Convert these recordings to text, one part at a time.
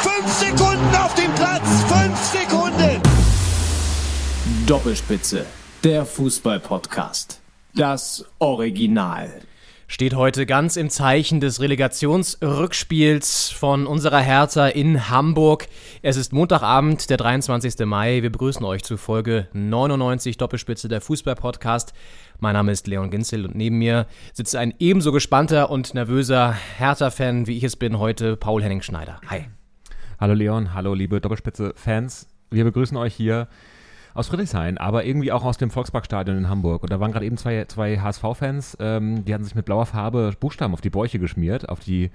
Fünf Sekunden auf dem Platz! Fünf Sekunden! Doppelspitze, der Fußball-Podcast. Das Original. steht heute ganz im Zeichen des Relegationsrückspiels von unserer Hertha in Hamburg. Es ist Montagabend, der 23. Mai. Wir begrüßen euch zu Folge 99 Doppelspitze der Fußball-Podcast. Mein Name ist Leon Ginzel und neben mir sitzt ein ebenso gespannter und nervöser Hertha-Fan, wie ich es bin, heute Paul Henning Schneider. Hi. Hallo Leon, hallo liebe Doppelspitze-Fans. Wir begrüßen euch hier aus Friedrichshain, aber irgendwie auch aus dem Volksparkstadion in Hamburg. Und da waren gerade eben zwei, zwei HSV-Fans, ähm, die hatten sich mit blauer Farbe Buchstaben auf die Bäuche geschmiert, auf die,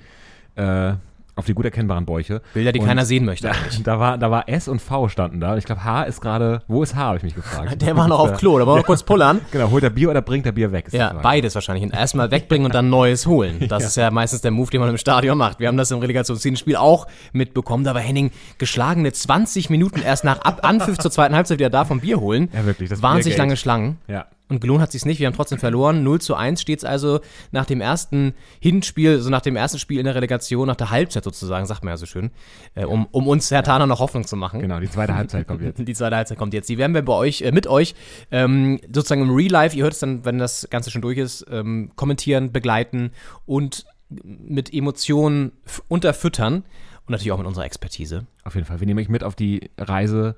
äh, auf die gut erkennbaren Bäuche. Bilder, die Und keiner sehen möchte Da, da, war, da war S und V standen da. Ich glaube, H ist gerade, wo ist H, habe ich mich gefragt. Der war noch auf Klo, da wollen wir noch kurz pullern. Genau, holt er Bier oder bringt er Bier weg? Ja, beides wahrscheinlich. Und erstmal wegbringen und dann Neues holen. Das ist ja meistens der Move, den man im Stadion macht. Wir haben das im Relegationsspiel auch mitbekommen. Da war Henning geschlagene 20 Minuten erst nach Ab Anpfiff zur zweiten Halbzeit wieder da vom Bier holen. Ja, wirklich, das Wahnsinnig lange Schlangen. Ja. Und gelohnt hat sich's nicht. Wir haben trotzdem verloren. 0 zu 1 steht's also nach dem ersten Hinspiel, so nach dem ersten Spiel in der Relegation, nach der Halbzeit sozusagen, sagt man ja so schön, äh, um, um uns Hertaner noch Hoffnung zu machen. Genau, die zweite Halbzeit kommt jetzt. Die zweite Halbzeit kommt jetzt. Die werden wir bei euch, äh, mit euch, ähm, sozusagen im Real Life, ihr hört es dann, wenn das Ganze schon durch ist, ähm, kommentieren, begleiten und mit Emotionen unterfüttern und natürlich auch mit unserer Expertise. Auf jeden Fall. Wir nehmen euch mit auf die Reise,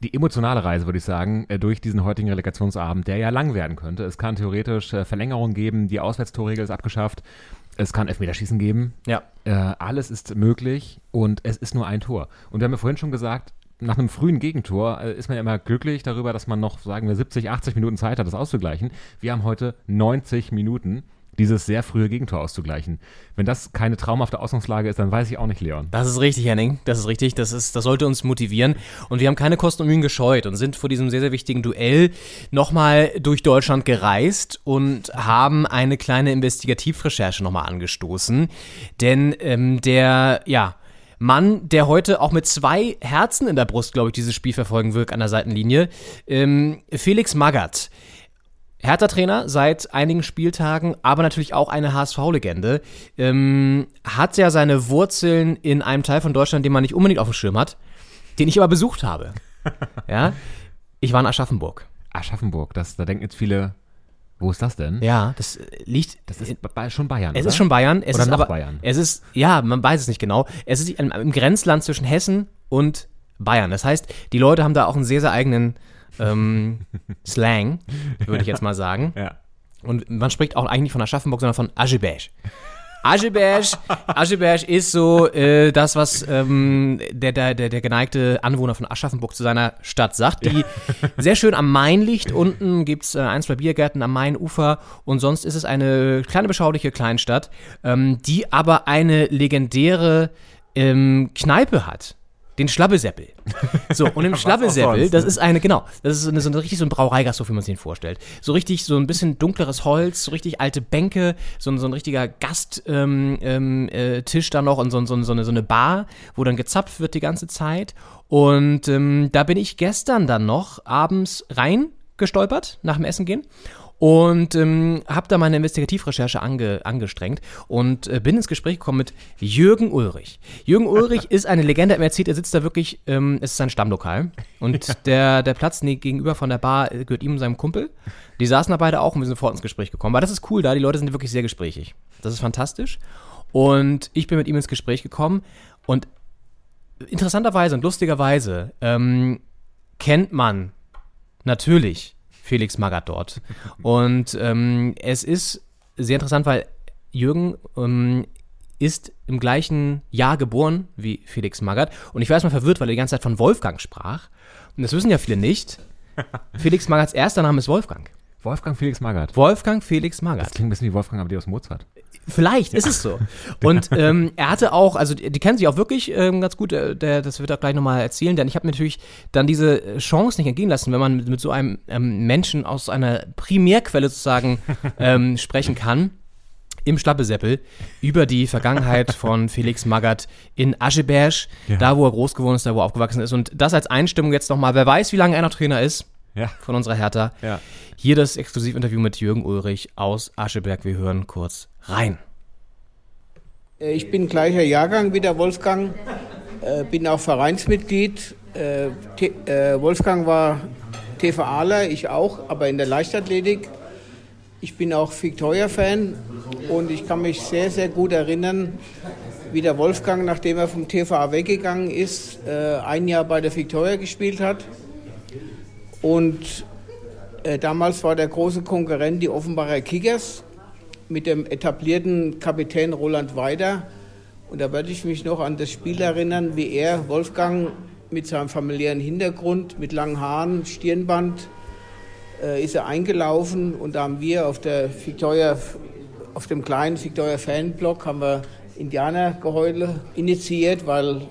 die emotionale Reise, würde ich sagen, äh, durch diesen heutigen Relegationsabend, der ja lang werden könnte. Es kann theoretisch äh, Verlängerung geben, die Auswärtstorregel ist abgeschafft, es kann Elfmeterschießen geben. Ja. Äh, alles ist möglich und es ist nur ein Tor. Und wir haben ja vorhin schon gesagt, nach einem frühen Gegentor äh, ist man ja immer glücklich darüber, dass man noch, sagen wir, 70, 80 Minuten Zeit hat, das auszugleichen. Wir haben heute 90 Minuten, dieses sehr frühe Gegentor auszugleichen. Wenn das keine traumhafte Ausgangslage ist, dann weiß ich auch nicht, Leon. Das ist richtig, Henning. Das ist richtig. Das, ist, das sollte uns motivieren. Und wir haben keine Kosten und Mühen gescheut und sind vor diesem sehr, sehr wichtigen Duell nochmal durch Deutschland gereist und haben eine kleine Investigativrecherche nochmal angestoßen. Denn ähm, der, ja, Mann, der heute auch mit zwei Herzen in der Brust, glaube ich, dieses Spiel verfolgen wird an der Seitenlinie, ähm, Felix Magath. Hertha-Trainer seit einigen Spieltagen, aber natürlich auch eine HSV-Legende, ähm, hat ja seine Wurzeln in einem Teil von Deutschland, den man nicht unbedingt auf dem Schirm hat, den ich aber besucht habe. ja, ich war in Aschaffenburg. Aschaffenburg, das, da denken jetzt viele, wo ist das denn? Ja, das äh, liegt. Das ist schon Bayern, Es oder? ist schon Bayern. Es Oder ist noch aber, Bayern? Es ist, ja, man weiß es nicht genau. Es ist im, im Grenzland zwischen Hessen und Bayern. Das heißt, die Leute haben da auch einen sehr, sehr eigenen ähm, Slang, würde ich jetzt mal sagen. Ja. Und man spricht auch eigentlich von Aschaffenburg, sondern von Ascheberg. Ascheberg, Ascheberg ist so äh, das, was ähm, der, der, der, geneigte Anwohner von Aschaffenburg zu seiner Stadt sagt, die sehr schön am Main liegt. Unten gibt's äh, ein, zwei Biergärten am Mainufer und sonst ist es eine kleine, beschauliche Kleinstadt, ähm, die aber eine legendäre ähm, Kneipe hat. Den Schlabbeseppel. So, und im Schlabbeseppel, das ist eine, genau, das ist so, eine, so eine, richtig so ein Brauereigasthof, wie man sich den vorstellt. So richtig, so ein bisschen dunkleres Holz, so richtig alte Bänke, so, ein- so ein richtiger Gasttisch ähm, ähm, äh, da noch und so, so, so, eine, so eine Bar, wo dann gezapft wird die ganze Zeit. Und ähm, da bin ich gestern dann noch abends reingestolpert, nach dem Essen gehen. Und ähm, habe da meine Investigativrecherche ange, angestrengt und äh, bin ins Gespräch gekommen mit Jürgen Ulrich. Jürgen Ulrich ist eine Legende, er mir erzählt, er sitzt da wirklich, ähm, es ist sein Stammlokal. Und der, der Platz nee, gegenüber von der Bar äh, gehört ihm und seinem Kumpel. Die saßen da beide auch und wir sind sofort ins Gespräch gekommen. Weil das ist cool da, die Leute sind wirklich sehr gesprächig. Das ist fantastisch. Und ich bin mit ihm ins Gespräch gekommen und interessanterweise und lustigerweise ähm, kennt man natürlich Felix Magath dort. Und ähm, es ist sehr interessant, weil Jürgen ähm, ist im gleichen Jahr geboren wie Felix Magath. Und ich war erstmal verwirrt, weil er die ganze Zeit von Wolfgang sprach. Und das wissen ja viele nicht. Felix Magaths erster Name ist Wolfgang. Wolfgang Felix Magath. Wolfgang Felix Das Magath. klingt ein bisschen wie Wolfgang Amadeus Mozart. Vielleicht ist es so. Und ähm, er hatte auch, also die, die kennen sich auch wirklich ähm, ganz gut, der, der, das wird er gleich nochmal erzählen, denn ich habe mir natürlich dann diese äh, Chance nicht entgehen lassen, wenn man mit, mit so einem ähm, Menschen aus einer Primärquelle sozusagen ähm, sprechen kann im Schlappeseppel über die Vergangenheit von Felix Magath in Ascheberg, da wo er groß geworden ist, da wo er aufgewachsen ist. Und das als Einstimmung jetzt nochmal, wer weiß, wie lange er noch Trainer ist Ja. von unserer Hertha. Ja. Hier das Exklusivinterview mit Jürgen Ulrich aus Ascheberg. Wir hören kurz rein. Äh, Ich bin gleicher Jahrgang wie der Wolfgang, äh, bin auch Vereinsmitglied. Äh, äh, Wolfgang war TVAler, ich auch, aber in der Leichtathletik. Ich bin auch Victoria-Fan und ich kann mich sehr, sehr gut erinnern, wie der Wolfgang, nachdem er vom TVA weggegangen ist, äh, ein Jahr bei der Victoria gespielt hat. Und äh, damals war der große Konkurrent die Offenbarer Kickers mit dem etablierten Kapitän Roland Weider. Und da werde ich mich noch an das Spiel erinnern, wie er, Wolfgang, mit seinem familiären Hintergrund, mit langen Haaren, Stirnband, äh, ist er eingelaufen und da haben wir auf der Victoria, auf dem kleinen Victoria Fanblock haben wir Indianergeheule initiiert, weil,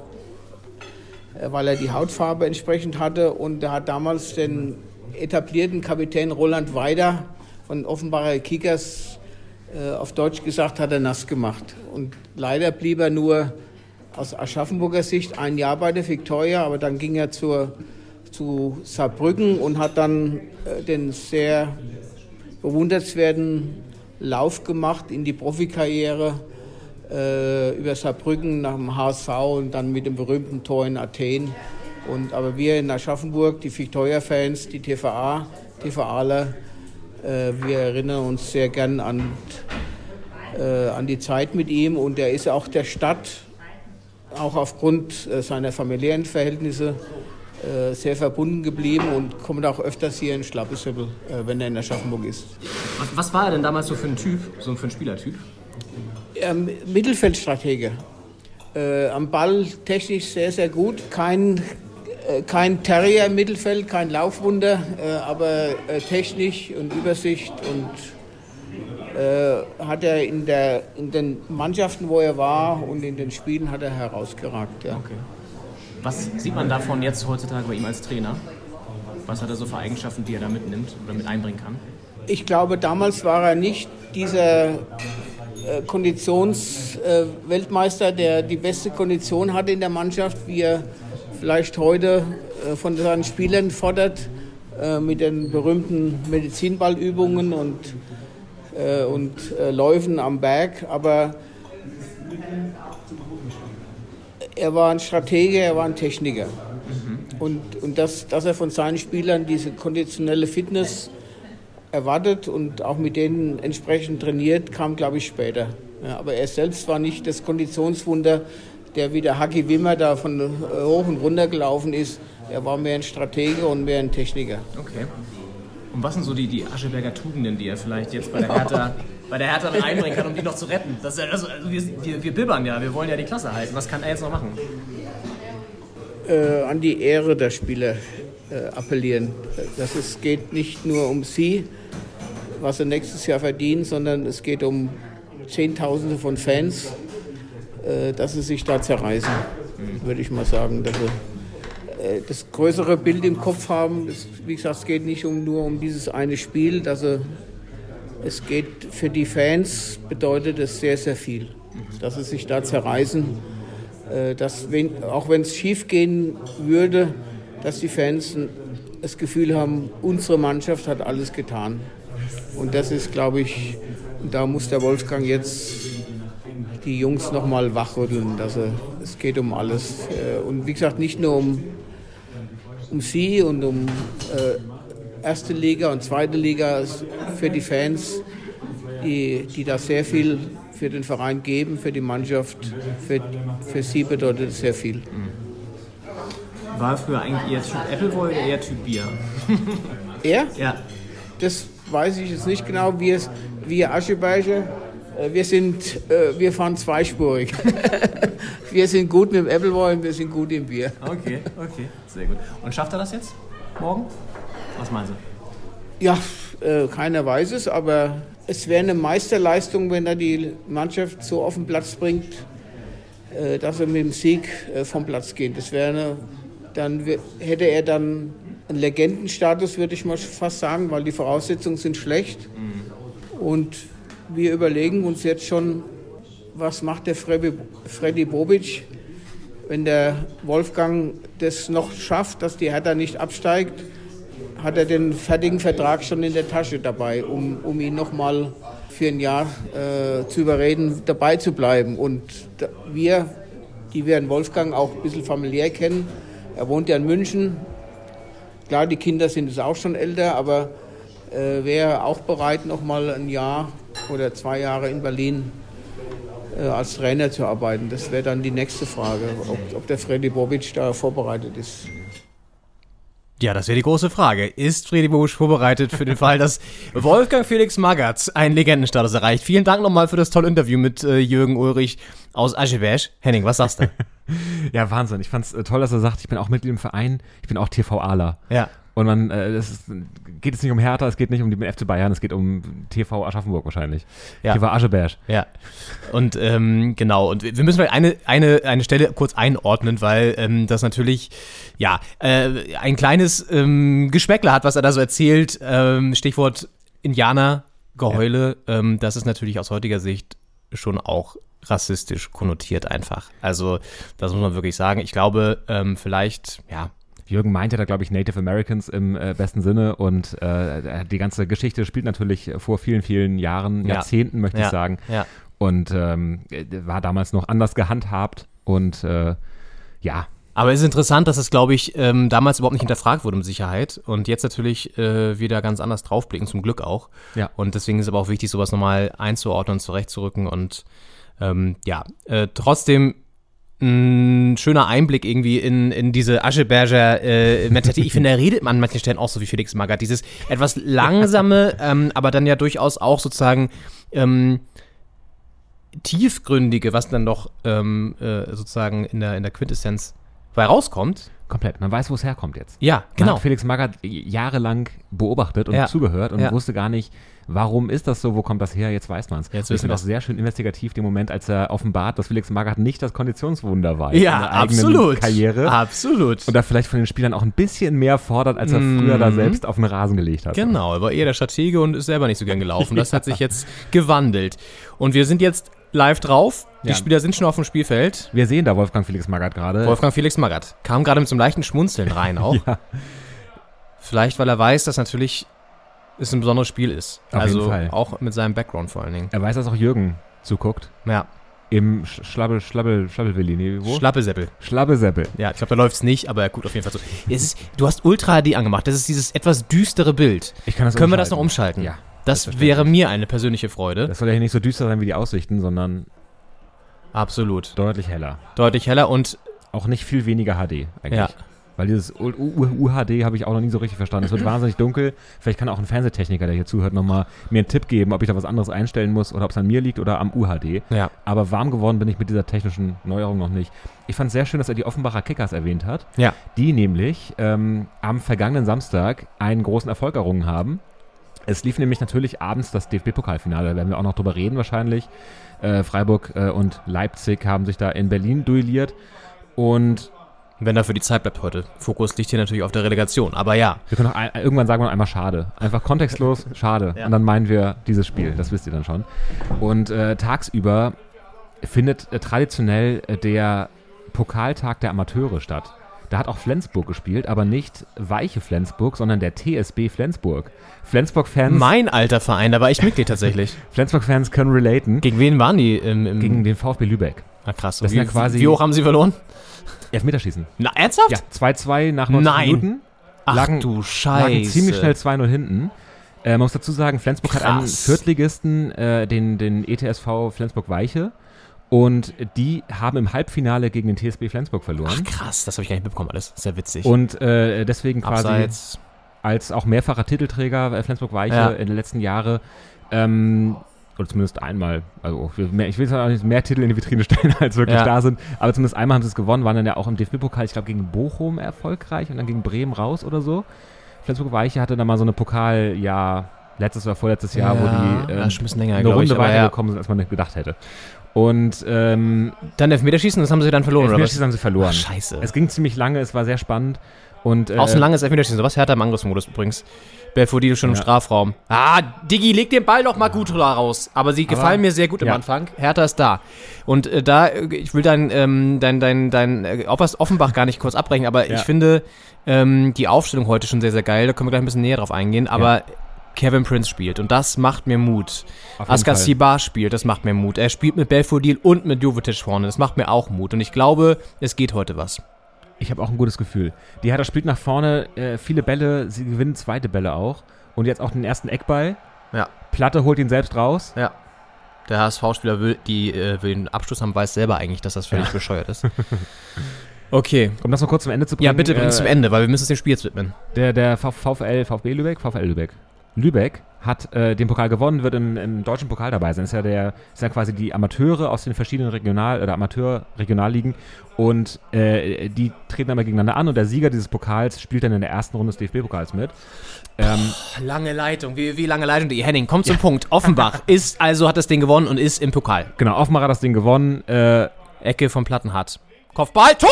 äh, weil er die Hautfarbe entsprechend hatte und er hat damals den etablierten Kapitän Roland Weider von Offenbarer Kickers auf Deutsch gesagt, hat er nass gemacht. Und leider blieb er nur aus Aschaffenburger Sicht ein Jahr bei der Victoria, aber dann ging er zur, zu Saarbrücken und hat dann äh, den sehr bewundernswerten Lauf gemacht in die Profikarriere äh, über Saarbrücken nach dem HSV und dann mit dem berühmten Tor in Athen. Und, aber wir in Aschaffenburg, die Victoria-Fans, die TVA, TVAler, äh, wir erinnern uns sehr gern an, äh, an die Zeit mit ihm und er ist auch der Stadt, auch aufgrund äh, seiner familiären Verhältnisse, äh, sehr verbunden geblieben und kommt auch öfters hier in Schlappesöppel, äh, wenn er in Aschaffenburg ist. Was, was war er denn damals so für ein Typ, so für ein Spielertyp? Ähm, Mittelfeldstratege. Äh, am Ball technisch sehr, sehr gut. Kein, äh, kein Terrier im Mittelfeld, kein Laufwunder, äh, aber äh, technisch und Übersicht und äh, hat er in, der, in den Mannschaften, wo er war und in den Spielen hat er herausgeragt. Ja. Was sieht man davon jetzt heutzutage bei ihm als Trainer? Was hat er so für Eigenschaften, die er da mitnimmt oder mit einbringen kann? Ich glaube, damals war er nicht dieser äh, Konditionsweltmeister, der die beste Kondition hatte in der Mannschaft, wie er vielleicht heute äh, von seinen Spielern fordert, äh, mit den berühmten Medizinballübungen und, äh, und Läufen am Berg. Aber er war ein Stratege, er war ein Techniker. Und, und das, dass er von seinen Spielern diese konditionelle Fitness erwartet und auch mit denen entsprechend trainiert, kam, glaube ich, später. Ja, aber er selbst war nicht das Konditionswunder, der wie der Haki Wimmer da von äh, hoch und runter gelaufen ist. Er war mehr ein Stratege und mehr ein Techniker. Okay. Und was sind so die, die Ascheberger Tugenden, die er vielleicht jetzt bei der Hertha, bei der Hertha einbringen kann, um die noch zu retten? Das ist also, also wir, wir, wir bibbern ja, wir wollen ja die Klasse halten. Was kann er jetzt noch machen? äh, an die Ehre der Spieler äh, appellieren. Dass es geht nicht nur um sie, was sie nächstes Jahr verdienen, sondern es geht um Zehntausende von Fans, dass sie sich da zerreißen, würde ich mal sagen. Dass sie äh, das größere Bild im Kopf haben. Es, wie gesagt, es geht nicht um, nur um dieses eine Spiel. Dass sie, es geht für die Fans bedeutet es sehr, sehr viel, dass sie sich da zerreißen äh, dass wenn, auch wenn es schief gehen würde, dass die Fans das Gefühl haben, unsere Mannschaft hat alles getan. Und das ist, glaube ich, da muss der Wolfgang jetzt die Jungs nochmal wachrütteln. Dass es geht um alles. Äh, Und wie gesagt, nicht nur um, um sie und um äh, erste Liga und zweite Liga es- für die Fans, die, die da sehr viel für den Verein geben, für die Mannschaft. Für, für sie bedeutet es sehr viel. War er früher eigentlich eher Typ Appleboy oder eher Typ Bier? Er? Ja. Das weiß ich jetzt nicht genau. Wir, wir Aschebecher, äh, wir sind, äh, wir fahren zweispurig. wir sind gut mit dem Appleboy und wir sind gut im Bier. Okay, okay, sehr gut. Und schafft er das jetzt? Morgen? Was meinen Sie? Ja, äh, keiner weiß es, aber es wäre eine Meisterleistung, wenn er die Mannschaft so auf den Platz bringt, äh, dass er mit dem Sieg äh, vom Platz geht. Das wäre eine, dann hätte er dann einen Legendenstatus, würde ich mal fast sagen, weil die Voraussetzungen sind schlecht. Und wir überlegen uns jetzt schon, was macht der Freddy, Freddy Bobic, wenn der Wolfgang das noch schafft, dass die Hertha nicht absteigt, hat er den fertigen Vertrag schon in der Tasche dabei, um, um ihn nochmal für ein Jahr äh, zu überreden, dabei zu bleiben. Und da, wir, die wir den Wolfgang auch ein bisschen familiär kennen, er wohnt ja in München. Klar, die Kinder sind jetzt auch schon älter, aber äh, wäre auch bereit, nochmal ein Jahr oder zwei Jahre in Berlin äh, als Trainer zu arbeiten. Das wäre dann die nächste Frage, ob, ob der Freddy Bobic da vorbereitet ist. Ja, das wäre die große Frage. Ist Freddy Bobic vorbereitet für den Fall, dass Wolfgang Felix Magath einen Legendenstatus erreicht? Vielen Dank nochmal für das tolle Interview mit äh, Jürgen Ulrich aus Aschebesch. Henning, was sagst du? Ja, Wahnsinn. Ich fand's äh, toll, dass er sagt, ich bin auch Mitglied im Verein, ich bin auch TV-Aler. ja. Und man, äh, ist, geht es nicht um Hertha, es geht nicht um den FC Bayern, es geht um TV Aschaffenburg wahrscheinlich. Ja. TV Ascheberg. Ja. Und ähm, genau, und wir müssen vielleicht eine, eine, eine Stelle kurz einordnen, weil ähm, das natürlich ja äh, ein kleines ähm, Geschmäckler hat, was er da so erzählt. Ähm, Stichwort Indianer, Geheule, ähm, das ist natürlich aus heutiger Sicht schon auch rassistisch konnotiert einfach. Also das muss man wirklich sagen. Ich glaube, ähm, vielleicht, ja, Jürgen meinte da, glaube ich, Native Americans im äh, besten Sinne und äh, die ganze Geschichte spielt natürlich vor vielen, vielen Jahren, Ja. Jahrzehnten, möchte Ja. ich sagen. Ja. Und ähm, war damals noch anders gehandhabt und äh, ja, Aber es ist interessant, dass es, glaube ich, ähm, damals überhaupt nicht hinterfragt wurde um Sicherheit und jetzt natürlich äh, wieder ganz anders draufblicken, zum Glück auch. Ja. Und deswegen ist es aber auch wichtig, sowas nochmal einzuordnen, zurechtzurücken und ähm, ja, äh, trotzdem ein schöner Einblick irgendwie in, in diese Ascheberger äh, Mentalität. Ich finde, er redet man an manchen Stellen auch so wie Felix Magath. Dieses etwas langsame, ähm, aber dann ja durchaus auch sozusagen ähm, tiefgründige, was dann doch ähm, äh, sozusagen in der, in der Quintessenz bei rauskommt. komplett. Man weiß, wo es herkommt jetzt. Ja, Man genau. hat Felix Magath jahrelang beobachtet und Ja. zugehört und Ja. wusste gar nicht, warum ist das so, wo kommt das her, jetzt weiß man es. Ich finde auch wir's. sehr schön investigativ den Moment, als er offenbart, dass Felix Magath nicht das Konditionswunder war Ja, in der eigenen absolut. Karriere. Absolut. Und da vielleicht von den Spielern auch ein bisschen mehr fordert, als er früher da selbst auf den Rasen gelegt hat. Genau, er war eher der Stratege und ist selber nicht so gern gelaufen. Das hat sich jetzt gewandelt. Und wir sind jetzt live drauf. Die Ja. Spieler sind schon auf dem Spielfeld. Wir sehen da Wolfgang Felix Magath gerade. Wolfgang Felix Magath kam gerade mit so einem leichten Schmunzeln rein auch. Ja. Vielleicht, weil er weiß, dass natürlich es ein besonderes Spiel ist. Auf also auch mit seinem Background vor allen Dingen. Er weiß, dass auch Jürgen zuguckt. Ja, Im Sch- Schlabbel, Schlabbel, Schlabbelwilli, nee, wo? Schlappeseppel. Schlabbeseppel. Ja, ich glaube, da läuft's nicht, aber er guckt auf jeden Fall so. Es ist, du hast Ultra HD angemacht. Das ist dieses etwas düstere Bild. Ich kann das Können wir das noch umschalten? Ja. Das selbstverständlich. wäre mir eine persönliche Freude. Das soll ja hier nicht so düster sein wie die Aussichten, sondern Absolut. deutlich heller. Deutlich heller und Auch nicht viel weniger HD eigentlich. Ja. Weil dieses UHD habe ich auch noch nie so richtig verstanden. Es wird wahnsinnig dunkel. Vielleicht kann auch ein Fernsehtechniker, der hier zuhört, nochmal mir einen Tipp geben, ob ich da was anderes einstellen muss oder ob es an mir liegt oder am UHD. ja. Aber warm geworden bin ich mit dieser technischen Neuerung noch nicht. Ich fand es sehr schön, dass er die Offenbacher Kickers erwähnt hat. Ja. Die nämlich ähm, am vergangenen Samstag einen großen Erfolg errungen haben. Es lief nämlich natürlich abends das DFB-Pokalfinale, da werden wir auch noch drüber reden wahrscheinlich. Äh, Freiburg äh, und Leipzig haben sich da in Berlin duelliert. Und Wenn dafür die Zeit bleibt heute. Fokus liegt hier natürlich auf der Relegation. Aber ja, wir können auch ein, irgendwann sagen wir noch einmal schade. Einfach kontextlos, schade. Ja. Und dann meinen wir dieses Spiel, das wisst ihr dann schon. Und äh, tagsüber findet äh, traditionell äh, der Pokaltag der Amateure statt. Da hat auch Flensburg gespielt, aber nicht weiche Flensburg, sondern der TSB Flensburg. Flensburg-Fans mein alter Verein, da war ich Mitglied tatsächlich. Flensburg-Fans können relaten Gegen wen waren die im, im gegen den VfB Lübeck. Ah, krass. das wie, ja quasi- wie hoch haben sie verloren? Elfmeterschießen. Na, ernsthaft? Ja, 2-2 nach 90 Nein. Minuten. Ach lagen- du Scheiße. lagen ziemlich schnell 2-0 hinten. Äh, man muss dazu sagen, Flensburg hat einen Krass. Viertligisten, äh, den, den ETSV Flensburg-Weiche. Und die haben im Halbfinale gegen den TSB Flensburg verloren. Ach krass, das habe ich gar nicht mitbekommen alles. Ist ja witzig. und äh, deswegen quasi Abseits. als auch mehrfacher Titelträger äh, Flensburg-Weiche Ja. in den letzten Jahren. Ähm, oder zumindest einmal, also mehr, ich will jetzt auch nicht mehr Titel in die Vitrine stellen, als wirklich Ja. da sind, aber zumindest einmal haben sie es gewonnen, waren dann ja auch im DFB-Pokal, ich glaube, gegen Bochum erfolgreich und dann gegen Bremen raus oder so. Flensburg-Weiche hatte dann mal so eine Pokal, ja, letztes oder vorletztes Jahr, wo die ja, schon ein länger, eine glaub ich, Runde aber ja. weitergekommen sind, als man gedacht hätte. Und ähm, Dann Elfmeterschießen, das haben sie dann verloren, oder? Elfmeterschießen haben sie verloren. Ach, scheiße. Es ging ziemlich lange, es war sehr spannend. Und, äh, Auch so ein langes Elfmeterschießen, sowas härter im Angriffsmodus übrigens. Belfodil schon im Ja. Strafraum. Ah, Diggi, leg den Ball doch mal gut raus. Aber sie gefallen mir sehr gut im ja. Anfang. Hertha ist da. Und äh, da, äh, ich will dein, ähm, dein, dein, dein äh, Offenbach gar nicht kurz abbrechen, aber Ja. ich finde ähm, die Aufstellung heute schon sehr, sehr geil. Da können wir gleich ein bisschen näher drauf eingehen. Aber Kevin Prince spielt und das macht mir Mut. Askar. Sibar spielt, das macht mir Mut. Er spielt mit Belfodil und mit Jovetic vorne. Das macht mir auch Mut. Und ich glaube, es geht heute was. Ich habe auch ein gutes Gefühl. Die Hertha spielt nach vorne äh, viele Bälle, sie gewinnen zweite Bälle auch. Und jetzt auch den ersten Eckball. Ja. Platte holt ihn selbst raus. Ja. Der HSV-Spieler will, die, äh, will den Abschluss haben, weiß selber eigentlich, dass das völlig bescheuert ist. Okay. Um das noch kurz zum Ende zu bringen. Ja, bitte bring es äh, zum Ende, weil wir müssen es dem Spiel jetzt widmen. Der, der VfL, VfB Lübeck, VfL Lübeck. Lübeck hat äh, den Pokal gewonnen, wird im, im deutschen Pokal dabei sein. Das ist ja, der, ist ja quasi die Amateure aus den verschiedenen Regional- oder Amateur-Regionalligen. Und äh, die treten aber gegeneinander an und der Sieger dieses Pokals spielt dann in der ersten Runde des DFB-Pokals mit. Ähm, Lange Leitung, wie, wie lange Leitung die Henning. Kommt zum Punkt. Offenbach ist also, hat das Ding gewonnen und ist im Pokal. genau, Offenbach hat das Ding gewonnen. Äh, Ecke von Plattenhardt. Kopfball, Tor!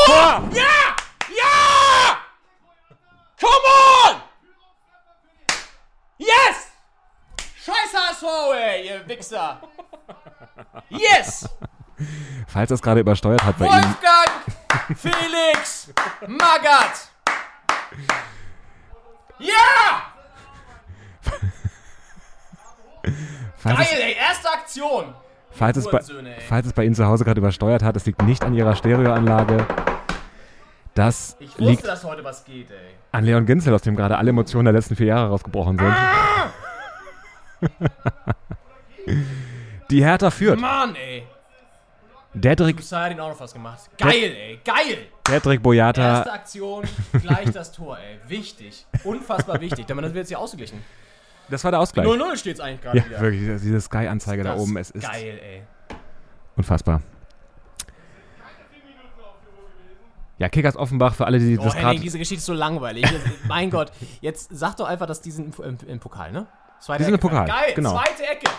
Ja! Ja! Come on! Yes! Ey, ihr Wichser! Yes! falls das gerade übersteuert hat bei. Wolfgang! Felix! Magath! Ja! Falls Geil, ey, erste Aktion! falls, es bei, falls es bei Ihnen zu Hause gerade übersteuert hat, es liegt nicht an Ihrer Stereoanlage. Das Ich wusste, liegt dass heute was geht, ey. an Leon Ginzel, aus dem gerade alle Emotionen der letzten vier Jahre rausgebrochen sind. Die Hertha führt. Mann, ey. Dedrick, Lucia hat ihn auch noch was gemacht. Geil, ey, geil! Dedrick Erste Boyata. Aktion, gleich das Tor, ey. Wichtig. Unfassbar wichtig. Damit wird jetzt hier ausgeglichen. Das war der Ausgleich. 0-0 steht's eigentlich gerade Ja, wieder. wirklich, diese Sky-Anzeige da oben. Es ist Geil, ey. unfassbar. Ja, Kickers Offenbach, für alle, die Oh, das gerade. diese Geschichte ist so langweilig. Mein Gott, jetzt sag doch einfach, dass die sind im, im, im Pokal, ne? Zweite Die sind im Ecke. Pokal, Geil, genau. zweite Ecke.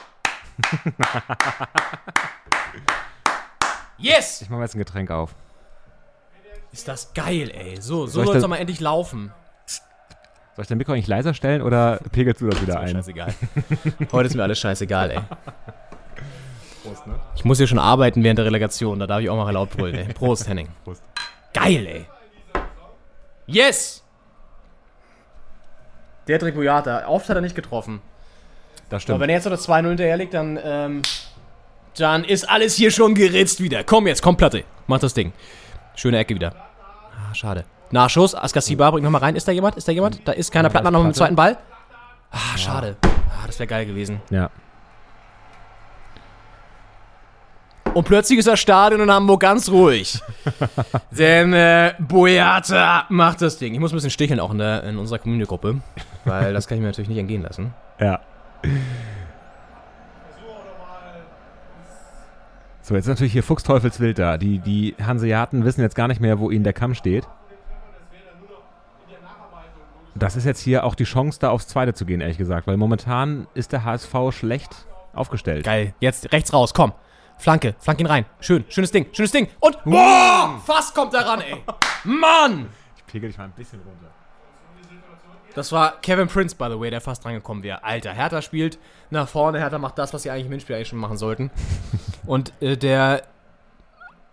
yes! Ich mache mir jetzt ein Getränk auf. Ist das geil, ey. So, so Soll es doch mal endlich laufen. Soll ich dein Mikro eigentlich leiser stellen oder pegelst du das wieder Ist mir ein? scheißegal. Heute ist mir alles scheißegal, ey. Ich muss hier schon arbeiten während der Relegation, da darf ich auch mal laut brüllen, ey. Prost, Henning. Prost. Geil, ey. Yes! Der Trick Boyata. Oft hat er nicht getroffen. Das Aber stimmt. wenn er jetzt noch das 2-0 hinterherlegt, dann, ähm, dann ist alles hier schon geritzt wieder. Komm jetzt, komm Platte. Mach das Ding. Schöne Ecke wieder. Ah, schade. Nachschuss. Askasiba bringt nochmal rein. Ist da jemand? Ist da jemand? Da ist keiner. Plattner noch mit dem zweiten Ball. Ah, schade. Ah, das wäre geil gewesen. Ja. Und plötzlich ist das Stadion in Hamburg ganz ruhig. Denn äh, Boyata macht das Ding. Ich muss ein bisschen sticheln auch in, der, in unserer Community-Gruppe. Weil das kann ich mir natürlich nicht entgehen lassen. Ja. So, jetzt ist natürlich hier Fuchsteufelswild da. Die, die Hanseaten wissen jetzt gar nicht mehr, wo ihnen der Kamm steht. Das ist jetzt hier auch die Chance, da aufs Zweite zu gehen, ehrlich gesagt. Weil momentan ist der HSV schlecht aufgestellt. Geil. Jetzt rechts raus, komm. Flanke, flank ihn rein. Schön, schönes Ding, schönes Ding. Und boah, fast kommt er ran, ey. Mann! Ich pegel dich mal ein bisschen runter. Das war Kevin Prince, by the way, der fast drangekommen wäre. Alter, Hertha spielt nach vorne. Hertha macht das, was sie eigentlich im Hinspiel eigentlich schon machen sollten. Und äh, der,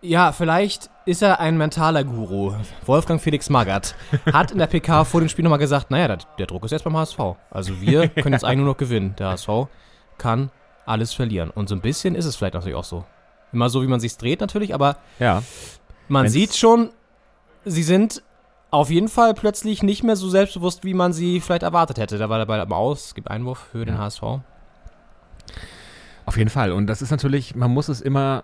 ja, vielleicht ist er ein mentaler Guru. Wolfgang Felix Magath hat in der PK vor dem Spiel nochmal gesagt, naja, der, der Druck ist jetzt beim HSV. Also wir können jetzt eigentlich nur noch gewinnen. Der HSV kann alles verlieren. Und so ein bisschen ist es vielleicht natürlich auch so. Immer so, wie man sich's dreht natürlich, aber Ja. man Wenn's- sieht schon, sie sind auf jeden Fall plötzlich nicht mehr so selbstbewusst, wie man sie vielleicht erwartet hätte. Da war der Ball am Aus, es gibt Einwurf für den HSV. Auf jeden Fall. Und das ist natürlich, man muss es immer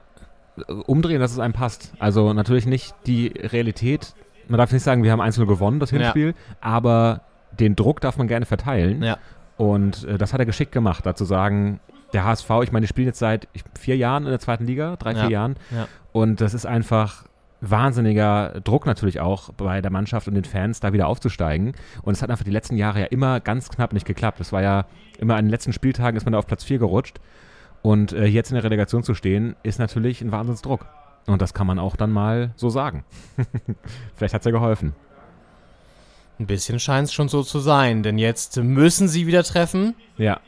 äh, umdrehen, dass es einem passt. Also natürlich nicht die Realität. Man darf nicht sagen, wir haben 1-0 gewonnen, das Ja. Hinspiel, aber den Druck darf man gerne verteilen. Ja. Und äh, das hat er geschickt gemacht, dazu sagen, der HSV, ich meine, die spielen jetzt seit vier Jahren in der zweiten Liga, drei, Ja. vier Jahren. Ja. Und das ist einfach wahnsinniger Druck natürlich auch bei der Mannschaft und den Fans, da wieder aufzusteigen. Und es hat einfach die letzten Jahre ja immer ganz knapp nicht geklappt. Es war ja immer an den letzten Spieltagen ist man da auf Platz 4 gerutscht. Und äh, jetzt in der Relegation zu stehen, ist natürlich ein Wahnsinnsdruck. Und das kann man auch dann mal so sagen. Vielleicht hat es ja geholfen. Ein bisschen scheint es schon so zu sein, denn jetzt müssen sie wieder treffen. Ja.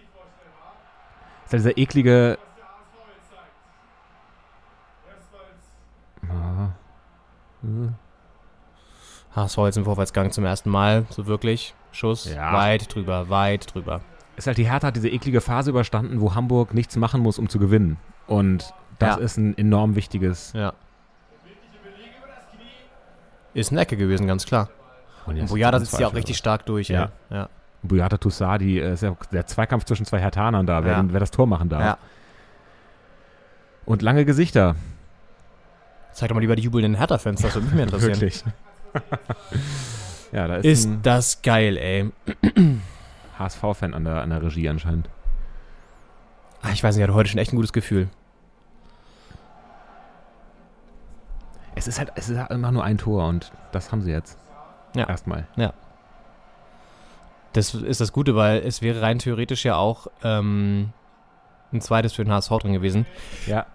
Ist dieser eklige. Ah. HSV jetzt im Vorwärtsgang zum ersten Mal, so wirklich. Schuss, Ja. weit drüber, weit drüber. Ist halt die Hertha hat diese eklige Phase überstanden, wo Hamburg nichts machen muss, um zu gewinnen. Und das Ja. ist ein enorm wichtiges. Ja. Ist eine Ecke gewesen, ganz klar. Und Und Boyata sitzt ja auch richtig stark durch. Ja. Ja. ja. Boyata Tussadi, äh, ist ja der Zweikampf zwischen zwei Hertanern da, wer, Ja. wer das Tor machen darf. ja. Und lange Gesichter. Zeig doch mal lieber die jubelnden Hertha-Fans, das würde mich mehr interessieren. Wirklich. ja, da ist, Ist das geil, ey. HSV-Fan an der, an der Regie anscheinend. Ah, ich weiß nicht, ich hatte heute schon echt ein gutes Gefühl. Es ist halt, es ist halt immer nur ein Tor und das haben sie jetzt. Ja. Erstmal. Das ist das Gute, weil es wäre rein theoretisch ja auch ähm, ein zweites für den HSV drin gewesen. Ja.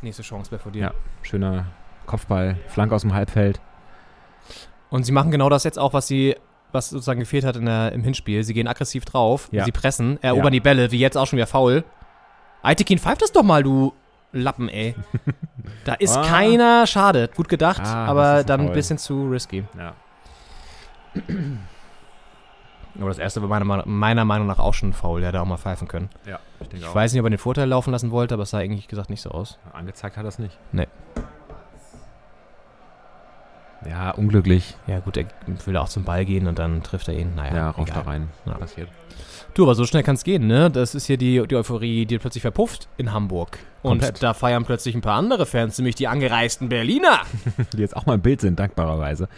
Nächste Chance wäre vor dir. Ja. Schöner Kopfball, Flank aus dem Halbfeld. Und sie machen genau das jetzt auch, was sie, was sozusagen gefehlt hat in der, im Hinspiel. Sie gehen aggressiv drauf, Ja. sie pressen, erobern Ja. die Bälle, wie jetzt auch schon wieder faul. Aitekin, pfeift das doch mal, du Lappen, ey. Da ist Ah. keiner, schade, gut gedacht, Ah, aber dann ein bisschen zu risky. Ja. Aber das erste war meiner, Meinung- meiner Meinung nach auch schon faul, der hätte auch mal pfeifen können. Ja, ich denke Ich weiß nicht, ob er den Vorteil laufen lassen wollte, aber es sah eigentlich gesagt nicht so aus. Angezeigt hat das nicht. Nee. Ja, unglücklich. Ja gut, er will auch zum Ball gehen und dann trifft er ihn. Naja, Ja, rauscht da rein. Ja. Passiert. Du, aber so schnell kann es gehen, ne? Das ist hier die, die Euphorie, die plötzlich verpufft in Hamburg. Und Komplett. da feiern plötzlich ein paar andere Fans, nämlich die angereisten Berliner. Die jetzt auch mal im Bild sind, dankbarerweise.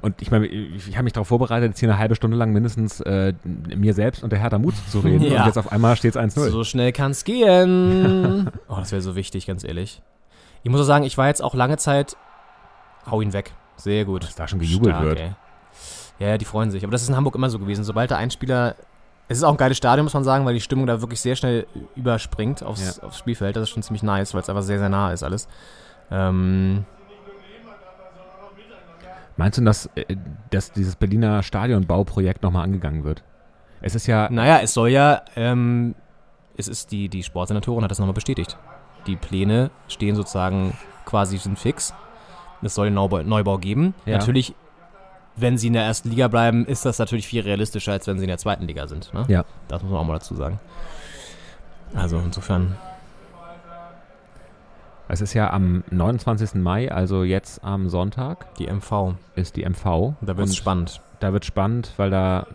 Und ich meine, ich, ich habe mich darauf vorbereitet, jetzt hier eine halbe Stunde lang mindestens äh, mir selbst und der Hertha Mut zu reden. Ja. Und jetzt auf einmal steht es 1-0. So schnell kann es gehen. oh, das wäre so wichtig, ganz ehrlich. Ich muss auch sagen, ich war jetzt auch lange Zeit. Hau ihn weg. Sehr gut. Dass da schon gejubelt Stark, wird. Ey. Ja, die freuen sich. Aber das ist in Hamburg immer so gewesen. Sobald da ein Spieler. Es ist auch ein geiles Stadion, muss man sagen, weil die Stimmung da wirklich sehr schnell überspringt aufs, aufs Spielfeld. Das ist schon ziemlich nice, weil es einfach sehr, sehr nah ist alles. Ähm, Meinst du, dass, äh, dass dieses Berliner Stadionbauprojekt nochmal angegangen wird? Es ist ja, naja, es soll ja. Ähm, es ist die, die Sportsenatorin hat das nochmal bestätigt. Die Pläne stehen sozusagen quasi sind fix. Es soll einen Neubau, Neubau geben. Ja. Natürlich, wenn sie in der ersten Liga bleiben, ist das natürlich viel realistischer, als wenn sie in der zweiten Liga sind. Ne? Ja. Das muss man auch mal dazu sagen. Also insofern, es ist ja am 29. Mai, also jetzt am Sonntag, die MV. ist die MV. Da wird es spannend. Da wird spannend, weil da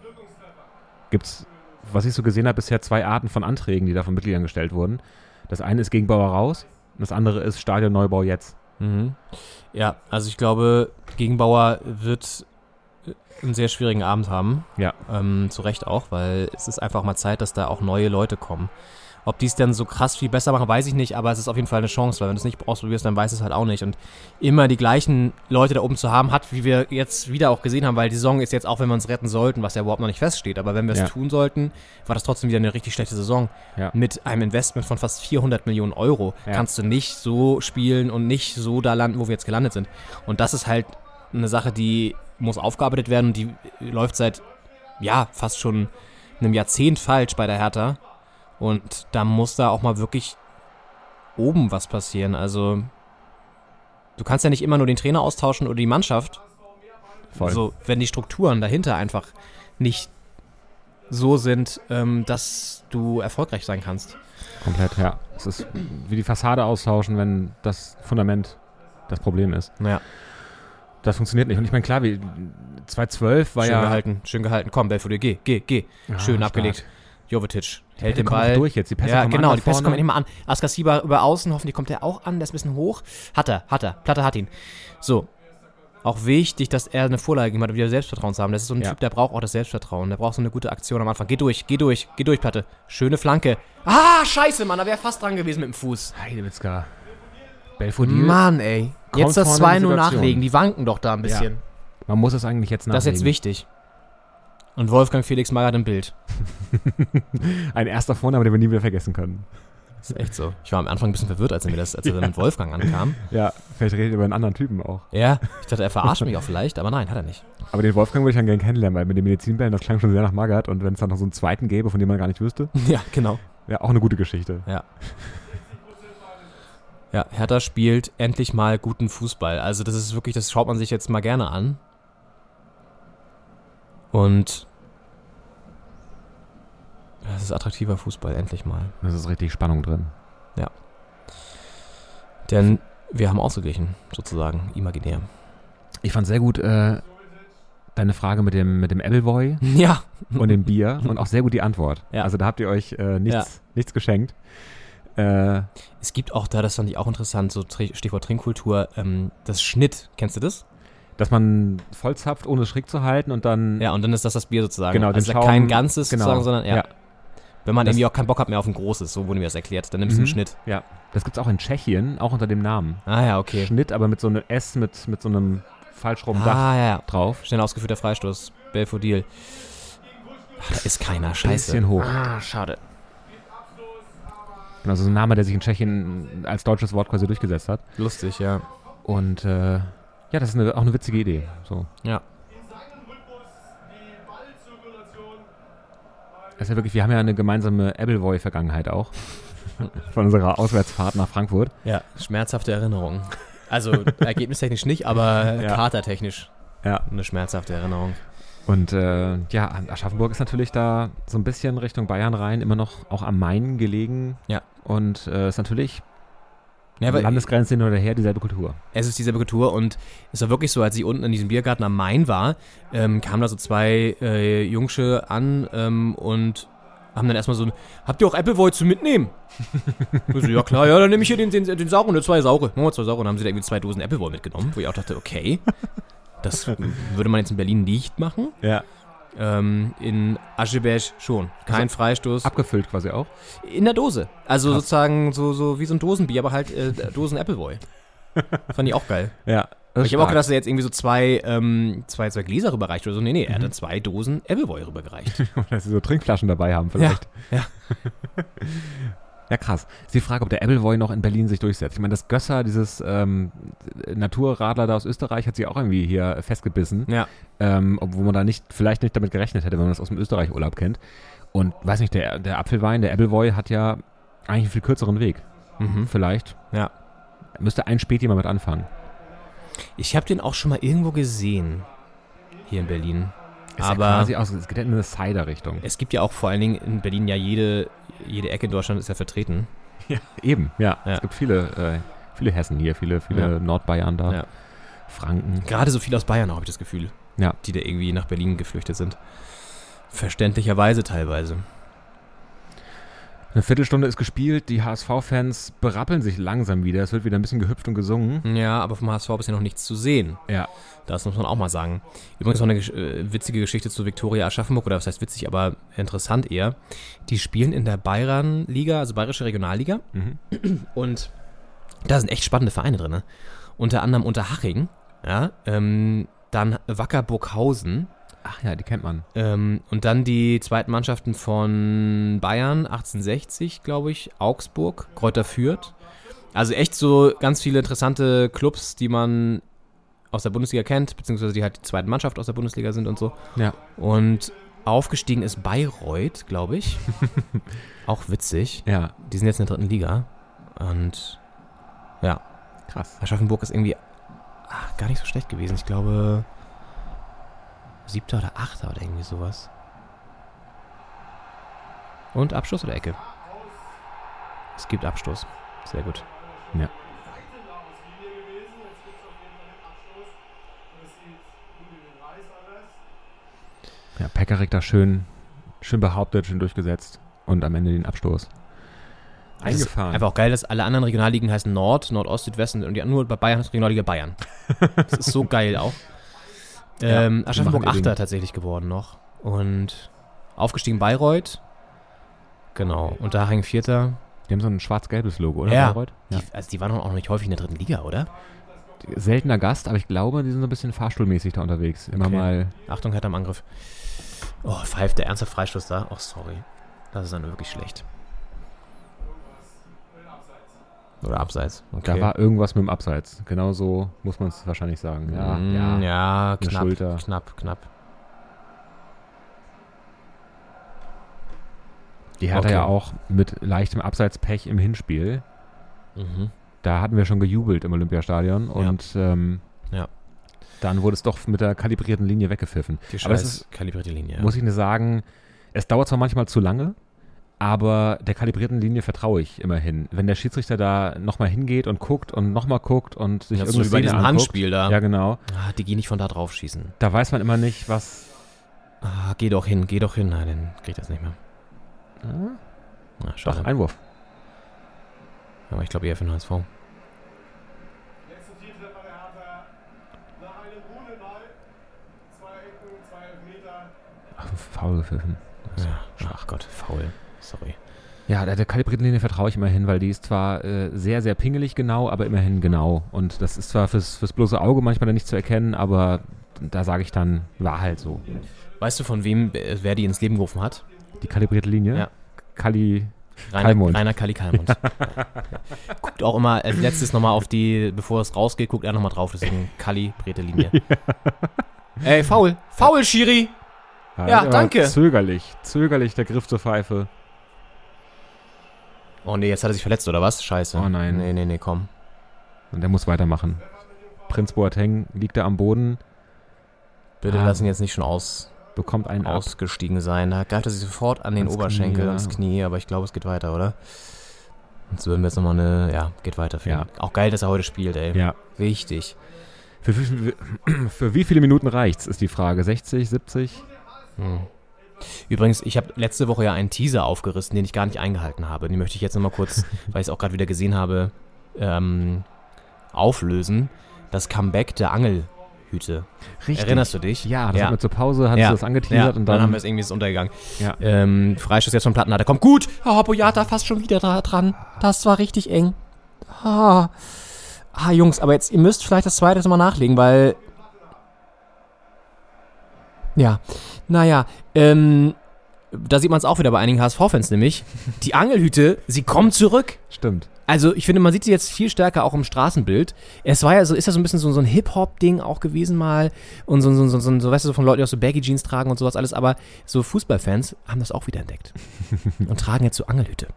gibt's, was ich so gesehen habe, bisher zwei Arten von Anträgen, die da von Mitgliedern gestellt wurden. Das eine ist gegen Bauer raus und das andere ist Stadionneubau jetzt. Mhm. Ja, also ich glaube, Gegenbauer wird einen sehr schwierigen Abend haben. Ja. Ähm, zu Recht auch, weil es ist einfach mal Zeit, dass da auch neue Leute kommen. Ob die es dann so krass viel besser machen, weiß ich nicht, aber es ist auf jeden Fall eine Chance, weil wenn du es nicht ausprobierst, dann weißt du es halt auch nicht. Und immer die gleichen Leute da oben zu haben, hat, wie wir jetzt wieder auch gesehen haben, weil die Saison ist jetzt auch, wenn wir uns retten sollten, was ja überhaupt noch nicht feststeht, aber wenn wir es Ja. tun sollten, war das trotzdem wieder eine richtig schlechte Saison. Ja. Mit einem Investment von fast 400 Millionen Euro Ja. kannst du nicht so spielen und nicht so da landen, wo wir jetzt gelandet sind. Und das ist halt eine Sache, die muss aufgearbeitet werden und die läuft seit, ja, fast schon einem Jahrzehnt falsch bei der Hertha. Und da muss da auch mal wirklich oben was passieren. Also, du kannst ja nicht immer nur den Trainer austauschen oder die Mannschaft. Voll. So, wenn die Strukturen dahinter einfach nicht so sind, ähm, dass du erfolgreich sein kannst. Komplett, ja. Es ist wie die Fassade austauschen, wenn das Fundament das Problem ist. Ja, Das funktioniert nicht. Und ich meine, klar, wie 2012 war schön ja. gehalten, schön gehalten. Komm, Belfodil, geh, geh, geh. Ja, schön stark. abgelegt. Jovetic hält Pässe den Ball. durch jetzt. Die Pässe ja, kommen genau, an die Pässe kommen nicht mal an. Askasiba über außen, hoffentlich kommt er auch an, der ist ein bisschen hoch. Hat er, hat er. Platte hat ihn. So. Auch wichtig, dass er eine Vorlage gegeben hat, um wieder Selbstvertrauen zu haben. Das ist so ein Ja. Typ, der braucht auch das Selbstvertrauen. Der braucht so eine gute Aktion am Anfang. Geh durch, geh durch, geh durch, Platte. Schöne Flanke. Ah, scheiße, Mann, da wäre fast dran gewesen mit dem Fuß. Heidewitzka. Belfodil, Mann, ey. Jetzt das vorne in die 2-0 Situation. nachlegen. Die wanken doch da ein bisschen. man muss es eigentlich jetzt nachlegen. Das ist jetzt wichtig. Und Wolfgang Felix Magath im Bild. Ein erster Vorname, den wir nie wieder vergessen können. Das ist echt so. Ich war am Anfang ein bisschen verwirrt, als er mir das, als er dann mit Wolfgang ankam. Ja, vielleicht redet ihr über einen anderen Typen auch. Ja, ich dachte, er verarscht mich auch vielleicht, aber nein, hat er nicht. Aber den Wolfgang würde ich dann gerne kennenlernen, weil mit den Medizinbällen, das klang schon sehr nach Magath. Und wenn es dann noch so einen zweiten gäbe, von dem man gar nicht wüsste, Ja, genau. wäre auch eine gute Geschichte. Ja. Ja, Hertha spielt endlich mal guten Fußball. Also das ist wirklich, das schaut man sich jetzt mal gerne an. Und das ist attraktiver Fußball, endlich mal. Das ist richtig Spannung drin. Denn wir haben ausgeglichen, sozusagen, imaginär. Ich fand sehr gut äh, deine Frage mit dem, mit dem Appleboy Ja, und dem Bier und auch sehr gut die Antwort. Ja. Also da habt ihr euch äh, nichts, nichts geschenkt. Äh, es gibt auch da, das fand ich auch interessant, so Stichwort Trinkkultur, ähm, das Schnitt. Kennst du das? dass man vollzapft, ohne es schräg zu halten und dann Ja, und dann ist das das Bier sozusagen. Genau, also Schaum- kein ganzes genau, sozusagen, sondern ja. ja. Wenn man Das- irgendwie auch keinen Bock hat mehr auf ein großes, so wurde mir das erklärt, dann nimmst du Mhm. einen Schnitt. Ja, das gibt's auch in Tschechien, auch unter dem Namen. Ah ja, okay. Schnitt, aber mit so einem S mit, mit so einem falschrum Dach Ah ja, ja. drauf. Schnell ausgeführter Freistoß. Belfodil. Ach, da ist keiner. Scheiße. Bisschen hoch. Ah, schade. Also so ein Name, der sich in Tschechien als deutsches Wort quasi durchgesetzt hat. Lustig, ja. Und äh, ja, das ist eine, auch eine witzige Idee. So. Ja. Das ist ja wirklich, wir haben ja eine gemeinsame Appleboy-Vergangenheit auch. Von unserer Auswärtsfahrt nach Frankfurt. Ja, schmerzhafte Erinnerung. Also ergebnistechnisch nicht, aber Ja. katertechnisch Ja. eine schmerzhafte Erinnerung. Und äh, ja, Aschaffenburg ist natürlich da so ein bisschen Richtung Bayern rein, immer noch auch am Main gelegen. Ja. Und äh, ist natürlich Ja, aber Landesgrenze hin oder her dieselbe Kultur. es ist dieselbe Kultur und es war wirklich so, als ich unten in diesem Biergarten am Main war, ähm, kamen da so zwei äh, Jungsche an ähm, und haben dann erstmal so, habt ihr auch Appleboy zu mitnehmen? So, ja klar, ja, dann nehme ich hier den, den, den sauren, ne, zwei saure. Machen wir zwei saure. Und dann haben sie da irgendwie zwei Dosen Appleboy mitgenommen, wo ich auch dachte, okay, das würde man jetzt in Berlin nicht machen. Ja. Ähm, in Aschebesch schon. Kein Freistoß. Abgefüllt quasi auch. In der Dose. Also Krass. sozusagen so, so wie so ein Dosenbier, aber halt äh, Dosen Appleboy. Fand ich auch geil. Ja. Ich habe auch gedacht, dass er jetzt irgendwie so zwei, ähm, zwei, zwei Gläser rüberreicht oder so. Nee, nee, er hat dann zwei Dosen Appleboy rübergereicht. dass sie so Trinkflaschen dabei haben vielleicht. ja. Ja, krass. Ist die Frage, ob der Appleboy noch in Berlin sich durchsetzt. Ich meine, das Gösser, dieses ähm, Naturradler da aus Österreich, hat sich auch irgendwie hier festgebissen. Ja. Ähm, obwohl man da nicht, vielleicht nicht damit gerechnet hätte, wenn man das aus dem Österreich-Urlaub kennt. Und weiß nicht, der, der Apfelwein, der Appleboy hat ja eigentlich einen viel kürzeren Weg. Mhm. Vielleicht. Ja. Müsste ein Späti mal mit anfangen. Ich habe den auch schon mal irgendwo gesehen. Hier in Berlin. Ist Aber- ja quasi aus, es geht ja in eine Cider-Richtung. Es gibt ja auch vor allen Dingen in Berlin ja jede, jede Ecke in Deutschland ist ja vertreten. Ja, eben, ja. Ja. Es gibt viele, äh, viele Hessen hier, viele, viele Ja. Nordbayern da. Ja. Franken. Gerade so viel aus Bayern habe ich das Gefühl. Ja. Die da irgendwie nach Berlin geflüchtet sind. Verständlicherweise teilweise. Eine Viertelstunde ist gespielt, die HSV-Fans berappeln sich langsam wieder. Es wird wieder ein bisschen gehüpft und gesungen. Ja, aber vom HSV bisher noch nichts zu sehen. Ja. Das muss man auch mal sagen. Übrigens noch eine äh, witzige Geschichte zu Viktoria Aschaffenburg, oder was heißt witzig, aber interessant eher. Die spielen in der Bayern-Liga, also Bayerische Regionalliga. Mhm. Und da sind echt spannende Vereine drin. Ne? Unter anderem Unterhaching, ja, ähm, dann Wacker Burghausen Ach ja, die kennt man. ähm, und dann die zweiten Mannschaften von Bayern, 1860, glaube ich, Augsburg, Kräuter Fürth. Also echt so ganz viele interessante Clubs, die man aus der Bundesliga kennt, beziehungsweise die halt die zweite Mannschaft aus der Bundesliga sind und so. Ja. Und aufgestiegen ist Bayreuth, glaube ich. Auch witzig. Ja, Die sind jetzt in der dritten Liga. Und ja, krass. Aschaffenburg ist irgendwie ach, gar nicht so schlecht gewesen. Ich glaube, siebter oder achter oder irgendwie sowas. Und Abschluss oder Ecke? Es gibt Abstoß. Sehr gut. Ja. Ja, Pekarik da schön, schön behauptet, schön durchgesetzt und am Ende den Abstoß. Eingefahren. Einfach auch geil, dass alle anderen Regionalligen heißen Nord, Nordost, Südwesten und die nur bei Bayern heißt Regionalliga Bayern. Das ist so geil auch. Ja, Ähm, Aschaffenburg Achter tatsächlich geworden noch. Und aufgestiegen Bayreuth. Genau. Und Daching Vierter. Die haben so ein schwarz-gelbes Logo, oder? Ja. Bayreuth? ja. Die, also die waren auch noch nicht häufig in der dritten Liga, oder? Seltener Gast, aber ich glaube, die sind so ein bisschen fahrstuhlmäßig da unterwegs. Immer Okay. mal. Achtung, Hertha im Angriff. Oh, pfeift der ernste Freistoß da? Oh, sorry. Das ist dann wirklich schlecht. Oder abseits. Okay. Da war irgendwas mit dem Abseits. Genau so muss man es wahrscheinlich sagen. Ja, Mm, ja. ja, knapp, Schulter. knapp, knapp. Die hatte Okay. ja auch mit leichtem Abseitspech im Hinspiel. Mhm. Da hatten wir schon gejubelt im Olympiastadion und ähm, Ja. dann wurde es doch mit der kalibrierten Linie weggepfiffen. Die Aber es scheiß ist, kalibrierte Linie. muss ich nur sagen, es dauert zwar manchmal zu lange, aber der kalibrierten Linie vertraue ich immerhin. Wenn der Schiedsrichter da nochmal hingeht und guckt und nochmal guckt und sich ja, so irgendeine wie bei diesem anguckt, Handspiel da. Ja, genau. Ah, die gehen nicht von da drauf schießen. Da weiß man immer nicht, was. Ah, geh doch hin, geh doch hin. Nein, dann krieg ich das nicht mehr. Na, Doch, schade. Einwurf. Aber ich glaube eher für den HSV. Ach, faul gepfiffen. Ja. Ach Gott, faul. Sorry. Ja, der, der kalibrierten Linie vertraue ich immerhin, weil die ist zwar äh, sehr, sehr pingelig genau, aber immerhin genau. Und das ist zwar fürs, fürs bloße Auge manchmal nicht zu erkennen, aber da sage ich dann, war halt so. Weißt du, von wem äh, wer die ins Leben gerufen hat? Die kalibrierte Linie? Ja. Kali. Rainer, Kalmund. Rainer Kalli Kalmund. ja. Guckt auch immer als letztes nochmal auf die, bevor es rausgeht, guckt er nochmal drauf, deswegen kalibrierte Linie. Ey, faul. Faul, Schiri. Ja, aber danke. Zögerlich, zögerlich der Griff zur Pfeife. Oh nee, jetzt hat er sich verletzt, oder was? Scheiße. Oh nein. Nee, nee, nee, komm. Und der muss weitermachen. Prinz Boateng liegt da am Boden, Bitte Ah. lass ihn jetzt nicht schon aus, bekommt einen ab. ausgestiegen sein. Da greift er sich sofort an den Ans Oberschenkel, Knie, ans Knie, aber ich glaube, es geht weiter, oder? Jetzt würden wir jetzt nochmal eine, ja, geht weiter für Ja. ihn. Auch geil, dass er heute spielt, ey. Ja. Wichtig. Für, wie viel- für wie viele Minuten reicht's, ist die Frage. 60, 70? Hm. Übrigens, ich habe letzte Woche ja einen Teaser aufgerissen, den ich gar nicht eingehalten habe. Den möchte ich jetzt nochmal kurz, weil ich es auch gerade wieder gesehen habe, ähm, auflösen. Das Comeback der Angelhüte. Richtig. Erinnerst du dich? Ja, das Ja. hat mir zur Pause, hat ja. das angeteasert ja, und dann, haben wir es irgendwie untergegangen. Ja. Ähm, Freistoß jetzt von Plattenhardt. Der kommt gut. Oh, Boyata fast schon wieder da dran. Das war richtig eng. Ah. ah, Jungs, aber jetzt, ihr müsst vielleicht das zweite mal nachlegen, weil. Ja, naja, ähm, da sieht man es auch wieder bei einigen HSV-Fans nämlich. Die Angelhüte, sie kommen zurück. Stimmt. Also ich finde, man sieht sie jetzt viel stärker auch im Straßenbild. Es war ja so, ist ja so ein bisschen so, so ein Hip-Hop-Ding auch gewesen mal und so, so, so, so, so, weißt du, so von Leuten, die auch so Baggy-Jeans tragen und sowas alles, aber so Fußballfans haben das auch wieder entdeckt und tragen jetzt so Angelhüte.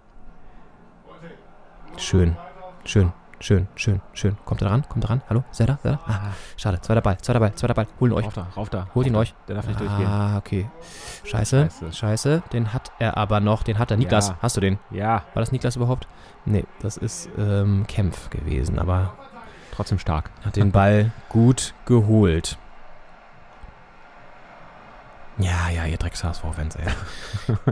Schön, schön, schön, schön, schön. Kommt er ran? Kommt er ran? Hallo? Seid ihr da? Seid ihr da? Ah, schade. Zweiter Ball, zweiter Ball, zweiter Ball. Holen euch. Rauf da, rauf da. Holt ihn rauf euch. Da. Der darf nicht durchgehen. Ah, okay. Scheiße, Scheiße. scheiße. Den hat er aber noch. Den hat er. Niklas, Ja. hast du den? Ja, War das Niklas überhaupt? Nee, das ist ähm, Kempf gewesen, aber trotzdem stark. hat den Ball gut geholt. Ja, ja, ihr Drecks-HSV-Fans, ey.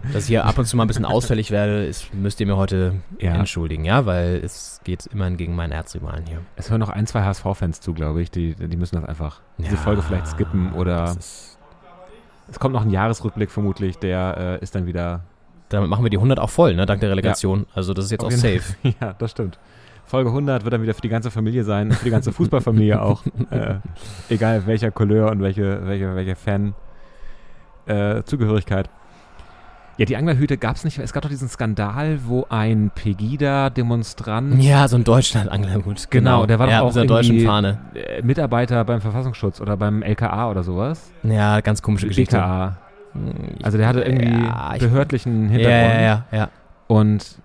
Dass ich hier ab und zu mal ein bisschen ausfällig werde, ist, müsst ihr mir heute Ja. entschuldigen, ja, weil es geht immerhin gegen meinen Erzrivalen hier. Es hören noch ein, zwei HSV-Fans zu, glaube ich. Die, die müssen das einfach, diese Ja, Folge vielleicht skippen oder es kommt noch ein Jahresrückblick vermutlich, der äh, ist dann wieder, Damit machen wir die 100 auch voll, ne, dank der Relegation. Also das ist jetzt auch safe. ja, das stimmt. Folge 100 wird dann wieder für die ganze Familie sein, für die ganze Fußballfamilie auch. Äh, egal welcher Couleur und welche, welche, welche Fan äh, Zugehörigkeit. Ja, die Anglerhüte gab es nicht. Es gab doch diesen Skandal, wo ein Pegida-Demonstrant, Ja, so ein Deutschland-Anglerhut. Genau, der war doch ja, auch mit deutschen irgendwie- Fahne. äh, Mitarbeiter beim Verfassungsschutz oder beim LKA oder sowas. Ja, ganz komische Geschichte. BKA. Hm, Also der hatte irgendwie Ja, ich- behördlichen Hintergrund. ja, ja, ja. Und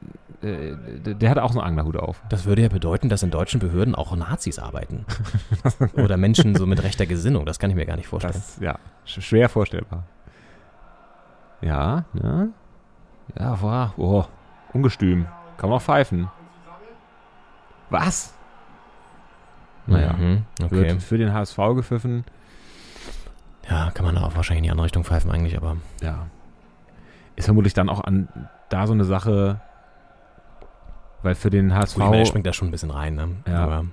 äh, der hatte auch so einen Anglerhut auf. Das würde ja bedeuten, dass in deutschen Behörden auch Nazis arbeiten. Oder Menschen so mit rechter Gesinnung. Das kann ich mir gar nicht vorstellen. Das, ja, sch schwer vorstellbar. Ja, ne? Ja, war, oh, ungestüm. Kann man auch pfeifen. Was? Naja, Mhm, okay. wird für den HSV gepfiffen. Ja, kann man auch wahrscheinlich in die andere Richtung pfeifen eigentlich, aber Ja. Ist vermutlich dann auch an da so eine Sache, weil für den HSV, Gut, ich meine, springt da schon ein bisschen rein. Ne? Ja. Aber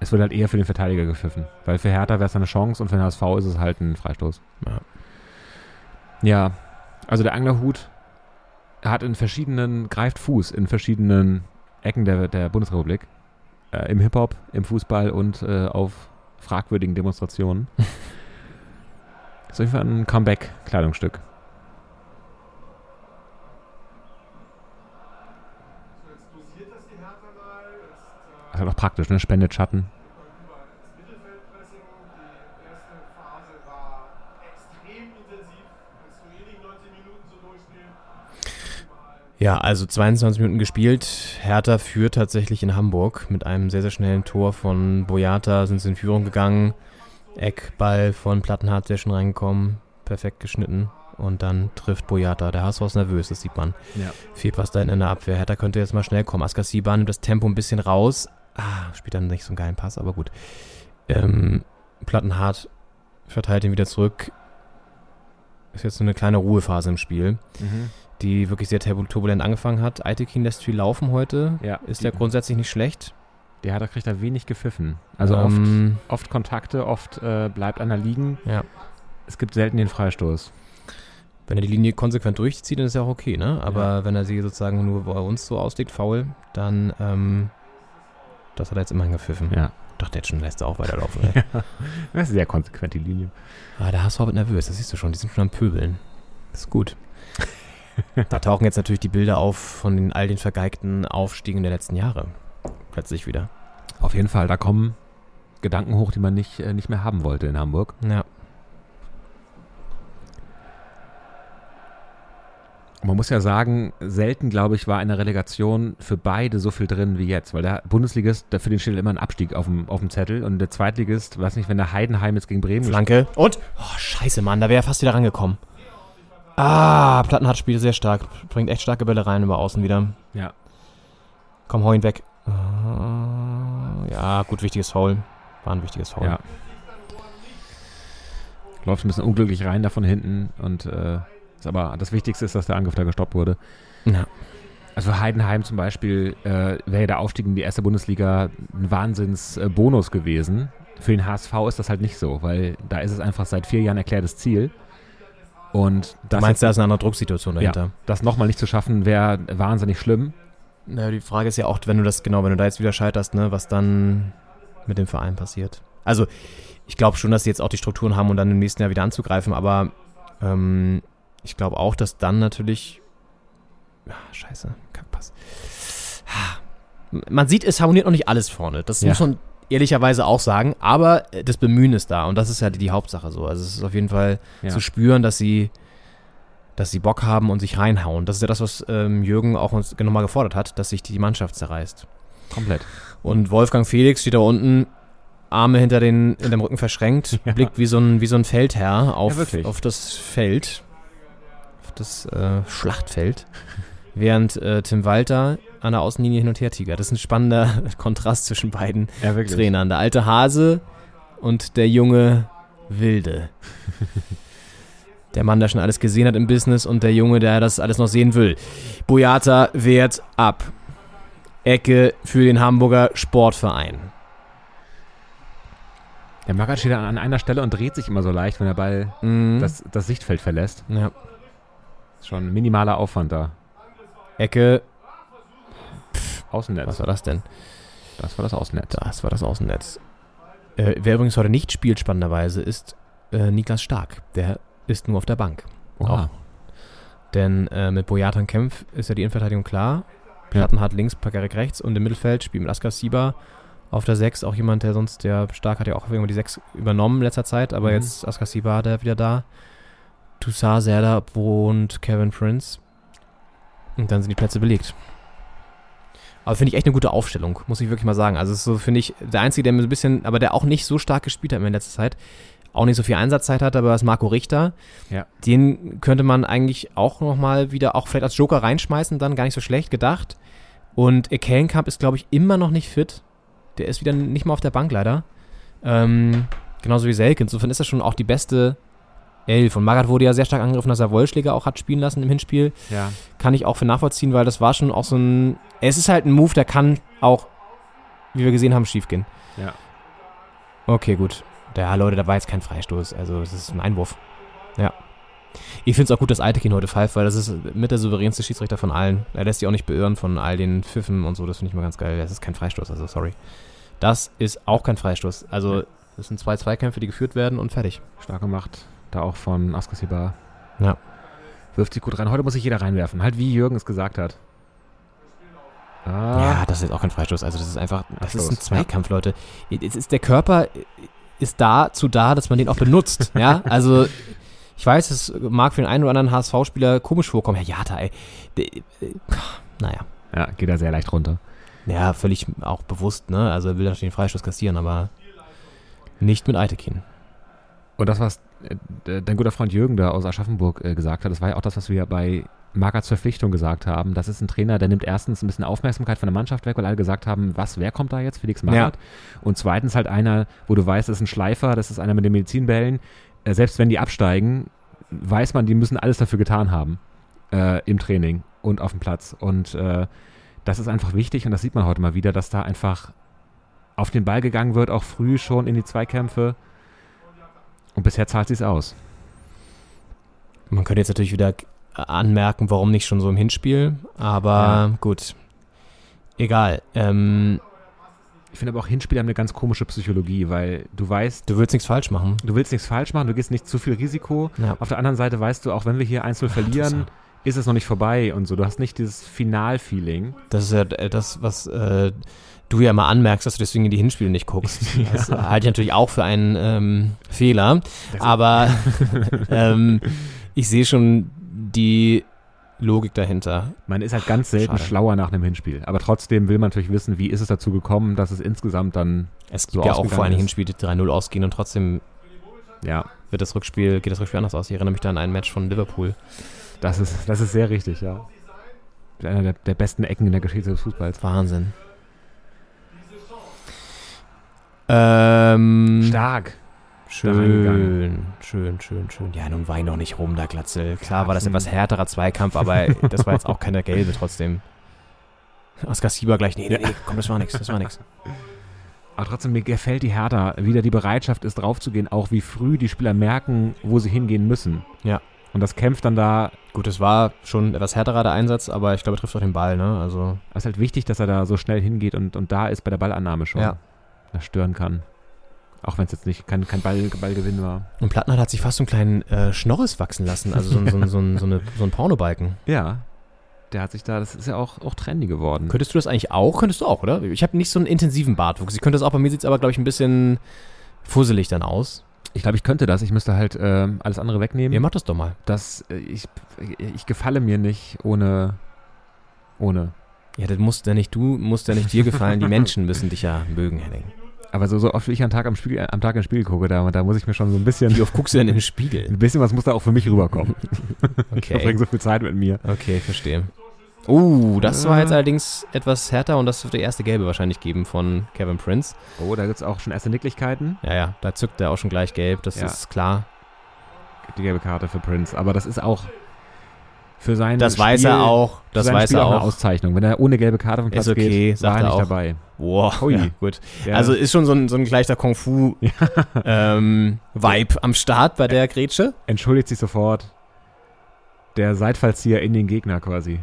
es wird halt eher für den Verteidiger gepfiffen. Weil für Hertha wäre es eine Chance und für den HSV ist es halt ein Freistoß. Ja. Ja, also der Anglerhut hat in verschiedenen, greift Fuß in verschiedenen Ecken der, der Bundesrepublik. Äh, Im Hip-Hop, im Fußball und äh, auf fragwürdigen Demonstrationen. ist auf jeden Fall ein Comeback-Kleidungsstück. Das ist halt auch praktisch, ne? Spendet Schatten. Ja, also 22 Minuten gespielt. Hertha führt tatsächlich in Hamburg mit einem sehr, sehr schnellen Tor von Boyata, sind sie in Führung gegangen. Eckball von Plattenhardt, der schon reingekommen, perfekt geschnitten. Und dann trifft Boyata. Der HSV ist nervös, das sieht man. Ja. Fehlpass da hinten in der Abwehr. Hertha könnte jetzt mal schnell kommen. Askasiba nimmt das Tempo ein bisschen raus. Ah, spielt dann nicht so einen geilen Pass, aber gut. Ähm, Plattenhardt verteilt ihn wieder zurück. Ist jetzt so eine kleine Ruhephase im Spiel die wirklich sehr turbu- turbulent angefangen hat. Aitekin lässt viel laufen heute. Ja, Ist ja grundsätzlich nicht schlecht. Der hat, da kriegt er wenig gepfiffen. Also Ähm, oft, oft Kontakte, oft äh, bleibt einer liegen. Ja. Es gibt selten den Freistoß. Wenn er die Linie konsequent durchzieht, dann ist ja auch okay, ne? Aber wenn er sie sozusagen nur bei uns so auslegt, faul, dann, ähm, das hat er jetzt immerhin gepfiffen. Ja. Doch, der schon lässt er auch weiterlaufen. ey. Das ist sehr konsequent, die Linie. Ah, der HSV wird nervös, das siehst du schon. Die sind schon am Pöbeln. Das ist gut. Da tauchen jetzt natürlich die Bilder auf von den, all den vergeigten Aufstiegen der letzten Jahre. Plötzlich wieder. Auf jeden Fall, da kommen Gedanken hoch, die man nicht, äh, nicht mehr haben wollte in Hamburg. Ja. Man muss ja sagen, selten, glaube ich, war in der Relegation für beide so viel drin wie jetzt. Weil der Bundesligist, der für den steht immer ein Abstieg auf dem, auf dem Zettel. Und der Zweitligist, weiß nicht, wenn der Heidenheim jetzt gegen Bremen Flanke. Und? Oh, scheiße, Mann, da wäre er fast wieder rangekommen. Ah, Plattenhardt spielt sehr stark. Bringt echt starke Bälle rein über außen wieder. Ja. Komm, hau ihn weg. Ah, Ja, gut, wichtiges Foul. War ein wichtiges Foul. Ja. Läuft ein bisschen unglücklich rein da von hinten. Und äh, ist aber das Wichtigste ist, dass der Angriff da gestoppt wurde. Ja. Also Heidenheim zum Beispiel äh, wäre der Aufstieg in die erste Bundesliga ein Wahnsinns-Bonus gewesen. Für den HSV ist das halt nicht so, weil da ist es einfach seit vier Jahren erklärtes Ziel. Und Du das, meinst, da ist eine andere Drucksituation dahinter? ja, das nochmal nicht zu schaffen, wäre wahnsinnig schlimm. Na, die Frage ist ja auch, wenn du das, genau, wenn du da jetzt wieder scheiterst, ne, was dann mit dem Verein passiert. Also, ich glaube schon, dass sie jetzt auch die Strukturen haben, um dann im nächsten Jahr wieder anzugreifen, aber ähm, ich glaube auch, dass dann natürlich. Ah, scheiße, Kackpass. Ah, Man sieht, es harmoniert noch nicht alles vorne. Das Ja. muss man ehrlicherweise auch sagen, aber äh, das Bemühen ist da und das ist ja die, die Hauptsache so. Also es ist auf jeden Fall Ja. zu spüren, dass sie dass sie Bock haben und sich reinhauen. Das ist ja das, was ähm, Jürgen auch uns nochmal gefordert hat, dass sich die Mannschaft zerreißt. Komplett. Und Wolfgang Felix steht da unten, Arme hinter den, in dem Rücken verschränkt, blickt wie so ein, wie so ein Feldherr Ja, auf, wirklich. auf das Feld, auf das äh, Schlachtfeld, während äh, Tim Walter an der Außenlinie hin und her tigert. Das ist ein spannender Kontrast zwischen beiden Ja. Trainern. Der alte Hase und der junge Wilde. Der Mann, der schon alles gesehen hat im Business und der Junge, der das alles noch sehen will. Boyata wehrt ab. Ecke für den Hamburger Sportverein. Der Magath steht an, an einer Stelle und dreht sich immer so leicht, wenn der Ball Mhm. das, das Sichtfeld verlässt. ja. Ist schon minimaler Aufwand da. Ecke, Außennetz. was war das denn? Das war das Außennetz. Das war das Außennetz. Äh, wer übrigens heute nicht spielt, spannenderweise, ist äh, Niklas Stark. Der ist nur auf der Bank. Oha. Auch. Denn äh, mit Boyata und Kempf ist ja die Innenverteidigung klar. Ja. Plattenhardt links, Pakarek rechts und im Mittelfeld spielt mit Askar Siba auf der 6. Auch jemand, der sonst, der Stark hat ja auch irgendwann die 6 übernommen in letzter Zeit, aber Mhm. jetzt Askar Siba hat er wieder da. Toussaint, Serda und Kevin Prince. Und dann sind die Plätze belegt. Aber finde ich echt eine gute Aufstellung, muss ich wirklich mal sagen. Also ist so, finde ich, der Einzige, der mir so ein bisschen, aber der auch nicht so stark gespielt hat in letzter Zeit, auch nicht so viel Einsatzzeit hat, aber ist Marco Richter. Ja. Den könnte man eigentlich auch nochmal wieder, auch vielleicht als Joker reinschmeißen, dann gar nicht so schlecht gedacht. Und Kellenkamp ist, glaube ich, immer noch nicht fit. Der ist wieder nicht mal auf der Bank leider. Ähm, genauso wie Selke. Insofern ist das schon auch die beste Elf. Und Magath wurde ja sehr stark angegriffen, dass er Wollschläger auch hat spielen lassen im Hinspiel. Ja. Kann ich auch für nachvollziehen, weil das war schon auch so ein. Es ist halt ein Move, der kann auch, wie wir gesehen haben, schiefgehen. Ja. Okay, gut. Ja, Leute, da war jetzt kein Freistoß. Also, es ist ein Einwurf. Ja. Ich finde es auch gut, dass Eitekin heute pfeift, weil das ist mit der souveränste Schiedsrichter von allen. Er lässt sich auch nicht beirren von all den Pfiffen und so. Das finde ich mal ganz geil. Das ist kein Freistoß, also sorry. Das ist auch kein Freistoß. Also, das sind zwei Zweikämpfe, die geführt werden und fertig. Stark gemacht. Da auch von Askasibar. Ja. Wirft sich gut rein. Heute muss sich jeder reinwerfen. Halt wie Jürgen es gesagt hat. Ah, Ja, das ist jetzt auch kein Freistoß. Also, das ist einfach, das ist ein. Zweikampf, Leute. Es ist, der Körper ist dazu da, dass man den auch benutzt. ja, also. Ich weiß, es mag für den einen oder anderen HSV-Spieler komisch vorkommen. Herr Jata, ey. Der- äh, Naja. ja, geht da sehr leicht runter. Ja, völlig auch bewusst, ne? Also er will natürlich den Freistoß kassieren, aber nicht mit Eitekin. Und das, was äh, dein guter Freund Jürgen da aus Aschaffenburg äh, gesagt hat, das war ja auch das, was wir bei Magaths Verpflichtung gesagt haben. Das ist ein Trainer, der nimmt erstens ein bisschen Aufmerksamkeit von der Mannschaft weg, weil alle gesagt haben, was, wer kommt da jetzt? Felix Magath. Und zweitens halt einer, wo du weißt, das ist ein Schleifer, das ist einer mit den Medizinbällen. Äh, selbst wenn die absteigen, weiß man, die müssen alles dafür getan haben äh, im Training und auf dem Platz. Und äh, das ist einfach wichtig und das sieht man heute mal wieder, dass da einfach auf den Ball gegangen wird, auch früh schon in die Zweikämpfe. Und bisher zahlt sie es aus. Man könnte jetzt natürlich wieder anmerken, warum nicht schon so im Hinspiel, aber gut. Egal. Ähm, Ich finde aber auch Hinspiele haben eine ganz komische Psychologie, weil du weißt, du willst nichts falsch machen. du willst nichts falsch machen, du gehst nicht zu viel Risiko. Ja. Auf der anderen Seite weißt du, auch wenn wir hier 1 verlieren, ist es noch nicht vorbei und so. Du hast nicht dieses Final-Feeling. Das ist ja äh, das, was äh, du ja mal anmerkst, dass du deswegen in die Hinspiele nicht guckst. Das halte ich natürlich auch für einen ähm, Fehler. Aber ähm, ich sehe schon die Logik dahinter. Man ist halt ganz selten Schade. schlauer nach einem Hinspiel. Aber trotzdem will man natürlich wissen, wie ist es dazu gekommen, dass es insgesamt dann, Es So gibt ja auch vor allen. Hinspiele, die 3-0 ausgehen und trotzdem ja, wird das Rückspiel, geht das Rückspiel anders aus. Ich erinnere mich da an ein Match von Liverpool. das ist, das ist sehr richtig, ja. Einer der, der besten Ecken in der Geschichte des Fußballs. Wahnsinn. Ähm, Stark. schön, schön, schön, schön. Ja, nun wein doch nicht rum, da Glatzel. Klar war das etwas härterer Zweikampf, aber das war jetzt auch keine gelbe trotzdem. Oskar Sieber gleich, nee, nee, nee, komm, das war nix, das war nix. Aber trotzdem, mir gefällt die Hertha, wie da die Bereitschaft ist, draufzugehen, auch wie früh die Spieler merken, wo sie hingehen müssen. Ja. Und das kämpft dann da. Gut, es war schon etwas härterer der Einsatz, aber ich glaube, er trifft auch den Ball, ne? Also, Es ist halt wichtig, dass er da so schnell hingeht und, und da ist bei der Ballannahme schon. Ja. Stören kann. Auch wenn es jetzt nicht kein, kein Ball, Ballgewinn war. und Plattner hat sich fast so einen kleinen äh, Schnorris wachsen lassen, also so, ein- so, ein- so, ein- so, eine, so ein Pornobalken. Ja. Der hat sich da, das ist ja auch, auch trendy geworden. Könntest du das eigentlich auch? Könntest du auch, oder? Ich habe nicht so einen intensiven Bartwuchs. Ich könnte das auch, bei mir sieht es aber, glaube ich, ein bisschen fusselig dann aus. Ich glaube, ich könnte das. Ich müsste halt ähm, alles andere wegnehmen. Ihr macht das doch mal. Das, äh, ich, ich gefalle mir nicht ohne. Ohne. Ja, das musst ja nicht du, musst ja nicht dir gefallen. Die Menschen müssen dich ja mögen, Henning. Aber so, so oft wie ich am Tag, am, Spiegel, am Tag ins Spiegel gucke, da, da muss ich mir schon so ein bisschen. Wie oft guckst du denn im Spiegel? Ein bisschen was muss da auch für mich rüberkommen. Okay, so viel Zeit mit mir. okay, verstehe. Uh, das war jetzt allerdings etwas härter und das wird die erste Gelbe wahrscheinlich geben von Kevin Prince. Oh, da gibt es auch schon erste Nicklichkeiten. Ja, ja, da zückt er auch schon gleich gelb, das Ja. ist klar. Die gelbe Karte für Prince. Aber das ist auch für sein Das Spiel, weiß er auch, das weiß Spiel er auch eine. Auszeichnung. Wenn er ohne gelbe Karte vom Platz Ist okay, geht, sagt war er nicht auch. dabei. Wow, Ui. ja, gut. Ja. Also ist schon so ein, so ein leichter Kung-Fu-Vibe ähm, Vibe am Start bei der Grätsche. entschuldigt sich sofort. Der Seitfallzieher in den Gegner quasi.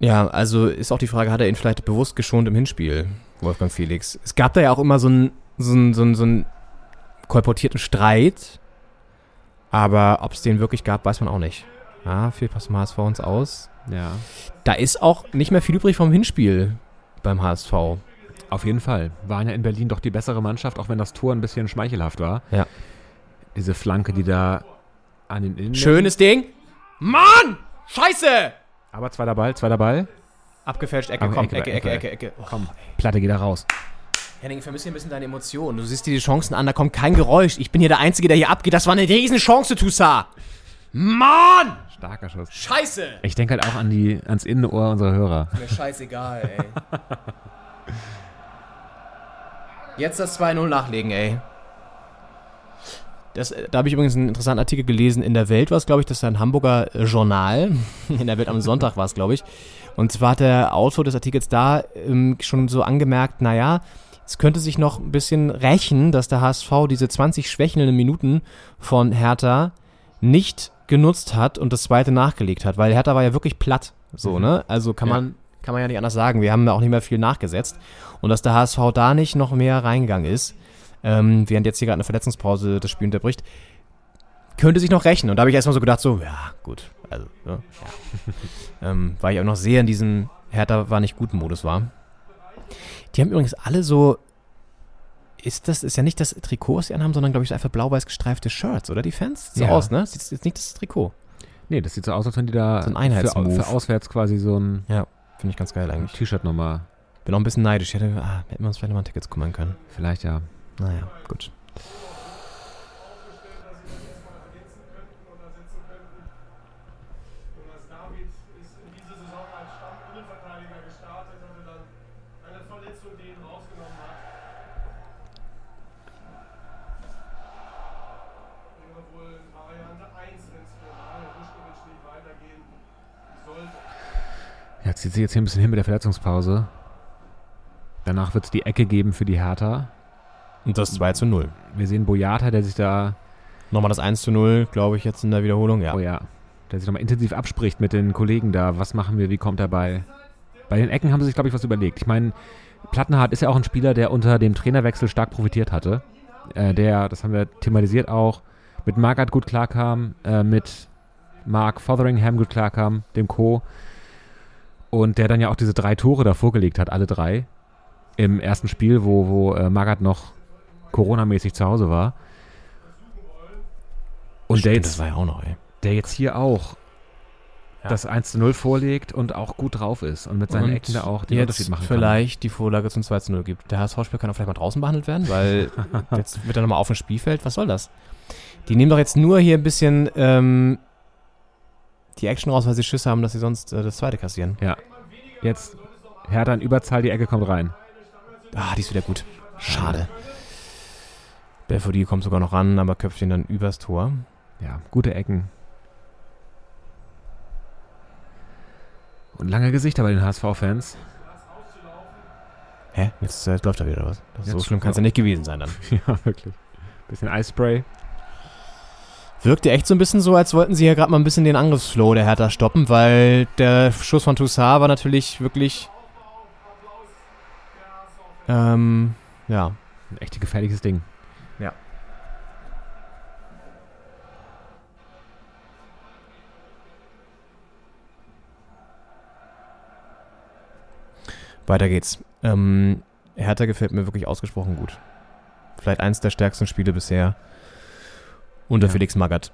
Ja, also ist auch die Frage, hat er ihn vielleicht bewusst geschont im Hinspiel, Wolfgang Felix? Es gab da ja auch immer so einen so einen- so einen- so einen kolportierten Streit, aber ob es den wirklich gab, weiß man auch nicht. Ja, viel passt zum HSV uns aus. Ja. Da ist auch nicht mehr viel übrig vom Hinspiel beim HSV. Auf jeden Fall. Waren ja in Berlin doch die bessere Mannschaft, auch wenn das Tor ein bisschen schmeichelhaft war. Ja. Diese Flanke, die da an den Innen. Schönes Ding. Mann! Scheiße! Aber zweiter Ball, zweiter Ball. Abgefälscht, Ecke, komm, Ecke, Ecke, Ecke, Ecke. Ecke, Ecke. Oh. Komm, Platte geht da raus. Henning, ich vermisse hier ein bisschen deine Emotionen. Du siehst dir die Chancen an, da kommt kein Geräusch. Ich bin hier der Einzige, der hier abgeht. Das war eine riesen Chance, Toussaint. Mann! Starker Schuss. Scheiße! Ich denke halt auch an die, ans Innenohr unserer Hörer. Mir scheißegal, ey. Jetzt das 2-0 nachlegen, ey. Das, äh, da habe ich übrigens einen interessanten Artikel gelesen. In der Welt war es, glaube ich, das ist ein Hamburger äh, Journal. In der Welt am Sonntag war es, glaube ich. Und zwar hat der Autor des Artikels da ähm, schon so angemerkt, naja, es könnte sich noch ein bisschen rächen, dass der HSV diese 20 schwächelnden Minuten von Hertha nicht genutzt hat und das zweite nachgelegt hat, weil Hertha war ja wirklich platt. So, ne? Also kann Ja. man, kann man ja nicht anders sagen. Wir haben da auch nicht mehr viel nachgesetzt. Und dass der HSV da nicht noch mehr reingegangen ist, ähm, während jetzt hier gerade eine Verletzungspause das Spiel unterbricht, könnte sich noch rächen. Und da habe ich erstmal so gedacht, so, ja, gut. Also, ja. ähm, weil ich auch noch sehr in diesem Hertha war nicht guten Modus war. Die haben übrigens alle so. Ist das, ist ja nicht das Trikot, was die anhaben, sondern glaube ich so einfach blau-weiß gestreifte Shirts, oder die Fans? Sieht so Ja. aus, ne? Sieht jetzt nicht das Trikot. Nee, das sieht so aus, als wenn die da So ein für, für auswärts quasi so ein Ja, finde ich ganz geil eigentlich. T-Shirt nochmal. Bin auch ein bisschen neidisch. Hätte, ah, hätten wir uns vielleicht nochmal Tickets kümmern können. Vielleicht ja. Naja, gut. Jonas David ist in diese Saison als Stamminnenverteidiger gestartet, hatte dann eine Verletzung, die ihn rausgenommen hat. Wäre wohl Variante 1, wenn es für Mario Vuskovic nicht weitergehen sollte. Ja, zieht sich jetzt hier ein bisschen hin mit der Verletzungspause. Danach wird es die Ecke geben für die Hertha. Und das 2 zu 0. Wir sehen Boyata, der sich da, Nochmal das 1 zu 0, glaube ich, jetzt in der Wiederholung. Ja. oh ja, der sich nochmal intensiv abspricht mit den Kollegen da. Was machen wir, wie kommt er bei? Bei den Ecken haben sie sich, glaube ich, was überlegt. Ich meine, Plattenhardt ist ja auch ein Spieler, der unter dem Trainerwechsel stark profitiert hatte. Äh, der, das haben wir thematisiert auch, mit Magath gut klarkam, äh, mit Mark Fotheringham gut klarkam, dem Co. Und der dann ja auch diese drei Tore da vorgelegt hat, alle drei. Im ersten Spiel, wo, wo äh, Magath noch Corona-mäßig zu Hause war. Und der Stimmt, jetzt, das war ja auch noch, ey. der jetzt hier auch Ja. das 1 zu 0 vorlegt und auch gut drauf ist und mit seinen Und Ecken da auch den jetzt Unterschied machen vielleicht die Vorlage zum 2 zu 0 gibt. Der HSV-Spieler kann auch vielleicht mal draußen behandelt werden, weil jetzt wird er nochmal auf dem Spielfeld. Was soll das? Die nehmen doch jetzt nur hier ein bisschen ähm, die Action raus, weil sie Schüsse haben, dass sie sonst äh, das zweite kassieren. kann. Jetzt Hertha in Überzahl, die Ecke kommt rein. Ah, die ist wieder gut. Schade. Belfodil kommt sogar noch ran, aber köpft ihn dann übers Tor. Ja, gute Ecken. Und lange Gesichter bei den HSV-Fans. Hä? Jetzt äh, läuft er wieder oder was? So schlimm kann es ja nicht gewesen sein dann. ja, wirklich. Bisschen Eispray. Wirkte echt so ein bisschen so, als wollten sie ja gerade mal ein bisschen den Angriffsflow der Hertha stoppen, weil der Schuss von Toussaint war natürlich wirklich. Ähm, ja. Ein echt gefährliches Ding. Weiter geht's. Ähm, Hertha gefällt mir wirklich ausgesprochen gut. Vielleicht eins der stärksten Spiele bisher. Unter Ja. Felix Magath.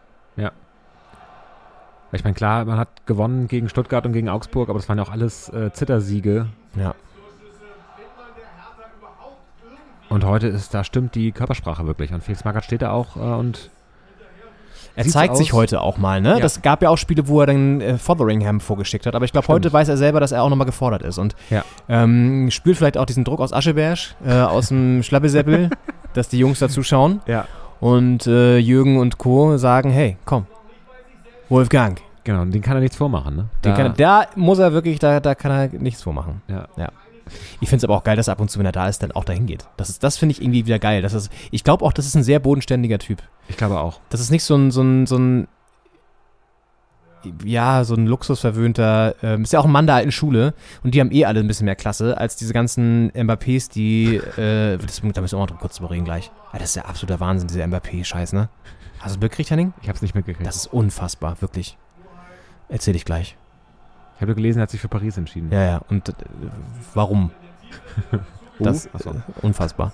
Ich meine, klar, man hat gewonnen gegen Stuttgart und gegen Augsburg, aber das waren ja auch alles äh, Zittersiege. Ja. Und heute ist, da stimmt die Körpersprache wirklich. Und Felix Magath steht da auch äh, und Er Sieht's zeigt sich aus- heute auch mal, ne? Ja. Das gab ja auch Spiele, wo er dann äh, Fotheringham vorgeschickt hat. Aber ich glaube, heute weiß er selber, dass er auch nochmal gefordert ist. Und Ja. ähm, spürt vielleicht auch diesen Druck aus Ascheberg, äh, aus dem Schlappesäppel, dass die Jungs da zuschauen. Ja. Und äh, Jürgen und Co. sagen, hey, komm, Wolfgang. genau, und den kann er nichts vormachen. Ne? Den Da- kann, er- da muss er wirklich, da, da kann er nichts vormachen. ja. Ich finde es aber auch geil, dass er ab und zu, wenn er da ist, dann auch dahin geht. Das, ist- das finde ich irgendwie wieder geil. Das ist, ich glaube auch, das ist ein sehr bodenständiger Typ. Ich glaube auch. Das ist nicht so ein, so ein, so ein ja, so ein luxusverwöhnter, ähm, ist ja auch ein Mann der alten Schule und die haben eh alle ein bisschen mehr Klasse als diese ganzen Mbappés, die, äh, das, da müssen wir auch mal kurz drüber reden gleich. Ah, das ist ja absoluter Wahnsinn, dieser Mbappé-Scheiß, ne? Hast du es mitgekriegt, Henning? Ich habe es nicht mitgekriegt. Das ist unfassbar, wirklich. Erzähl ich gleich. ich habe gelesen, er hat sich für Paris entschieden. Ja, ja, und äh, warum? Das Oh, achso. äh, unfassbar.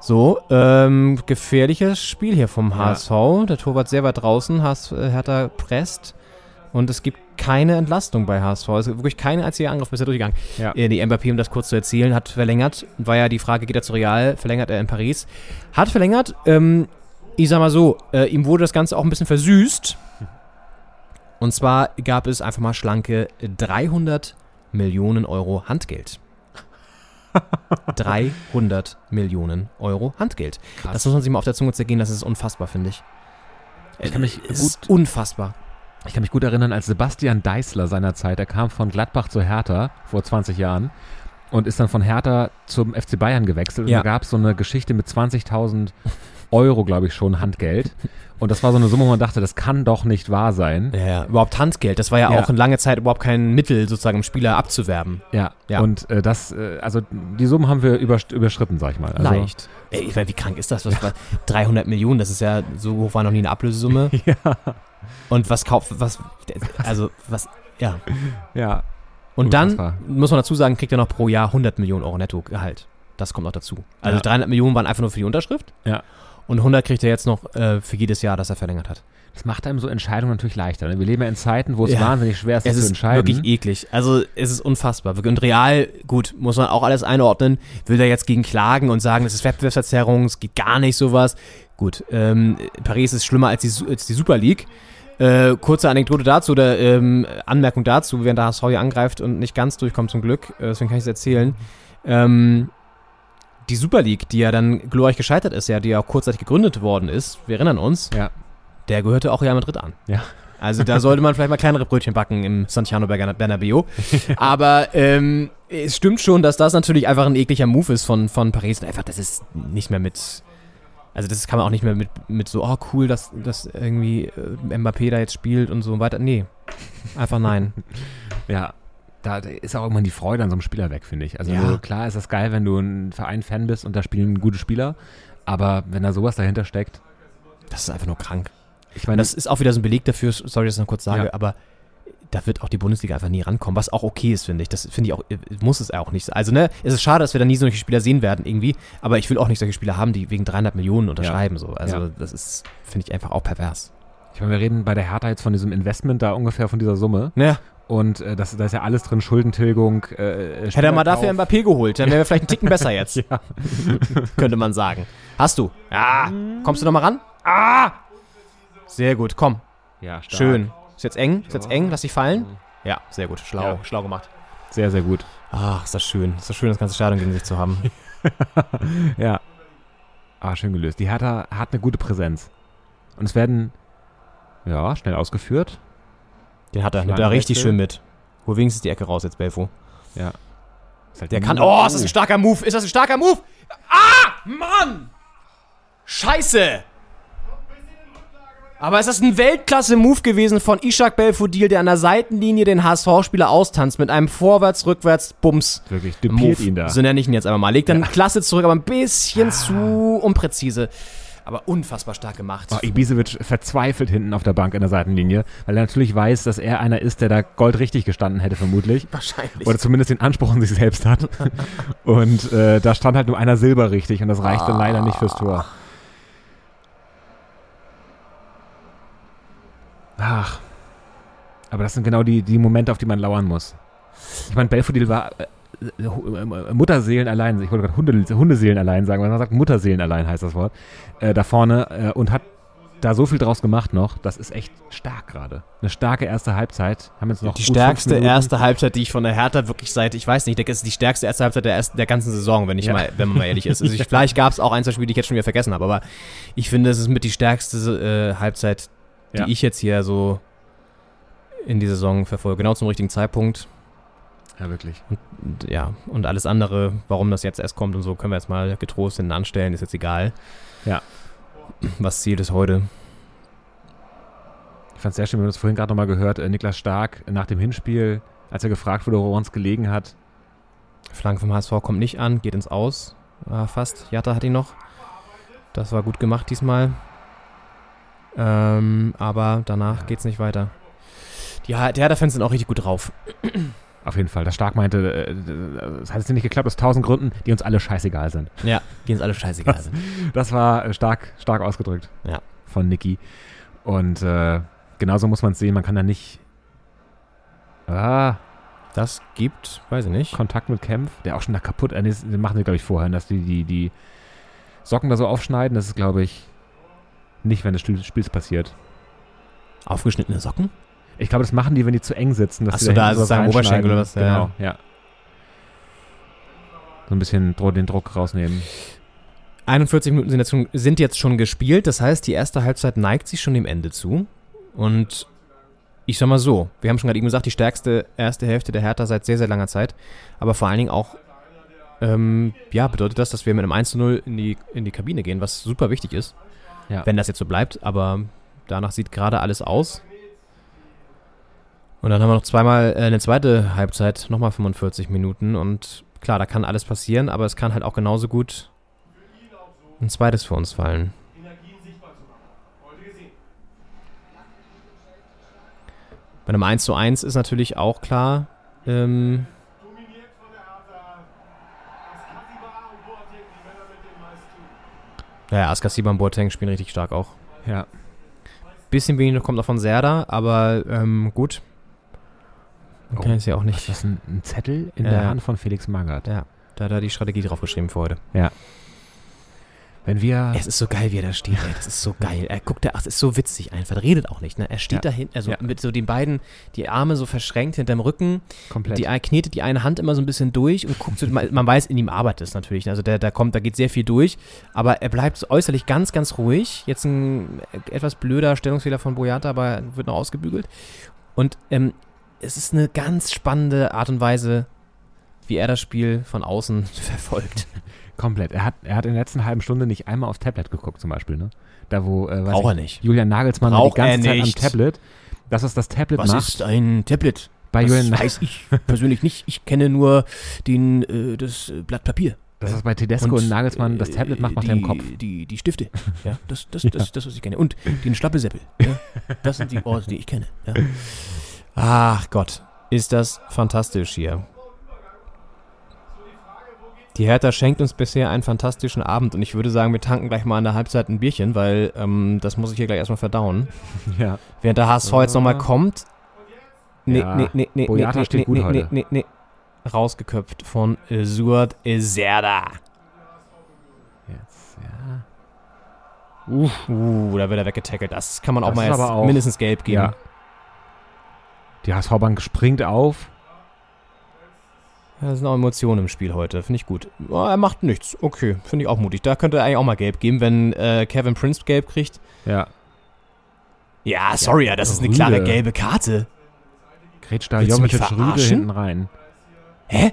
So, ähm, gefährliches Spiel hier vom Ja. HSV. Der Torwart sehr weit draußen, HS, äh, Hertha presst und es gibt keine Entlastung bei HSV. Es ist wirklich kein einziger Angriff bisher durchgegangen. Ja. Äh, die Mbappé, um das kurz zu erzählen, hat verlängert. War ja die Frage, geht er zu Real? Verlängert er in Paris? Hat verlängert. Ähm, ich sag mal so, äh, ihm wurde das Ganze auch ein bisschen versüßt. Und zwar gab es einfach mal schlanke 300 Millionen Euro Handgeld. 300 Millionen Euro Handgeld. Krass. Das muss man sich mal auf der Zunge zergehen, das ist unfassbar, finde ich. Ich kann mich Es ist unfassbar. Ich kann mich gut erinnern, als Sebastian Deißler seinerzeit, er kam von Gladbach zu Hertha vor 20 Jahren und ist dann von Hertha zum FC Bayern gewechselt. Ja. Und da gab es so eine Geschichte mit 20.000 Euro, glaube ich schon, Handgeld. Und das war so eine Summe, wo man dachte, das kann doch nicht wahr sein. Ja, ja, überhaupt Handgeld. Das war ja, Ja. auch in lange Zeit überhaupt kein Mittel, sozusagen, um Spieler abzuwerben. Ja, Ja. und äh, das, äh, also die Summen haben wir überschritten, sag ich mal. Also, Leicht. Ey, ich meine, wie krank ist das? Was, war 300 Millionen, das ist ja, so hoch war noch nie eine Ablösesumme. Ja. Und was kauft, was, also, was, ja. Ja, Und dann, muss man dazu sagen, kriegt er noch pro Jahr 100 Millionen Euro Nettogehalt. Das kommt noch dazu. Also Ja. 300 Millionen waren einfach nur für die Unterschrift. Ja. Und 100 kriegt er jetzt noch äh, für jedes Jahr, das er verlängert hat. das macht einem so Entscheidungen natürlich leichter. Ne? Wir leben ja in Zeiten, wo es Ja. wahnsinnig schwer ist, das Es zu ist entscheiden. wirklich eklig. Also es ist unfassbar. Und real, gut, muss man auch alles einordnen. Will er jetzt gegen klagen und sagen, das ist Wettbewerbsverzerrung, es geht gar nicht sowas. Gut, ähm, Paris ist schlimmer als die, als die Super League. Äh, kurze Anekdote dazu oder ähm, Anmerkung dazu, während der HSV hier angreift und nicht ganz durchkommt zum Glück, äh, deswegen kann ich es erzählen. Ähm, die Super League, die ja dann glorreich gescheitert ist, ja, die ja auch kurzzeitig gegründet worden ist, wir erinnern uns, Ja. der gehörte auch Real Madrid an. Ja. Also da sollte man vielleicht mal kleinere Brötchen backen im Santiano Berna- Bernabeu. Aber ähm, es stimmt schon, dass das natürlich einfach ein ekliger Move ist von, von Paris. Und einfach, das ist nicht mehr mit. Also das kann man auch nicht mehr mit, mit so, oh cool, dass, dass irgendwie äh, Mbappé da jetzt spielt und so weiter. Nee. Einfach nein. Ja, da ist auch irgendwann die Freude an so einem Spieler weg, finde ich. Also Ja. so, klar ist das geil, wenn du ein Verein-Fan bist und da spielen gute Spieler, aber wenn da sowas dahinter steckt, Das ist einfach nur krank. ich meine, Das ist auch wieder so ein Beleg dafür, sorry, dass ich noch kurz sage, Ja. aber da wird auch die Bundesliga einfach nie rankommen, was auch okay ist, finde ich. Das finde ich auch, muss es auch nicht sein. Also, ne, es ist schade, dass wir da nie solche Spieler sehen werden irgendwie, aber ich will auch nicht solche Spieler haben, die wegen 300 Millionen unterschreiben, so. Also, Ja. das ist, finde ich einfach auch pervers. ich meine, wir reden bei der Hertha jetzt von diesem Investment da ungefähr von dieser Summe Ja, und äh, das, da ist ja alles drin, Schuldentilgung, äh, hätte er mal dafür. Mbappé geholt, dann wäre vielleicht einen Ticken besser jetzt. Könnte man sagen. Hast du? Ja. Kommst du noch mal ran? Ah! Sehr gut, komm. Ja, stark. Schön. Ist jetzt eng? Ist jetzt eng? Lass dich fallen? Ja, sehr gut. Schlau, Ja. schlau gemacht. Sehr, sehr gut. Ach, ist das schön. Ist das schön, das ganze Stadion gegen sich zu haben. Ja. Ah, schön gelöst. Die Hertha hat eine gute Präsenz. Und es werden, ja, schnell ausgeführt. Den hat er. Nimmt er richtig schön mit. Hol wenigstens die Ecke raus jetzt, Belfo. Ja. Halt Der kann. Oh, ist das ein starker Move? Ist das ein starker Move? Ah! Mann! Scheiße! Aber ist das ein Weltklasse-Move gewesen von Ishak Belfodil, der an der Seitenlinie den HSV-Spieler austanzt mit einem Vorwärts-Rückwärts-Bums. Wirklich, düpiert ihn da. So nenne ich ihn jetzt einfach mal. Legt dann klasse zurück, aber ein bisschen zu unpräzise. Aber unfassbar stark gemacht. Oh, Ibisevic verzweifelt hinten auf der Bank in der Seitenlinie, weil er natürlich weiß, dass er einer ist, der da Gold richtig gestanden hätte, vermutlich. Wahrscheinlich. Oder zumindest den Anspruch an sich selbst hat. und äh, da stand halt nur einer Silber richtig und das reichte leider nicht fürs Tor. Ach. Aber das sind genau die, die Momente, auf die man lauern muss. Ich meine, Belfodil war äh, Mutterseelen allein, ich wollte gerade Hunde, Hundeseelen allein sagen, weil man sagt Mutterseelen allein heißt das Wort, äh, da vorne äh, und hat da so viel draus gemacht noch, das ist echt stark gerade. Eine starke erste Halbzeit. Haben jetzt noch die stärkste erste Halbzeit, die ich von der Hertha wirklich seit, ich weiß nicht, ich denke, es ist die stärkste erste Halbzeit der, ersten, der ganzen Saison, wenn ich Ja. mal, wenn man mal ehrlich ist. Also ich, vielleicht gab es auch ein, zwei Spiele, die ich jetzt schon wieder vergessen habe, aber ich finde, es ist mit die stärkste äh, Halbzeit, die Ja. ich jetzt hier so in die Saison verfolge. Genau zum richtigen Zeitpunkt. Ja, wirklich. Und, ja, und alles andere, warum das jetzt erst kommt und so, können wir jetzt mal getrost hinten anstellen, ist jetzt egal. Ja. Was Ziel ist heute. Ich fand es sehr schön, wir haben das vorhin gerade nochmal gehört, äh, Niklas Stark nach dem Hinspiel, als er gefragt wurde, woran es gelegen hat. Flanke vom HSV kommt nicht an, geht ins Aus. Ah, fast. Jatta hat ihn noch. Das war gut gemacht diesmal. Ähm, aber danach geht's nicht weiter. Die, die Hertha-Fans sind auch richtig gut drauf. Auf jeden Fall. Das Stark meinte, äh, es hat jetzt nicht geklappt aus tausend Gründen, die uns alle scheißegal sind. Ja, die uns alle scheißegal sind. Das war äh, stark, stark ausgedrückt. Ja. Von Niki. Und äh, genauso muss man es sehen. Man kann da nicht. Ah, Das gibt, weiß ich nicht. Kontakt mit Kempf, der auch schon da kaputt. Äh, nee, das machen sie, glaube ich, vorher, dass die, die, die Socken da so aufschneiden. Das ist, glaube ich, nicht, wenn des Spiel- Spiels passiert. Aufgeschnittene Socken? Ich glaube, das machen die, wenn die zu eng sitzen. Dass Ach die so, da hinten sozusagen was Oberschenkel oder reinschneiden. was, ja. Genau, ja. So ein bisschen den Druck rausnehmen. 41 Minuten sind jetzt, schon, sind jetzt schon gespielt. Das heißt, die erste Halbzeit neigt sich schon dem Ende zu. Und ich sag mal so, wir haben schon gerade eben gesagt, die stärkste erste Hälfte der Hertha seit sehr, sehr langer Zeit. Aber vor allen Dingen auch, ähm, ja, bedeutet das, dass wir mit einem 1 zu 0 in die, in die Kabine gehen, was super wichtig ist. Ja. Wenn das jetzt so bleibt, aber danach sieht gerade alles aus. Und dann haben wir noch zweimal äh, eine zweite Halbzeit, nochmal 45 Minuten. Und klar, da kann alles passieren, aber es kann halt auch genauso gut ein zweites für uns fallen. Bei einem 1 zu 1 ist natürlich auch klar, ähm, ja, Askasiba und Boateng spielen richtig stark auch. Ja. Bisschen wenig noch kommt noch von Serda, aber ähm, gut. Man kann Oh, jetzt ja auch nicht. ist das, ein, ein Zettel in Ja. der Hand von Felix Magath? Ja, da hat er die Strategie draufgeschrieben für heute. Wenn wir. Es ist so geil, wie er da steht, ey. Das ist so geil. Er guckt da, ach, das ist so witzig einfach. Er redet auch nicht, ne? Er steht Ja. da hinten, also Ja. mit so den beiden, die Arme so verschränkt hinterm Rücken. komplett. Die er knetet die eine Hand immer so ein bisschen durch und guckt so, man, man weiß, in ihm arbeitet es natürlich. ne? Also der, da kommt, da geht sehr viel durch, aber er bleibt so äußerlich ganz, ganz ruhig. Jetzt ein etwas blöder Stellungsfehler von Boyata, aber wird noch ausgebügelt. Und ähm, es ist eine ganz spannende Art und Weise, wie er das Spiel von außen verfolgt. Komplett. Er hat, er hat in der letzten halben Stunde nicht einmal aufs Tablet geguckt, zum Beispiel, ne? Da, wo, äh, Braucht er nicht. Julian Nagelsmann war die Braucht ganze Zeit am Tablet. Das ist das Tablet Was macht. ist ein Tablet? bei das Julian weiß ich persönlich nicht. Ich kenne nur den, äh, das äh, Blatt Papier. Das ist bei Tedesco und, Nagelsmann, das Tablet macht, macht die, er im Kopf. Die, die Stifte. Ja, das, das, das, das, was ich kenne. Und den Schlappesäppel. Ja, das sind die Orte, die ich kenne. Ja. Ach Gott, ist das fantastisch hier. Die Hertha schenkt uns bisher einen fantastischen Abend und ich würde sagen, wir tanken gleich mal an der Halbzeit ein Bierchen, weil ähm, das muss ich hier gleich erstmal verdauen. Ja. Während der HSV jetzt nochmal kommt. Nee, Ja, nee, nee, nee, Boyata nee, steht nee, gut nee, heute. nee, nee, nee. Rausgeköpft von äh, Suat Ezerda. Jetzt, ja. Uh, da wird er weggetackelt. Das kann man auch Das mal ist jetzt auch- mindestens gelb geben. Ja. Die HSV-Bank springt auf. Ja, das sind auch Emotionen im Spiel heute. Finde ich gut. Oh, er macht nichts. Okay, finde ich auch mutig. Da könnte er eigentlich auch mal gelb geben, wenn äh, Kevin Prince gelb kriegt. Ja. Ja, sorry, ja, das ist eine Rüde. klare gelbe Karte. Grätscht da Jovetic Rüde hinten rein. Hä?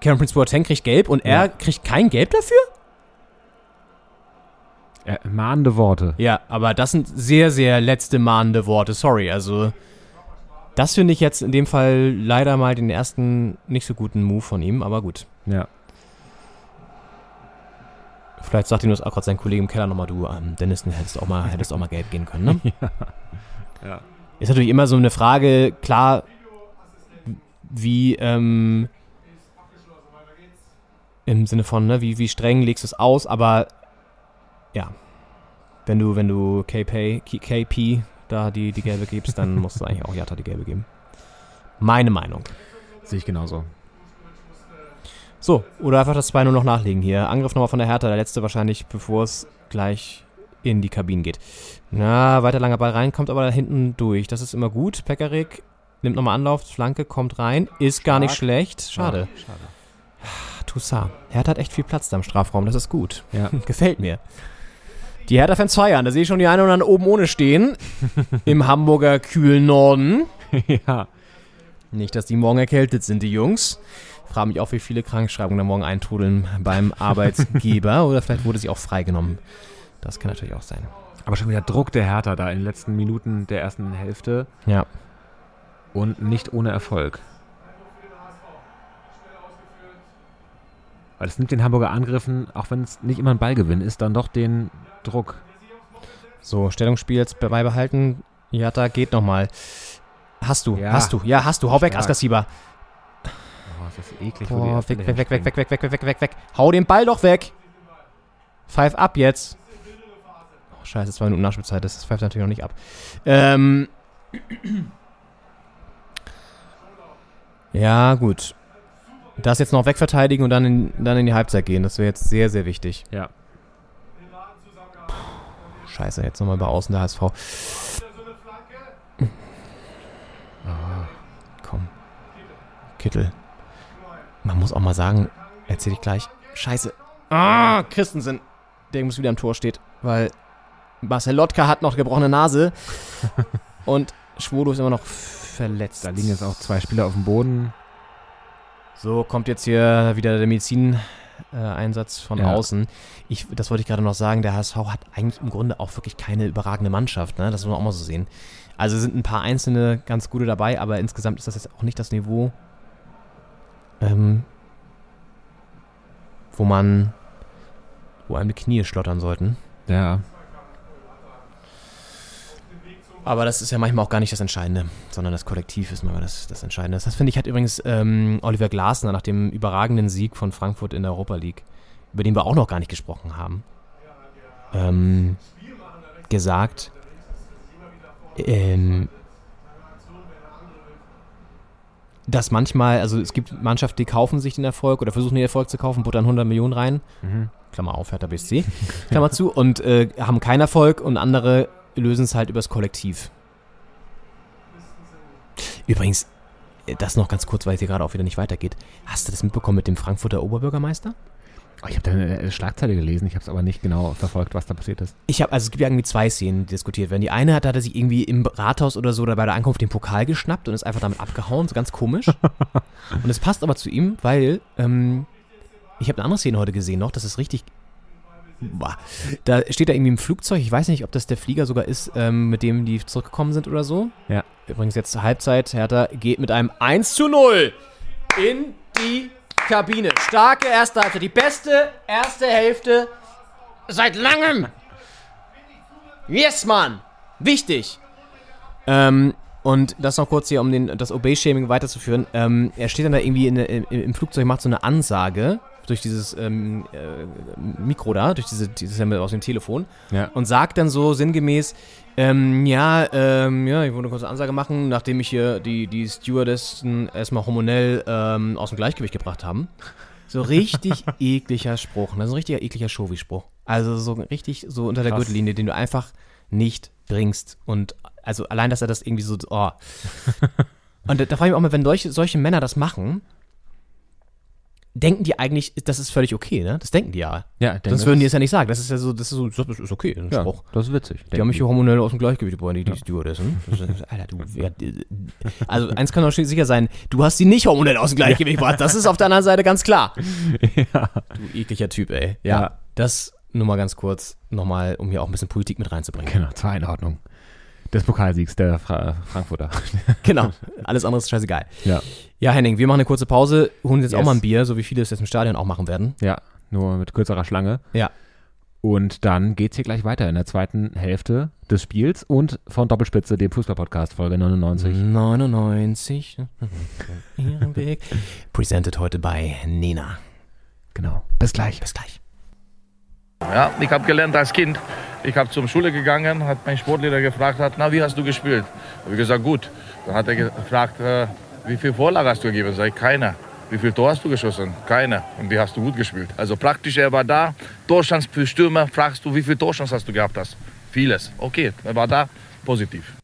Kevin Prince Boateng kriegt gelb und Ja. er kriegt kein Gelb dafür? Äh, mahnende Worte. Ja, aber das sind sehr, sehr letzte mahnende Worte. Sorry, also das finde ich jetzt in dem Fall leider mal den ersten nicht so guten Move von ihm, aber gut. Ja. Vielleicht sagt ihm das auch gerade sein Kollege im Keller nochmal, du, ähm, Dennis, du hättest auch mal, hättest auch mal gelb gehen können, ne? Ja. Ist natürlich immer so eine Frage, klar, wie, ähm, im Sinne von, ne, wie, wie streng legst du es aus, aber ja, wenn du, wenn du KP, KP da die, die gelbe gibst, dann musst du eigentlich auch Jatta die gelbe geben. Meine Meinung. Sehe ich genauso. So, oder einfach das 2-0 noch nachlegen hier. Angriff nochmal von der Hertha, der letzte wahrscheinlich, bevor es gleich in die Kabinen geht. Na, weiter langer Ball rein, kommt aber da hinten durch. Das ist immer gut. Pekarik nimmt nochmal Anlauf, Flanke kommt rein, ist gar nicht Stark. schlecht. Schade. Ja, schade. Toussaint. Hertha hat echt viel Platz da im Strafraum, das ist gut. Ja. Gefällt mir. Die Hertha-Fans feiern, da sehe ich schon die einen oder anderen oben ohne stehen. Im Hamburger kühlen Norden. ja. Nicht, dass die morgen erkältet sind, die Jungs. Frage mich auch, wie viele Krankschreibungen da morgen eintrudeln beim Arbeitgeber. Oder vielleicht wurde sie auch freigenommen. Das kann natürlich auch sein. Aber schon wieder Druck der Hertha da in den letzten Minuten der ersten Hälfte Ja. und nicht ohne Erfolg. Weil es nimmt den Hamburger Angriffen, auch wenn es nicht immer ein Ballgewinn ist, dann doch den Druck. So, Stellungsspiel jetzt beibehalten. Jatta geht nochmal. Hast du, Ja. hast du, ja, hast du. Hau weg. Askasiba. Oh, ist das eklig. wo die Boah, weg, weg, weg, weg, weg, weg, weg, weg, weg, weg, weg. Hau den Ball doch weg. Pfeif ab jetzt. Oh, scheiße, zwei Minuten Nachspielzeit. Das pfeift natürlich noch nicht ab. Ähm. Ja, gut. Das jetzt noch wegverteidigen und dann in, dann in die Halbzeit gehen. Das wäre jetzt sehr, sehr wichtig. Ja. Scheiße, jetzt nochmal bei außen der HSV. Ah, komm. Kittel. Man muss auch mal sagen, erzähl ich gleich. Scheiße. Ah, Christensen. Der muss wieder am Tor steht, weil Marcel Lotka hat noch gebrochene Nase. und Schwodo ist immer noch verletzt. Da liegen jetzt auch zwei Spieler auf dem Boden. So, kommt jetzt hier wieder der Medizineinsatz von Ja. außen. Ich, das wollte ich gerade noch sagen, der HSV hat eigentlich im Grunde auch wirklich keine überragende Mannschaft. Ne? Das muss man auch mal so sehen. Also sind ein paar einzelne ganz gute dabei, aber insgesamt ist das jetzt auch nicht das Niveau, ähm, wo man, wo einem die Knie schlottern sollten. Ja. Aber das ist ja manchmal auch gar nicht das Entscheidende, sondern das Kollektiv ist manchmal das, das Entscheidende. Das finde ich hat übrigens ähm, Oliver Glasner nach dem überragenden Sieg von Frankfurt in der Europa League, über den wir auch noch gar nicht gesprochen haben, ähm, gesagt, ähm, dass manchmal, also es gibt Mannschaften, die kaufen sich den Erfolg oder versuchen den Erfolg zu kaufen, buttern 100 Millionen rein, Klammer auf, Hertha BSC, Klammer zu, und äh, haben keinen Erfolg und andere lösen es halt übers Kollektiv. Übrigens, äh, das noch ganz kurz, weil es hier gerade auch wieder nicht weitergeht. Hast du das mitbekommen mit dem Frankfurter Oberbürgermeister? Oh, ich habe da eine äh, Schlagzeile gelesen, ich habe es aber nicht genau verfolgt, was da passiert ist. Ich habe, also es gibt ja irgendwie zwei Szenen, die diskutiert werden. Die eine hat, hat er sich irgendwie im Rathaus oder so oder bei der Ankunft den Pokal geschnappt und ist einfach damit abgehauen, so ganz komisch. und es passt aber zu ihm, weil ähm, ich habe eine andere Szene heute gesehen noch, das ist richtig. Da steht er irgendwie im Flugzeug, ich weiß nicht, ob das der Flieger sogar ist, ähm, mit dem die zurückgekommen sind oder so. Ja. Übrigens jetzt zur Halbzeit, Hertha geht mit einem 1 zu 0 in die Kabine. Starke erste Halbzeit, die beste erste Hälfte seit langem. Yes, Mann. Wichtig. Ähm, und das noch kurz hier, um den, das Obey-Shaming weiterzuführen. Ähm, er steht dann da irgendwie in, im, im Flugzeug, macht so eine Ansage durch dieses ähm, äh, Mikro da, durch diese, dieses ja aus dem Telefon Ja. und sagt dann so sinngemäß, ähm, ja, ähm, ja, ich wollte eine kurze Ansage machen, nachdem ich hier die, die Stewardessen erstmal hormonell ähm, aus dem Gleichgewicht gebracht haben. So richtig ekliger Spruch, ne? so ein richtiger ekliger Shovi-Spruch. Also so richtig so unter der Krass. Gürtellinie, den du einfach nicht bringst. Und also allein, dass er das irgendwie so, oh. Und da, da frage ich mich auch mal, wenn solche, solche Männer das machen, denken die eigentlich, das ist völlig okay, ne? Das denken die ja. Ja, denke, Sonst das würden die ist- es ja nicht sagen. Das ist ja so, das ist so, das ist okay, ein Ja, Spruch. das ist witzig. Die haben mich hier hormonell aus dem Gleichgewicht gebracht, die, die Stewardessen. Das ist- Alter, du, ja, also eins kann doch sicher sein, du hast sie nicht hormonell aus dem Gleichgewicht gebracht. Das ist auf der anderen Seite ganz klar. ja. Du ekliger Typ, ey. Ja, Ja. das nur mal ganz kurz, nochmal, um hier auch ein bisschen Politik mit reinzubringen. Genau, zur Einordnung des Pokalsiegs der Fra Frankfurter. Genau, alles andere ist scheißegal. ja. Ja, Henning, wir machen eine kurze Pause, holen uns jetzt auch Yes. mal ein Bier, so wie viele es jetzt im Stadion auch machen werden. Ja, nur mit kürzerer Schlange. Ja. Und dann geht's hier gleich weiter in der zweiten Hälfte des Spiels und von Doppelspitze, dem Fußball-Podcast, Folge 99. 99. Ihren Weg. Presented heute bei Nena. Genau. Bis gleich. Bis gleich. Ja, ich habe gelernt als Kind. Ich habe zur Schule gegangen, hat mein Sportlehrer gefragt, hat, na, wie hast du gespielt? Habe ich gesagt, gut. Dann hat er gefragt, äh, wie viel Vorlage hast du gegeben? Sag ich, keine. Wie viel Tor hast du geschossen? Keine. Und wie hast du gut gespielt? Also praktisch, er war da. Torschance für Stürmer, fragst du, wie viel Torschance hast du gehabt hast? Vieles. Okay, er war da, positiv.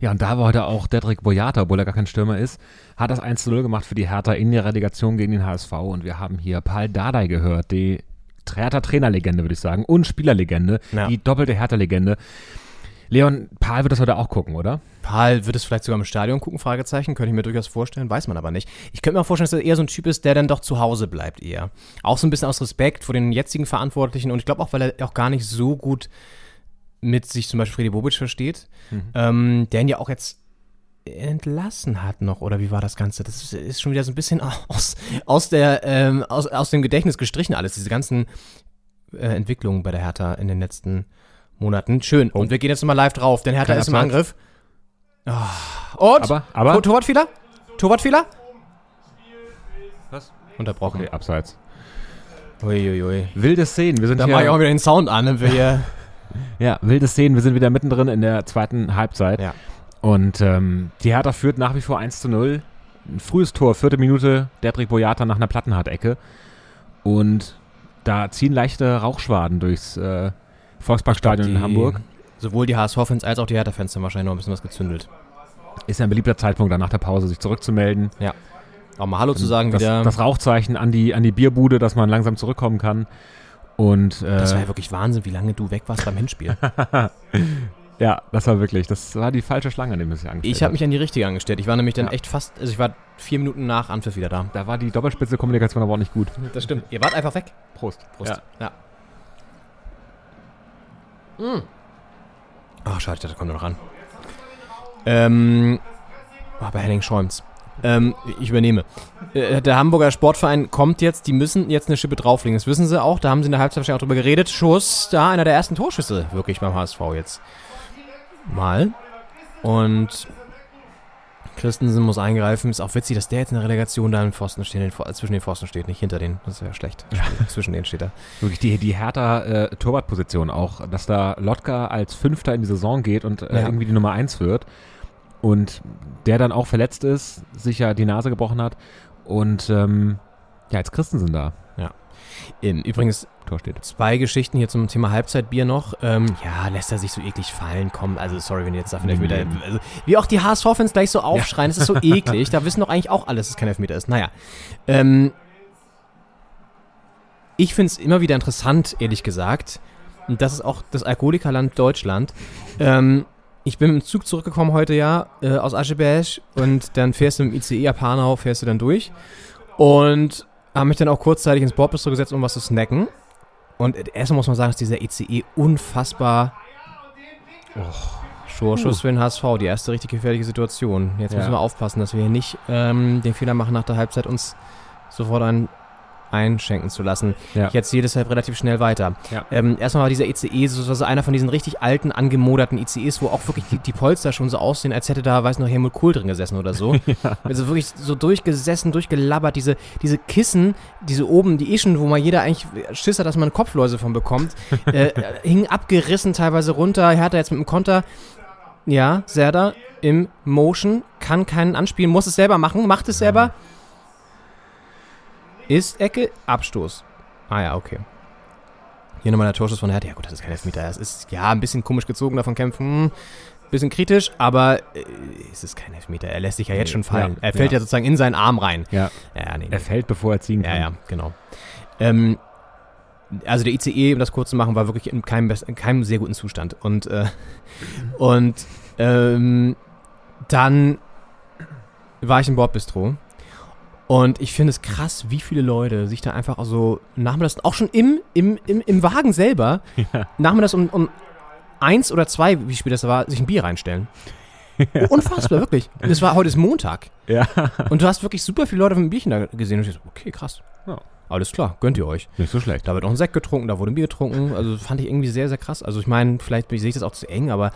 Ja, und da war heute auch Dedrick Boyata, obwohl er gar kein Stürmer ist, hat das 1 0 gemacht für die Hertha in der Relegation gegen den HSV. Und wir haben hier Paul Dardai gehört, die Hertha Trainerlegende, würde ich sagen, und Spielerlegende, Ja. die doppelte Hertha-Legende. Leon, Paul wird das heute auch gucken, oder? Paul wird es vielleicht sogar im Stadion gucken, Fragezeichen, könnte ich mir durchaus vorstellen, weiß man aber nicht. Ich könnte mir auch vorstellen, dass er eher so ein Typ ist, der dann doch zu Hause bleibt eher. Auch so ein bisschen aus Respekt vor den jetzigen Verantwortlichen und ich glaube auch, weil er auch gar nicht so gut mit sich zum Beispiel Freddy Bobic versteht, ähm, der ihn ja auch jetzt entlassen hat noch, oder wie war das Ganze? Das ist, ist schon wieder so ein bisschen aus, aus, der, ähm, aus, aus dem Gedächtnis gestrichen alles, diese ganzen äh, Entwicklungen bei der Hertha in den letzten Monaten. Schön. Und wir gehen jetzt nochmal live drauf, denn Hertha Kein ist im Abseits. Angriff. Ah. Und? Aber- aber- Tor- Torwartfehler? Torwartfehler? Was? Unterbrochen. Okay, abseits. Uiuiui. Wilde Szenen, wir sind Da hier. mache ich auch wieder den Sound an, wenn wir hier. Ja, wilde Szenen, wir sind wieder mittendrin in der zweiten Halbzeit. Ja. Und ähm, die Hertha führt nach wie vor 1 zu 0. Ein frühes Tor, vierte Minute, Dedrick Boyata nach einer Plattenhardt-Ecke. Und da ziehen leichte Rauchschwaden durchs äh, Volksparkstadion in Hamburg. Sowohl die HSV-Fans als auch die Hertha-Fans haben wahrscheinlich noch ein bisschen was gezündelt. Ist ja ein beliebter Zeitpunkt, dann nach der Pause sich zurückzumelden. Auch mal Hallo zu sagen das, wieder. das Rauchzeichen an die, an die Bierbude, dass man langsam zurückkommen kann. Und äh, Das war ja wirklich Wahnsinn, wie lange du weg warst beim Hinspiel. Ja, das war wirklich, das war die falsche Schlange, an dem es sich angestellt Ich habe mich an die richtige angestellt. Ich war nämlich dann Ja. echt fast, also ich war vier Minuten nach Anpfiff wieder da. Da war die doppelspitze Kommunikation aber auch nicht gut. Das stimmt. Ihr wart einfach weg. Prost. Prost. Ja. Ja. Mm. Ach, schade, das kommt noch ran. Ähm, oh, bei Henning Schäumts. Ähm, ich übernehme. Äh, der Hamburger Sportverein kommt jetzt, die müssen jetzt eine Schippe drauflegen. Das wissen sie auch, da haben sie in der Halbzeit wahrscheinlich auch drüber geredet. Schuss, da einer der ersten Torschüsse wirklich beim HSV jetzt. Mal. Und Christensen muss eingreifen. Ist auch witzig, dass der jetzt in der Relegation da im Pfosten steht, den, Pfo- zwischen den Pfosten steht, nicht hinter denen. Das ist ja schlecht. Zwischen denen steht er. Wirklich die, die Hertha äh, Torwartposition auch, dass da Lotka als Fünfter in die Saison geht und äh, Ja. irgendwie die Nummer eins wird und der dann auch verletzt ist, sich ja die Nase gebrochen hat und ähm, ja, jetzt Christensen da. Ähm, übrigens, Tor steht. zwei Geschichten hier zum Thema Halbzeitbier noch. Ähm, ja, lässt er sich so eklig fallen, komm. Also, sorry, wenn ihr jetzt da vielleicht wieder. Also, wie auch die HSV-Fans gleich so aufschreien, das ist so eklig. Da wissen doch eigentlich auch alles, dass es kein Elfmeter ist. Naja. Ähm, ich finde es immer wieder interessant, ehrlich gesagt. Und das ist auch das Alkoholikerland Deutschland. Ähm, ich bin mit dem Zug zurückgekommen heute ja äh, aus Ascheberg und dann fährst du im ICE ab Hanau, fährst du dann durch. Und habe mich dann auch kurzzeitig ins Bordbistro gesetzt, um was zu snacken. Und erstmal muss man sagen, dass dieser ICE unfassbar. Oh, Schuss für den HSV, die erste richtig gefährliche Situation. Jetzt Ja. müssen wir aufpassen, dass wir hier nicht ähm, den Fehler machen, nach der Halbzeit uns sofort ein, einschenken zu lassen. Ja. Ich erzähle deshalb relativ schnell weiter. Ja. Ähm, erstmal war dieser ICE so, so einer von diesen richtig alten, angemoderten ICEs, wo auch wirklich die, die Polster schon so aussehen, als hätte da, weiß noch, Helmut Kohl drin gesessen oder so. Also wirklich so durchgesessen, durchgelabbert, diese, diese Kissen, diese oben, die Ischen, wo mal jeder eigentlich Schiss hat, dass man Kopfläuse von bekommt, äh, hingen abgerissen teilweise runter. Hertha jetzt mit dem Konter. Ja, Serda im Motion, kann keinen anspielen, muss es selber machen, macht es selber. Ist Ecke, Abstoß. Ah ja, okay. Hier nochmal der Torschuss von Hertha. Ja gut, das ist kein Elfmeter. Das ist ja ein bisschen komisch gezogen davon kämpfen. Hm, bisschen kritisch, aber äh, es ist kein Elfmeter. Er lässt sich ja jetzt Nee, schon fallen. ja, er fällt ja. ja. sozusagen in seinen Arm rein. Ja, Ja, nee. er fällt, bevor er ziehen Ja, kann. ja, genau. Ähm, also der ICE, um das kurz zu machen, war wirklich in keinem, in keinem sehr guten Zustand. Und, äh, und ähm, dann war ich im Bordbistro. Und ich finde es krass, wie viele Leute sich da einfach so nachmittags, auch schon im, im, im, im Wagen selber, nachmittags um, um eins oder zwei, wie spät das war, sich ein Bier reinstellen. Unfassbar, wirklich. Und es war heute ist Montag. Ja. Und du hast wirklich super viele Leute mit dem Bierchen da gesehen. Und ich so, okay, krass. Ja. Alles klar, gönnt ihr euch. Nicht so schlecht. Da wird auch ein Sekt getrunken, da wurde ein Bier getrunken. Also fand ich irgendwie sehr, sehr krass. Also ich meine, vielleicht sehe ich das auch zu eng, aber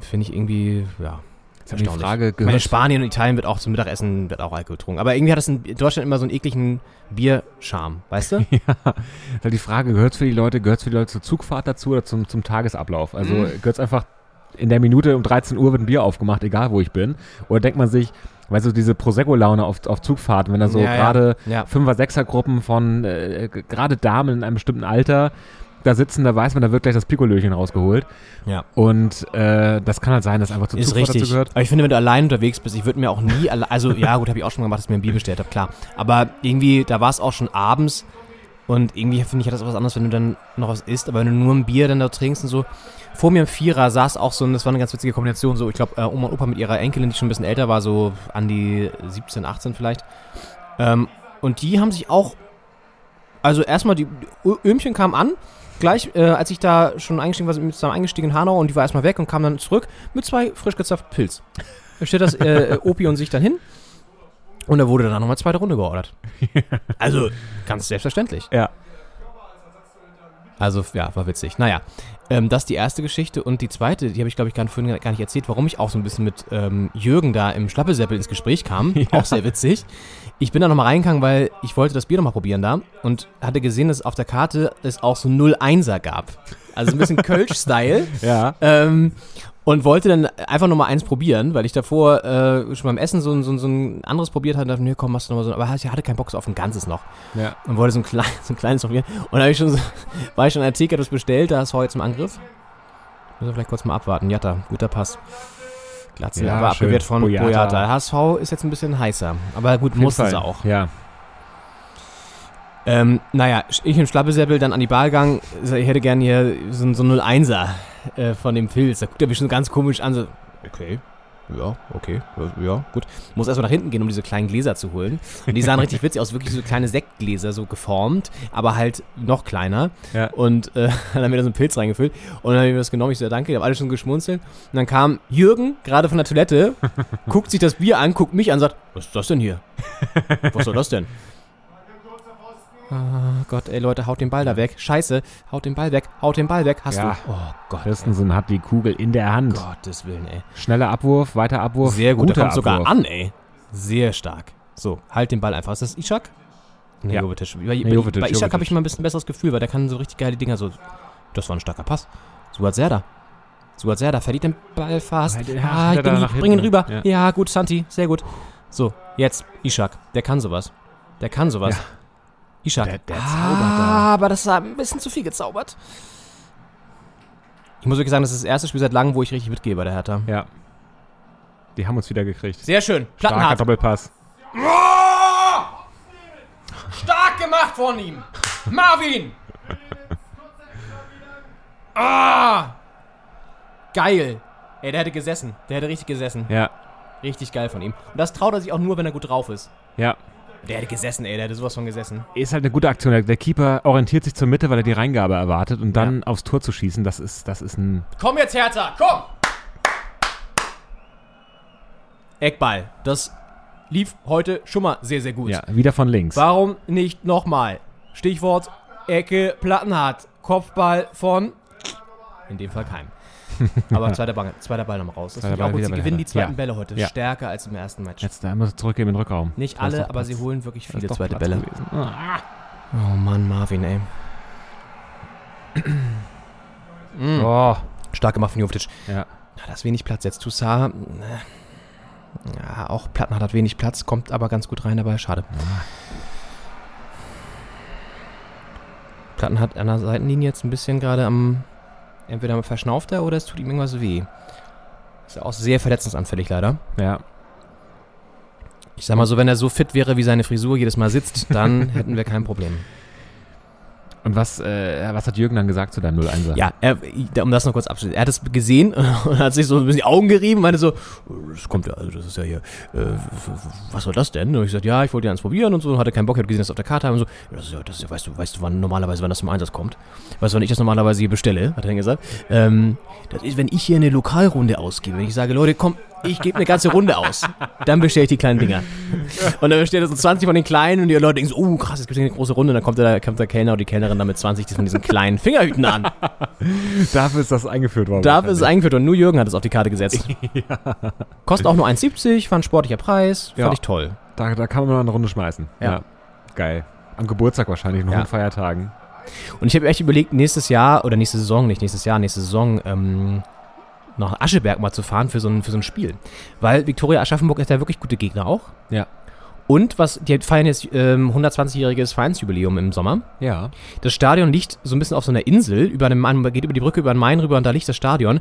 finde ich irgendwie, ja. Jetzt habe ich die Frage Ich meine, in gehört. Spanien und Italien wird auch zum Mittagessen wird auch Alkohol getrunken. Aber irgendwie hat das in Deutschland immer so einen ekligen Bierscham, weißt du? ja, halt die Frage, gehört es für die Leute, gehört für die Leute zur Zugfahrt dazu oder zum, zum Tagesablauf? Also Mhm. gehört es einfach in der Minute um 13 Uhr wird ein Bier aufgemacht, egal wo ich bin? Oder denkt man sich, weil so diese Prosecco-Laune auf, auf Zugfahrten, wenn da so Ja, ja. gerade Ja. Fünfer-, Sechser-Gruppen von äh, gerade Damen in einem bestimmten Alter da sitzen, da weiß man, da wird gleich das Pikolöchen rausgeholt. Ja. Und äh, das kann halt sein, dass einfach zur Ist Zugfahrt richtig. dazu gehört. Aber ich finde, wenn du allein unterwegs bist, ich würde mir auch nie, also ja gut, habe ich auch schon gemacht, dass ich mir ein Bier bestellt habe, klar. Aber irgendwie, da war es auch schon abends und irgendwie finde ich hat das was anderes, wenn du dann noch was isst, aber wenn du nur ein Bier dann da trinkst und so. Vor mir im Vierer saß auch so, und das war eine ganz witzige Kombination, so ich glaube, äh, Oma und Opa mit ihrer Enkelin, die schon ein bisschen älter war, so an die 17, 18 vielleicht. Ähm, und die haben sich auch, also erstmal, die Ö- Öhmchen kam an, gleich, äh, als ich da schon eingestiegen war, sind wir zusammen eingestiegen in Hanau und die war erstmal weg und kam dann zurück mit zwei frisch gezapften Pilz. Da steht das äh, Opi und sich dann hin und da wurde dann nochmal zweite Runde geordert. Also, ganz selbstverständlich. Ja. Also, ja, war witzig. Naja, ähm, das ist die erste Geschichte. Und die zweite, die habe ich, glaube ich, gar, vorhin gar nicht erzählt, warum ich auch so ein bisschen mit ähm, Jürgen da im Schlappesäppel ins Gespräch kam. Auch sehr witzig. Ich bin da nochmal reingegangen, weil ich wollte das Bier nochmal probieren da und hatte gesehen, dass auf der Karte es auch so 01er gab. Also ein bisschen Kölsch-Style. Ja. Ähm, und wollte dann einfach nur mal eins probieren, weil ich davor äh, schon beim Essen so, ein- so, so ein anderes probiert hatte und dachte, nee, komm, machst du noch mal so. Aber ich hatte keinen Bock so auf ein ganzes noch. Ja. Und wollte so ein, klein, so ein kleines probieren. Und hab ich schon so, war ich schon an der Theke, das bestellt, da ist heute zum Angriff. Müssen wir vielleicht kurz mal abwarten. Jatta, guter Pass. Glatze, Ja, aber schön. abgewehrt von Boyata. Boyata. HSV ist jetzt ein bisschen heißer. Aber gut, mussten Fall. sie auch. Ja. Ähm, naja, ich im Schlappesäppel dann an die Bar gegangen. Ich hätte gern hier so, ein- so ein 01er. äh, von dem Pilz. Da guckt er mich schon ganz komisch an, so, okay. Ja, okay, ja, gut. Muss erstmal nach hinten gehen, um diese kleinen Gläser zu holen. Und die sahen richtig witzig aus, wirklich so kleine Sektgläser, so geformt, aber halt noch kleiner. Ja. Und äh, dann haben wir da so einen Pilz reingefüllt. Und dann haben wir das genommen. Ich so, ja, danke, ich habe alle schon geschmunzelt. Und dann kam Jürgen, gerade von der Toilette, guckt sich das Bier an, guckt mich an, sagt, was ist das denn hier? Was soll das denn? Oh Gott, ey Leute, haut den Ball da weg. Scheiße, haut den Ball weg, haut den Ball weg. Hast Ja. du? Oh Gott. Christensen hat die Kugel in der Hand. Gottes Willen, ey. Schneller Abwurf, weiter Abwurf. Sehr gut, guter der kommt sogar Abwurf. an, ey. Sehr stark. So, halt den Ball einfach. Ist das Ishak? Nee, Ja. Jovetic. Bei, Nee, Jovetic, bei Ishak habe ich mal ein bisschen besseres Gefühl, weil der kann so richtig geile Dinger so. Das war ein starker Pass. Suat Serda. Suat Serda verliert den Ball fast. Ja, ah, ich hat er bring, ihn rüber. Ja. Ja. gut, Santi. Sehr gut. So, jetzt Ishak. Der kann sowas. Der kann sowas. Ja. Ishak. Der- der ah, da. aber das war ein bisschen zu viel gezaubert. Ich muss wirklich sagen, das ist das erste Spiel seit langem, wo ich richtig mitgehe bei der Hertha. Ja. Die haben uns wieder gekriegt. Sehr schön. Starker. Doppelpass. Stark gemacht von ihm. Marvin. Ah. Geil. Ey, der hätte gesessen. Der hätte richtig gesessen. Ja, Richtig geil von ihm. Und das traut er sich auch nur, wenn er gut drauf ist. ja. Der hätte gesessen, ey. Der hätte sowas von gesessen. Ist halt eine gute Aktion. Der- Keeper orientiert sich zur Mitte, weil er die Reingabe erwartet und dann aufs Tor zu schießen, das ist, das ist ein. Komm jetzt, Hertha. Komm. Eckball. Das lief heute schon mal sehr, sehr gut. Ja, wieder von links. Warum nicht nochmal? Stichwort Ecke Plattenhardt. Kopfball von. In dem Fall kein. Aber zweiter Ball, zweiter Ball noch raus. Das finde ich auch gut. Sie gewinnen die zweiten Ja. Bälle heute Ja. stärker als im ersten Match. Jetzt, da muss zurückgehen in den Rückraum. Nicht alle, aber sie holen wirklich viele zweite Platz Bälle. gewesen. Ah. Oh Mann, Marvin, ey. Mm. Oh. Stark gemacht von Jovetic. Ja. Ja, da ist wenig Platz jetzt. Toussaint, äh, ja, auch Plattenhardt hat wenig Platz, kommt aber ganz gut rein dabei. Schade. Plattenhardt an der Seitenlinie jetzt ein bisschen gerade am, entweder verschnauft er oder es tut ihm irgendwas weh. Ist ja auch sehr verletzungsanfällig leider. Ja. Ich sag mal so, wenn er so fit wäre, wie seine Frisur jedes Mal sitzt, dann hätten wir kein Problem. Und was, äh, was hat Jürgen dann gesagt zu deinem 0-1er? Ja, er, um das noch kurz abzuschließen. Er hat es gesehen und hat sich so ein bisschen die Augen gerieben, meinte so, das kommt ja, also das ist ja hier, äh, was soll das denn? Und ich sagte, ja, ich wollte ja eins probieren und so, und hatte keinen Bock, ich hatte gesehen, dass es auf der Karte haben und so, das ist ja, das ist ja, weißt du, weißt du, wann normalerweise, wann das zum Einsatz kommt? Weißt du, wann ich das normalerweise hier bestelle, hat er dann gesagt. Ähm, das ist, wenn ich hier eine Lokalrunde ausgebe, wenn ich sage, Leute, komm, ich gebe eine ganze Runde aus, dann bestelle ich die kleinen Dinger. Und dann bestellt er so 20 von den kleinen und die Leute denken so, oh krass, jetzt gibt es eine große Runde, und dann kommt der, kommt der Kellner oder die Kellnerin dann mit 20 von diesen kleinen Fingerhüten an. Dafür ist das eingeführt worden. Dafür ist es eingeführt und nur Jürgen hat es auf die Karte gesetzt. Kostet auch nur 1,70, war ein sportlicher Preis, fand Ja. ich toll. Da, da kann man mal eine Runde schmeißen. Ja. Geil. Am Geburtstag wahrscheinlich, noch Ja. an Feiertagen. Und ich habe echt überlegt, nächstes Jahr, oder nächste Saison, nicht nächstes Jahr, nächste Saison, ähm, nach Ascheberg mal zu fahren für so ein, für so ein Spiel. Weil Viktoria Aschaffenburg ist ja wirklich gute Gegner auch. Ja. Und was, die feiern jetzt ähm, 120-jähriges Vereinsjubiläum im Sommer. Ja. Das Stadion liegt so ein bisschen auf so einer Insel, über einem, man geht über die Brücke über den Main rüber und da liegt das Stadion.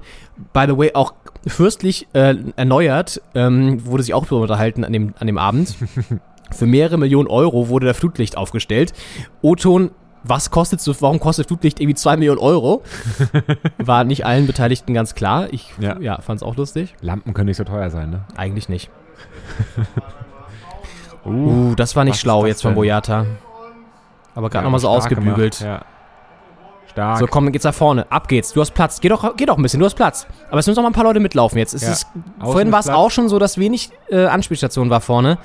By the way, auch fürstlich äh, erneuert, ähm, wurde sich auch darüber unterhalten an dem, an dem Abend. Für mehrere Millionen Euro wurde da Flutlicht aufgestellt. O-Ton, was kostet so, warum kostet Flutlicht irgendwie zwei Millionen Euro? War nicht allen Beteiligten ganz klar. Ich Ja. ja. fand es auch lustig. Lampen können nicht so teuer sein, ne? Eigentlich nicht. Uh, das war nicht schlau jetzt von? Boyata. Aber gerade Ja, nochmal so ausgebügelt. gemacht, Ja. Stark. So, komm, geht's nach vorne. Ab geht's. Du hast Platz. Geh doch, geh doch ein bisschen, du hast Platz. Aber es müssen auch mal ein paar Leute mitlaufen jetzt. Ja. ist, vorhin war es auch schon so, dass wenig äh, Anspielstation war vorne.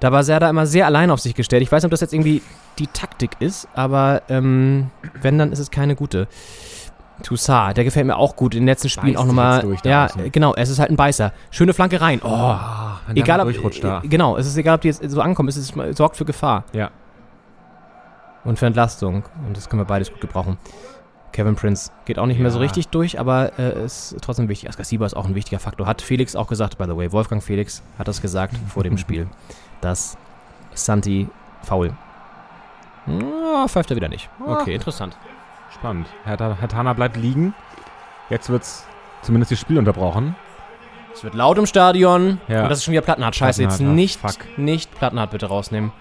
Da war Serda immer sehr allein auf sich gestellt. Ich weiß nicht, ob das jetzt irgendwie die Taktik ist, aber ähm, wenn, dann ist es keine gute. Toussaint, der gefällt mir auch gut. In den letzten Spielen Beißt auch nochmal. durch Ja, außen. genau, es ist halt ein Beißer. Schöne Flanke rein. Oh, der egal ob. durchrutscht da. äh, Genau, es ist egal, ob die jetzt so ankommen. Es ist, es sorgt für Gefahr. Ja. Und für Entlastung. Und das können wir beides gut gebrauchen. Kevin Prince geht auch nicht mehr so Ja. richtig durch, aber äh, ist trotzdem wichtig. Askasiba ist auch ein wichtiger Faktor. Hat Felix auch gesagt, by the way, Wolfgang Felix hat das gesagt vor dem Spiel, dass Santi faul. Ja, pfeift er wieder nicht. Okay, interessant. Spannend. Herr, Herr Tana bleibt liegen. Jetzt wird's zumindest das Spiel unterbrochen. Es wird laut im Stadion. Ja. Und das ist schon wieder Plattenhardt. Scheiße, jetzt Plattenhardt, ah, nicht, fuck. nicht Plattenhardt bitte rausnehmen.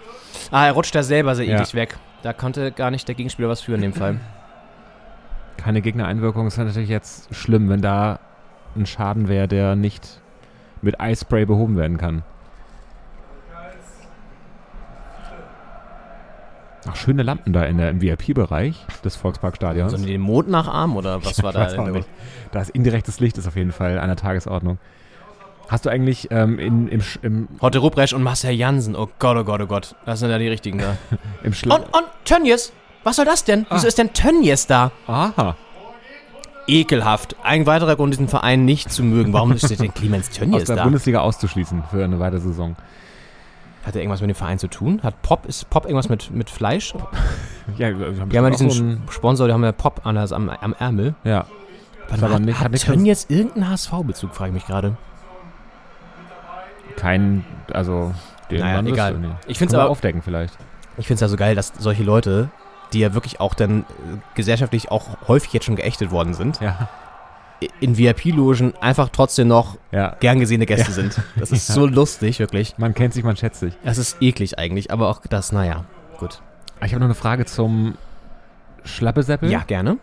Ah, er rutscht da selber sehr Ja. eklig weg. Da konnte gar nicht der Gegenspieler was für in dem Fall. Keine Gegnereinwirkung. Das wäre natürlich jetzt schlimm, wenn da ein Schaden wäre, der nicht mit Eispray behoben werden kann. Ach, schöne Lampen da in der, im VIP-Bereich des Volksparkstadions. Sollen die den Mond nachahmen oder was war Ich da? weiß auch nicht. Da ist indirektes Licht ist auf jeden Fall an der Tagesordnung. Hast du eigentlich ähm, in, im, im, Hotte Rupprecht und Marcel Jansen. Oh Gott, oh Gott, oh Gott. Das sind ja die richtigen da. im Schla Und, und Tönnies. Was soll das denn? Wieso ist denn Tönnies da? Aha. Ekelhaft. Ein weiterer Grund, diesen Verein nicht zu mögen. Warum ist denn Clemens Aus Tönnies der da? Bundesliga auszuschließen für eine weitere Saison. Hat er irgendwas mit dem Verein zu tun? Hat Pop, ist Pop irgendwas mit, mit Fleisch? Ja, wir Wir haben ja diesen Sponsor, die haben ja Pop an das, am, am Ärmel. Ja. Warte mal, aber hat, nicht- hat hat nichts- Tönnies irgendeinen HSV-Bezug, frage ich mich gerade. Kein, also, den Naja, egal. Ich Können wir aber- aufdecken vielleicht. Ich finde es ja so geil, dass solche Leute, die ja wirklich auch dann äh, gesellschaftlich auch häufig jetzt schon geächtet worden sind, Ja. In VIP-Logen einfach trotzdem noch Ja. gern gesehene Gäste Ja. sind. Das ist so lustig, wirklich. Man kennt sich, man schätzt sich. Das ist eklig eigentlich, aber auch das, naja, gut. Ich habe noch eine Frage zum Schlappeseppel. Ja, gerne.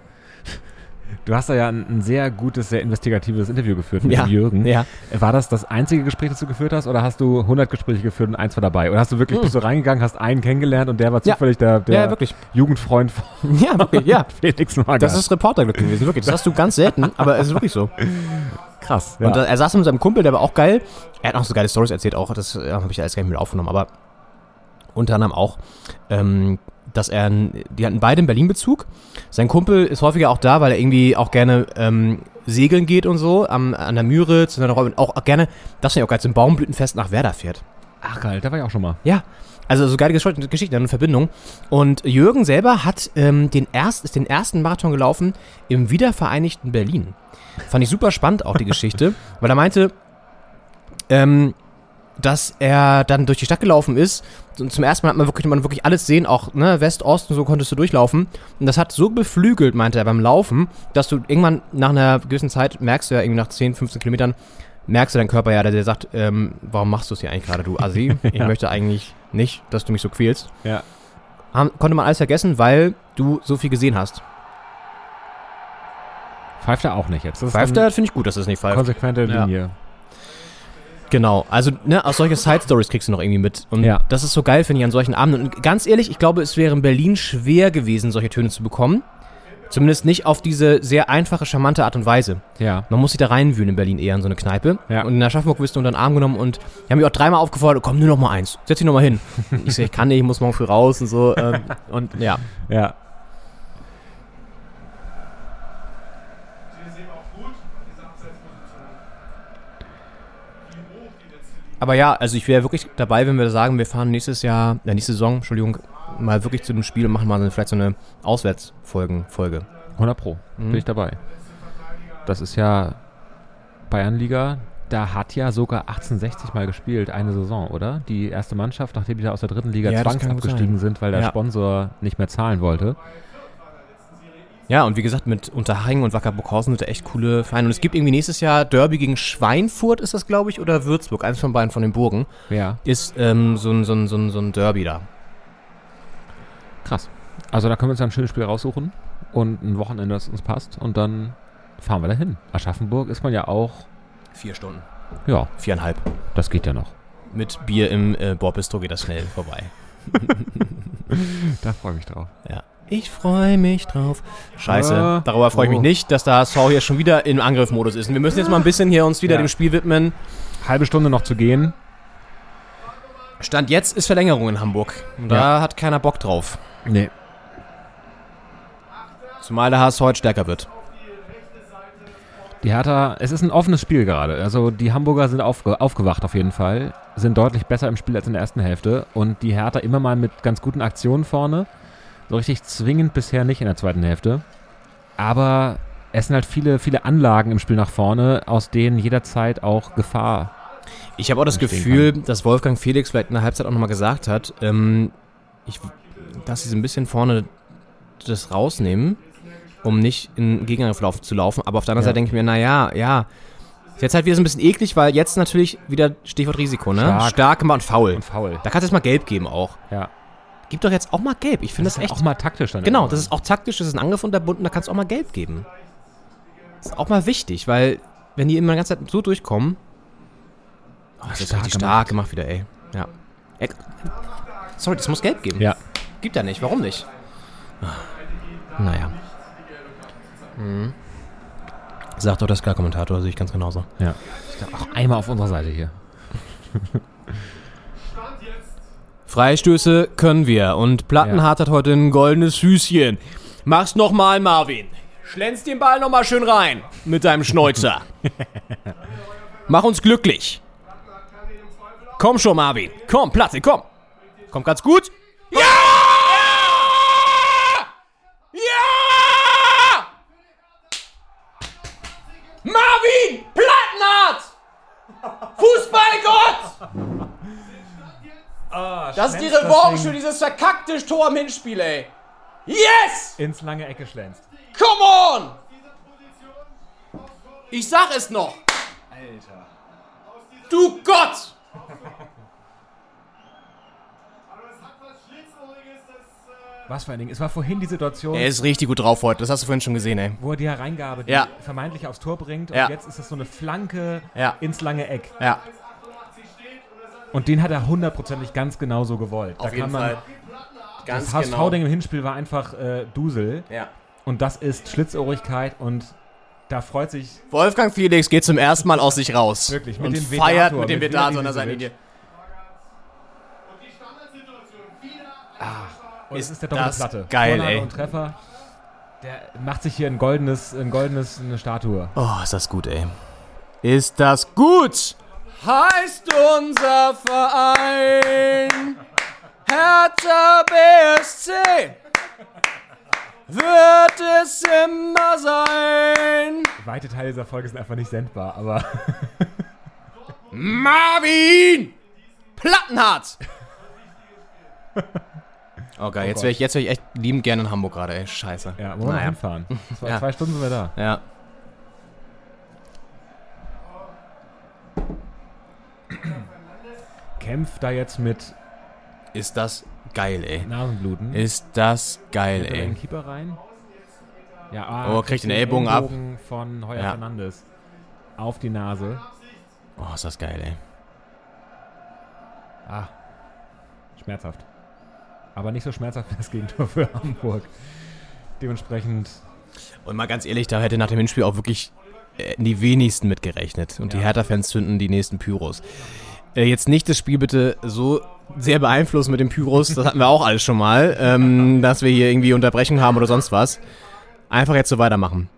Du hast da ja ein, ein sehr gutes, sehr investigatives Interview geführt mit Ja, Jürgen. ja. War das das einzige Gespräch, das du geführt hast? Oder hast du 100 Gespräche geführt und eins war dabei? Oder hast du wirklich, Hm. bist du reingegangen, hast einen kennengelernt und der war Ja. zufällig der, der Ja, wirklich. Jugendfreund von Ja, wirklich, ja. Felix Magath? Das ist Reporterglück gewesen, wirklich. Das hast du ganz selten, aber es ist wirklich so. krass. Und er saß mit seinem Kumpel, der war auch geil. Er hat auch so geile Stories erzählt, auch das äh, habe ich alles gar nicht mit aufgenommen, aber unter anderem auch, ähm, dass er, die hatten beide einen Berlin-Bezug. Sein Kumpel ist häufiger auch da, weil er irgendwie auch gerne ähm, segeln geht und so, am, an der Müritz und dann auch, auch gerne, das finde ich auch geil, zum Baumblütenfest nach Werder fährt. Ach geil, da war ich auch schon mal. Ja, also so geile Gesch- Geschichten in Verbindung. Und Jürgen selber hat ähm, den, erst, ist den ersten Marathon gelaufen im wiedervereinigten Berlin. Fand ich super spannend auch die Geschichte, weil er meinte, ähm, dass er dann durch die Stadt gelaufen ist. Und zum ersten Mal hat man wirklich, man wirklich alles sehen, auch ne, West, Ost und so konntest du durchlaufen. Und das hat so beflügelt, meinte er beim Laufen, dass du irgendwann nach einer gewissen Zeit merkst du ja irgendwie nach 10, 15 Kilometern, merkst du deinen Körper ja, der, der sagt, ähm, warum machst du es hier eigentlich gerade, du Assi? Ich Ja. möchte eigentlich nicht, dass du mich so quälst. Ja. Haben, konnte man alles vergessen, weil du so viel gesehen hast. Pfeift er auch nicht jetzt. Das Pfeift er, finde ich gut, dass es nicht pfeift. Konsequente Ja. Genau, also ne, aus solchen Side-Stories kriegst du noch irgendwie mit. Und Ja. das ist so geil, finde ich, an solchen Abenden. Und ganz ehrlich, ich glaube, es wäre in Berlin schwer gewesen, solche Töne zu bekommen. Zumindest nicht auf diese sehr einfache, charmante Art und Weise. Ja. Man muss sich da reinwühlen in Berlin eher in so eine Kneipe. Ja. Und in Aschaffenburg wirst du unter den Arm genommen und die haben mich auch dreimal aufgefordert, komm, nur noch mal eins, setz dich noch mal hin. ich so, ich kann nicht, ich muss morgen früh raus und so. Ähm, und ja, Ja. Sie ist eben auch gut, diese Abseitsposition. Wie hoch die letzte Linie. Aber ja, also ich wäre wirklich dabei, wenn wir sagen, wir fahren nächstes Jahr, äh, nächste Saison, Entschuldigung, mal wirklich zu dem Spiel und machen mal so, vielleicht so eine Auswärtsfolgen-Folge. 100 Pro. Mhm. Bin ich dabei. Das ist ja Bayernliga. Da hat ja sogar 1860 mal gespielt, eine Saison, oder? Die erste Mannschaft, nachdem die da aus der dritten Liga Ja, zwangsabgestiegen sind, weil der Ja. Sponsor nicht mehr zahlen wollte. Ja, und wie gesagt, mit Unterhaching und Wacker Burghausen sind da echt coole Vereine. Und es gibt irgendwie nächstes Jahr Derby gegen Schweinfurt, ist das, glaube ich, oder Würzburg, eins von beiden von den Burgen, Ja, ist ähm, so, ein, so, ein, so, ein, so ein Derby da. krass. Also da können wir uns ja ein schönes Spiel raussuchen und ein Wochenende, das uns passt. Und dann fahren wir dahin. Aschaffenburg ist man ja auch, Vier Stunden. ja, Viereinhalb. das geht ja noch. Mit Bier im äh, Bordbistro geht das schnell vorbei. Da freue ich mich drauf. Ja. Ich freue mich drauf. Scheiße, Ah, darüber freue ich mich oh. nicht, dass der HSV hier schon wieder im Angriffmodus ist. Und wir müssen jetzt mal ein bisschen hier uns wieder Ja. dem Spiel widmen. Halbe Stunde noch zu gehen. Stand jetzt ist Verlängerung in Hamburg. Und da hat keiner Bock drauf. Nee. Zumal der HSV heute stärker wird. Die Hertha, es ist ein offenes Spiel gerade. Also die Hamburger sind aufge aufgewacht auf jeden Fall, sind deutlich besser im Spiel als in der ersten Hälfte und die Hertha immer mal mit ganz guten Aktionen vorne. So richtig zwingend bisher nicht in der zweiten Hälfte. Aber es sind halt viele, viele Anlagen im Spiel nach vorne, aus denen jederzeit auch Gefahr. Ich habe auch das Gefühl, dass Wolfgang Felix vielleicht in der Halbzeit auch nochmal gesagt hat, ähm, ich, dass sie so ein bisschen vorne das rausnehmen, um nicht in Gegenangriff zu laufen. Aber auf der anderen Ja. Seite denke ich mir, naja, ja. Ist jetzt halt wieder so ein bisschen eklig, weil jetzt natürlich wieder Stichwort Risiko, ne? Stark. Stark und faul. Und faul. Da kannst du jetzt mal gelb geben auch. Ja. Gib doch jetzt auch mal gelb. Ich finde das, ist ja echt. auch mal taktisch dann. genau, irgendwann. das ist auch taktisch, das ist ein Angriff unterbunden, da kannst du auch mal gelb geben. Das ist auch mal wichtig, weil wenn die immer die ganze Zeit so durchkommen. Oh, das ist Stark richtig stark gemacht wieder, ey. Ja. Ey, Sorry, das muss gelb geben. Ja. Gibt ja nicht, warum nicht? Naja. Mhm. Sagt doch der Sky-Kommentator, sehe ich ganz genauso. Ja. Auch einmal auf unserer Seite hier. Freistöße können wir und Plattenhardt hat heute ein goldenes Füßchen. Mach's nochmal, Marvin. Schlänz den Ball nochmal schön rein mit deinem Schnäuzer. Mach uns glücklich. Komm schon, Marvin. Komm, Platte, komm. Kommt ganz gut. Ja! Ja! Marvin! Plattenhardt! Das ist die Revanche für dieses verkackte Tor im Hinspiel, ey. Yes! Ins lange Ecke schlänzt. Come on! Ich sag es noch. Alter. Du Gott! Was für ein Ding. Es war vorhin die Situation, Er ist richtig gut drauf heute, das hast du vorhin schon gesehen, ey. wo er die Hereingabe, die Ja. vermeintlich aufs Tor bringt. Und Ja. jetzt ist es so eine Flanke Ja. ins lange Eck. Ja, Und den hat er hundertprozentig ganz genau so gewollt. auf jeden Fall. Ganz Das HSV-Ding im Hinspiel war einfach äh, Dusel. Ja. Und das ist Schlitzohrigkeit und da freut sich Wolfgang Felix geht zum ersten Mal aus sich raus. Wirklich, mit und dem feiert mit dem Veli an der Ibisevic. Seitenlinie. Und Ist es ist der doppelte das Platte. geil, Vorlage ey. und Treffer. Der macht sich hier ein goldenes, ein goldenes, eine Statue. Oh, ist das gut, ey. Ist das gut? Heißt unser Verein Hertha BSC wird es immer sein. Weite Teile dieser Folge sind einfach nicht sendbar, aber Marvin Plattenhardt. Okay, jetzt wäre ich, jetzt wär ich echt liebend gerne in Hamburg gerade, ey. Scheiße. ja, wollen wir Naja. hinfahren. Zwei, Ja. zwei Stunden sind wir da. Ja. Kämpft da jetzt mit Ist das geil, ey. Nasenbluten. Ist das geil, ey. den Keeper rein. Ja, ah, Oh, kriegt den Ellbogen ab. Von Heuer Ja. Fernandes. Auf die Nase. Oh, ist das geil, ey. Ah. Schmerzhaft. Aber nicht so schmerzhaft wie das Gegentor für Hamburg. Dementsprechend. Und mal ganz ehrlich, da hätte nach dem Hinspiel auch wirklich die wenigsten mitgerechnet. Und die Hertha-Fans zünden die nächsten Pyros. Äh, jetzt nicht das Spiel bitte so sehr beeinflussen mit den Pyros, das hatten wir auch alles schon mal, ähm, dass wir hier irgendwie Unterbrechung haben oder sonst was. Einfach jetzt so weitermachen.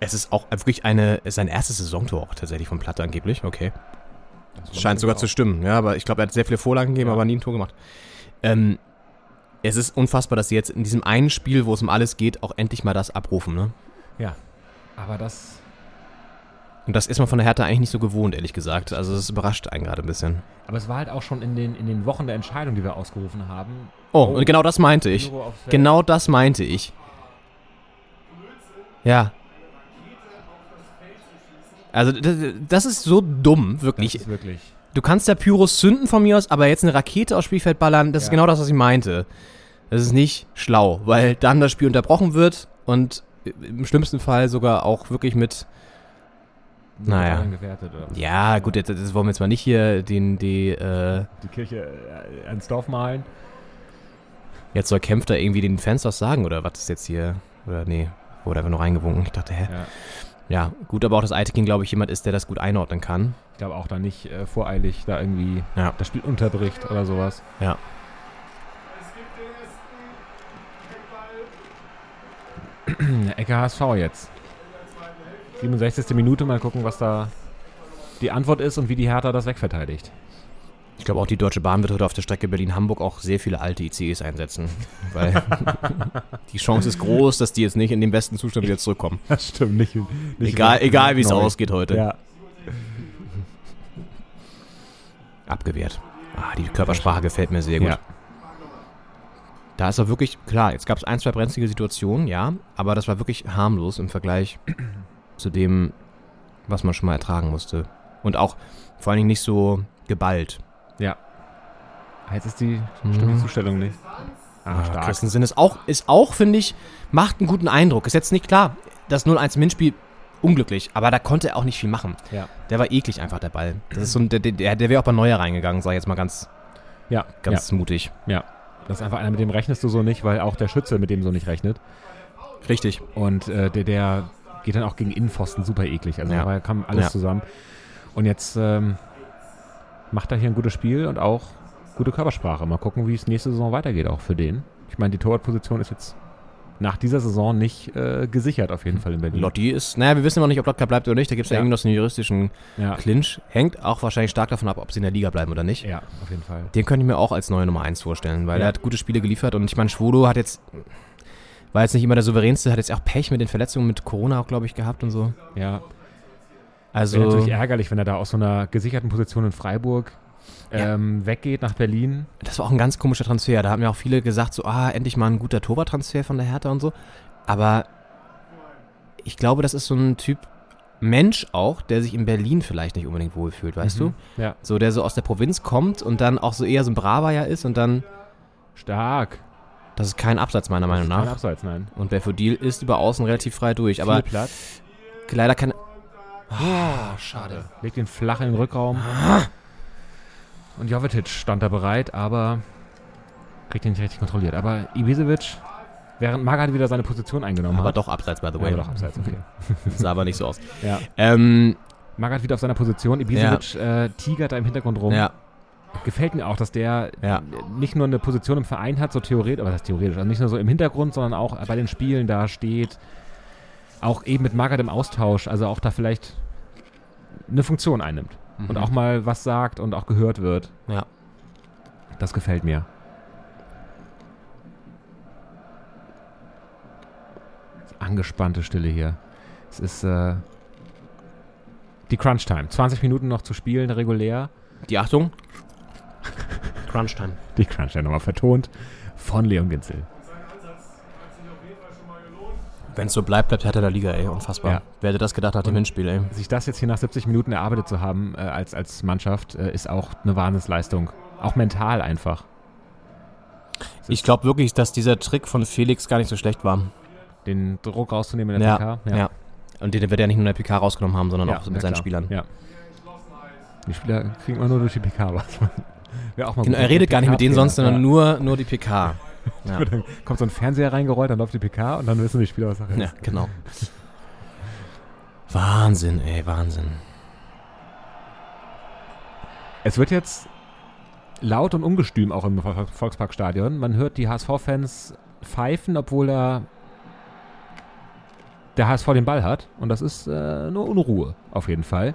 Es ist auch wirklich eine, ist sein erstes Saisontor auch tatsächlich von Platte angeblich, okay. Scheint sogar zu stimmen, ja, aber ich glaube, er hat sehr viele Vorlagen gegeben, aber nie ein Tor gemacht. Ähm, es ist unfassbar, dass sie jetzt in diesem einen Spiel, wo es um alles geht, auch endlich mal das abrufen, ne? Ja. Aber das. Und das ist man von der Hertha eigentlich nicht so gewohnt, ehrlich gesagt. Also es überrascht einen gerade ein bisschen. Aber es war halt auch schon in den, in den Wochen der Entscheidung, die wir ausgerufen haben. Oh, und genau das meinte ich. Genau das meinte ich. Ja. Also das, das ist so dumm, Das wirklich. ist wirklich. Du kannst ja Pyros zünden von mir aus, aber jetzt eine Rakete aufs Spielfeld ballern, das ist Ja. genau das, was ich meinte. Das ist nicht schlau, weil dann das Spiel unterbrochen wird und im schlimmsten Fall sogar auch wirklich mit Naja. Gewertet, oder? Ja, gut, jetzt, jetzt wollen wir jetzt mal nicht hier den, die, äh, Die Kirche äh, ans Dorf malen. jetzt soll Kempf da irgendwie den Fans was sagen oder was ist jetzt hier? Oder nee, wurde einfach nur reingewunken. Ich dachte, hä? Ja. Ja, gut, aber auch, dass Eitekin, glaube ich, jemand ist, der das gut einordnen kann. Ich glaube auch da nicht äh, voreilig da irgendwie Ja. das Spiel unterbricht oder sowas. Ja. Ecke HSV jetzt. 67. Minute, mal gucken, was da die Antwort ist und wie die Hertha das wegverteidigt. Ich glaube auch, die Deutsche Bahn wird heute auf der Strecke Berlin-Hamburg auch sehr viele alte ICEs einsetzen. Weil die Chance ist groß, dass die jetzt nicht in den besten Zustand wieder zurückkommen. Das stimmt, nicht. nicht Egal, egal wie es ausgeht heute. Ja. Abgewehrt. Ah, die Körpersprache gefällt mir sehr gut. Ja. Da ist er wirklich, klar, jetzt gab es ein, zwei brenzlige Situationen, ja, aber das war wirklich harmlos im Vergleich zu dem, was man schon mal ertragen musste. Und auch vor allen Dingen nicht so geballt. Ja. Ah, Jetzt ist die stimmt die Zustellung nicht. Ah, Ja, stark. Christensen ist auch, ist auch finde ich, macht einen guten Eindruck. Ist jetzt nicht klar, das 0-1 im Hinspiel unglücklich, aber da konnte er auch nicht viel machen. Ja. Der war eklig einfach, der Ball. Das ist so ein, der, der, der wäre auch bei Neuer reingegangen, sag ich jetzt mal ganz, Ja, ganz mutig. ja. Das ist einfach einer, mit dem rechnest du so nicht, weil auch der Schütze mit dem so nicht rechnet. Richtig. Und äh, der, der geht dann auch gegen Innenpfosten super eklig. Also Ja. da kam alles Ja. zusammen. Und jetzt ähm, macht er hier ein gutes Spiel und auch gute Körpersprache. Mal gucken, wie es nächste Saison weitergeht, auch für den. Ich meine, die Torwartposition ist jetzt nach dieser Saison nicht äh, gesichert, auf jeden Fall in Berlin. Lotti ist, naja, wir wissen noch nicht, ob Lotka bleibt oder nicht. Da gibt es ja. Ja. irgendwie noch so einen juristischen Ja. Clinch. Hängt auch wahrscheinlich stark davon ab, ob sie in der Liga bleiben oder nicht. Ja, auf jeden Fall. Den könnte ich mir auch als neue Nummer 1 vorstellen, weil Ja. er hat gute Spiele geliefert und ich meine, Schwodo hat jetzt, war jetzt nicht immer der souveränste, hat jetzt auch Pech mit den Verletzungen mit Corona auch, glaube ich, gehabt und so. Ja. Also, Wäre natürlich ärgerlich, wenn er da aus so einer gesicherten Position in Freiburg Ja. ähm, weggeht nach Berlin. das war auch ein ganz komischer Transfer. Da haben ja auch viele gesagt, so, ah, endlich mal ein guter Torwarttransfer von der Hertha und so. Aber ich glaube, das ist so ein Typ Mensch auch, der sich in Berlin vielleicht nicht unbedingt wohlfühlt, weißt Mhm. du? Ja. So, der so aus der Provinz kommt und dann auch so eher so ein Braver ja ist und dann, Stark. das ist kein Absatz meiner Meinung Kein nach. Abseits, nein. Und Belfodil ist über außen relativ frei durch, aber Platz. leider kann. Ah, schade. Legt ihn flach in den Rückraum. Und Jovetic stand da bereit, aber kriegt ihn nicht richtig kontrolliert. Aber Ibisevic, während Magath wieder seine Position eingenommen Aber hat. doch abseits, by the Ja, way. aber doch abseits, okay. Sah aber nicht so aus. Ja. Ähm, Magath wieder auf seiner Position. Ibisevic äh, tigert da im Hintergrund rum. ja, Gefällt mir auch, dass der Ja. nicht nur eine Position im Verein hat, so theoretisch, aber das ist theoretisch, also nicht nur so im Hintergrund, sondern auch bei den Spielen da steht. Auch eben mit Magath im Austausch, also auch da vielleicht eine Funktion einnimmt. Und auch mal was sagt und auch gehört wird. ja. Das gefällt mir. Angespannte Stille hier. Es ist äh, die Crunch Time. 20 Minuten noch zu spielen, regulär. Die Achtung. Crunch Time. Die Crunch Time nochmal vertont von Leon Ginzel. Wenn es so bleibt, bleibt Hertha der Liga, ey. Unfassbar. Ja. Wer hätte das gedacht nach dem Hinspiel, ey. Sich das jetzt hier nach 70 Minuten erarbeitet zu haben äh, als, als Mannschaft, äh, ist auch eine Wahnsinnsleistung. Auch mental einfach. Ich glaube wirklich, dass dieser Trick von Felix gar nicht so schlecht war. Den Druck rauszunehmen in der Ja, PK. ja. Und den wird er nicht nur in der PK rausgenommen haben, sondern Ja, auch mit ja, seinen klar. Spielern. Ja. Die Spieler kriegen immer nur durch die PK was. Wäre auch mal Genau, gut. er redet gar nicht mit denen sonst, sondern ja. nur, nur die PK. Ja, Dann kommt so ein Fernseher reingerollt, dann läuft die PK und dann wissen die Spieler, was Sache ja ist. genau. Wahnsinn, ey, Wahnsinn. Es wird jetzt laut und ungestüm auch im Vol- Volksparkstadion. Man hört die HSV-Fans pfeifen, obwohl er der HSV den Ball hat. Und das ist äh, nur Unruhe auf jeden Fall.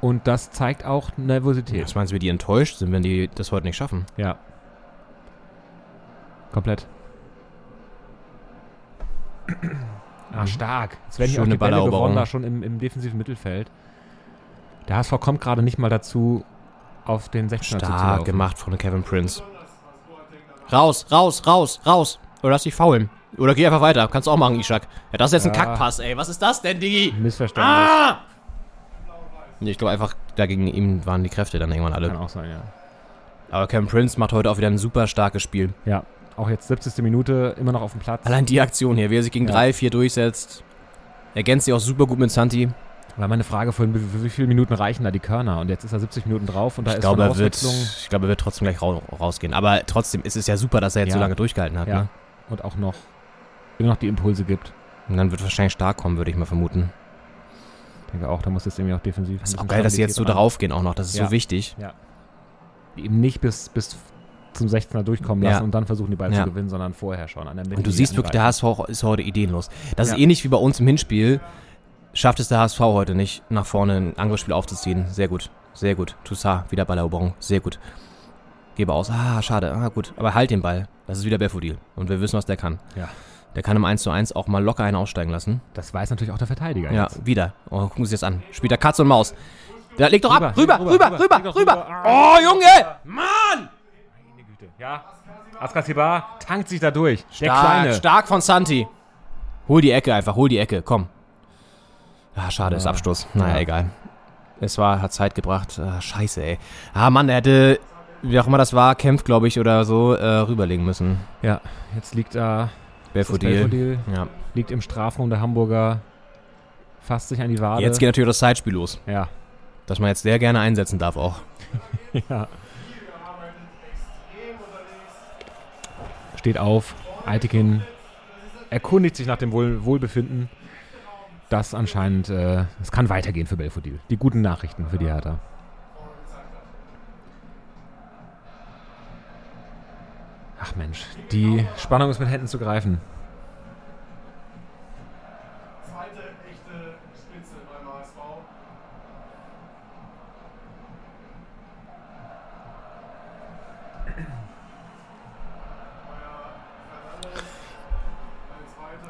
Und das zeigt auch Nervosität. Was meinst du, wie die enttäuscht sind, wenn die das heute nicht schaffen? Ja. Komplett. Ah, stark. Jetzt werden hier auch die Bälle gewonnen, da schon im, im defensiven Mittelfeld. Der HSV kommt gerade nicht mal dazu, auf den 16er Stark zuzulaufen. gemacht von Kevin Prince. Raus, raus, raus, raus. Oder lass dich faulen. Oder geh einfach weiter. Kannst du auch machen, Ishak. Ja, das ist jetzt ein Ja. Kackpass, ey. Was ist das denn, Digi? Missverständnis. Ah! Nee, ich glaube einfach, dagegen ihm waren die Kräfte dann irgendwann alle. Kann auch sein, ja. Aber Kevin Prince macht heute auch wieder ein super starkes Spiel. Ja, auch jetzt 70. Minute immer noch auf dem Platz. Allein die Aktion hier, wie er sich gegen Ja. drei, vier durchsetzt. Ergänzt sich auch super gut mit Santi. War meine Frage vorhin, wie, wie viele Minuten reichen da die Körner? Und jetzt ist er 70 Minuten drauf und da Ich ist glaube, er wird, ich glaube, er wird trotzdem gleich rau rausgehen. Aber trotzdem ist es ja super, dass er jetzt Ja. so lange durchgehalten hat. ja, Ne? und auch noch, immer noch die Impulse gibt. Und dann wird wahrscheinlich stark kommen, würde ich mal vermuten. Ich denke auch, da muss jetzt irgendwie auch defensiv. Das ist auch geil, dass sie jetzt so drauf gehen auch noch. Das ist Ja. so wichtig. Die eben nicht bis, bis zum 16er durchkommen Ja. lassen und dann versuchen, die Ball Ja. zu gewinnen, sondern vorher schon an der Mitte. Und du siehst wirklich, der HSV ist heute ideenlos. Das ist Ja. ähnlich wie bei uns im Hinspiel. Schafft es der HSV heute nicht, nach vorne ein Angriffsspiel aufzuziehen. Sehr gut. Sehr gut. Toussaint, wieder Balleroberung. Sehr gut. Gebe aus. Ah, schade. Ah, gut. Aber halt den Ball. Das ist wieder Belfodil. Und wir wissen, was der kann. Ja. Der kann im 1 zu 1 auch mal locker einen aussteigen lassen. Das weiß natürlich auch der Verteidiger. Ja, jetzt. wieder. Oh, gucken Sie das an. Spielt er Katz und Maus. Der legt doch ab. Rüber, Rüber, rüber, rüber, rüber, rüber, rüber. rüber. Oh, Junge! Mann! Ja. Askasibar tankt sich da durch. Der Stark, Kleine. stark von Santi. Hol die Ecke einfach, hol die Ecke, komm. Ah, schade, ist. Abstoß. Naja, Ja. egal. Es war, hat Zeit gebracht. Ah, scheiße, ey. Ah, Mann, er hätte wie auch immer das war, Kempf, glaube ich, oder so, äh, rüberlegen müssen. Ja, jetzt liegt da Belfodil. Belfodil, Ja. liegt im Strafraum der Hamburger, fasst sich an die Wade. Jetzt geht natürlich das Zeitspiel los, ja, das man jetzt sehr gerne einsetzen darf auch. ja. Steht auf, Altekin erkundigt sich nach dem Wohl Wohlbefinden. Das anscheinend, äh, es kann weitergehen für Belfodil. Die guten Nachrichten für die Hertha. Ach Mensch, die Spannung ist mit Händen zu greifen. Zweite echte Spitze beim HSV.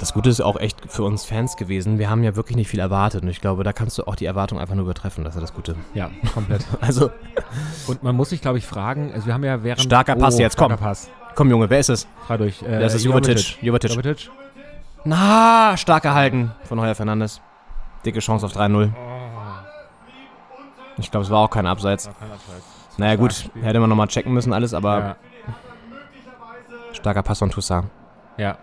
Das Gute ist auch echt für uns Fans gewesen. Wir haben ja wirklich nicht viel erwartet und ich glaube, da kannst du auch die Erwartung einfach nur übertreffen. Das ist ja das Gute. Ja, komplett. Also, Und man muss sich, glaube ich, fragen, also wir haben ja während... Oh, Starker Pass jetzt, komm. starker Pass. komm Junge, wer ist es? Frei durch. Äh, Das ist Jovetic. Jovetic. Jovetic. Na, stark gehalten von Heuer Fernandes. Dicke Chance auf 3-0. Ich glaube, es war auch kein Abseits. Naja, gut, hätte man nochmal checken müssen, alles, aber Ja, starker Pass von Toussaint. ja.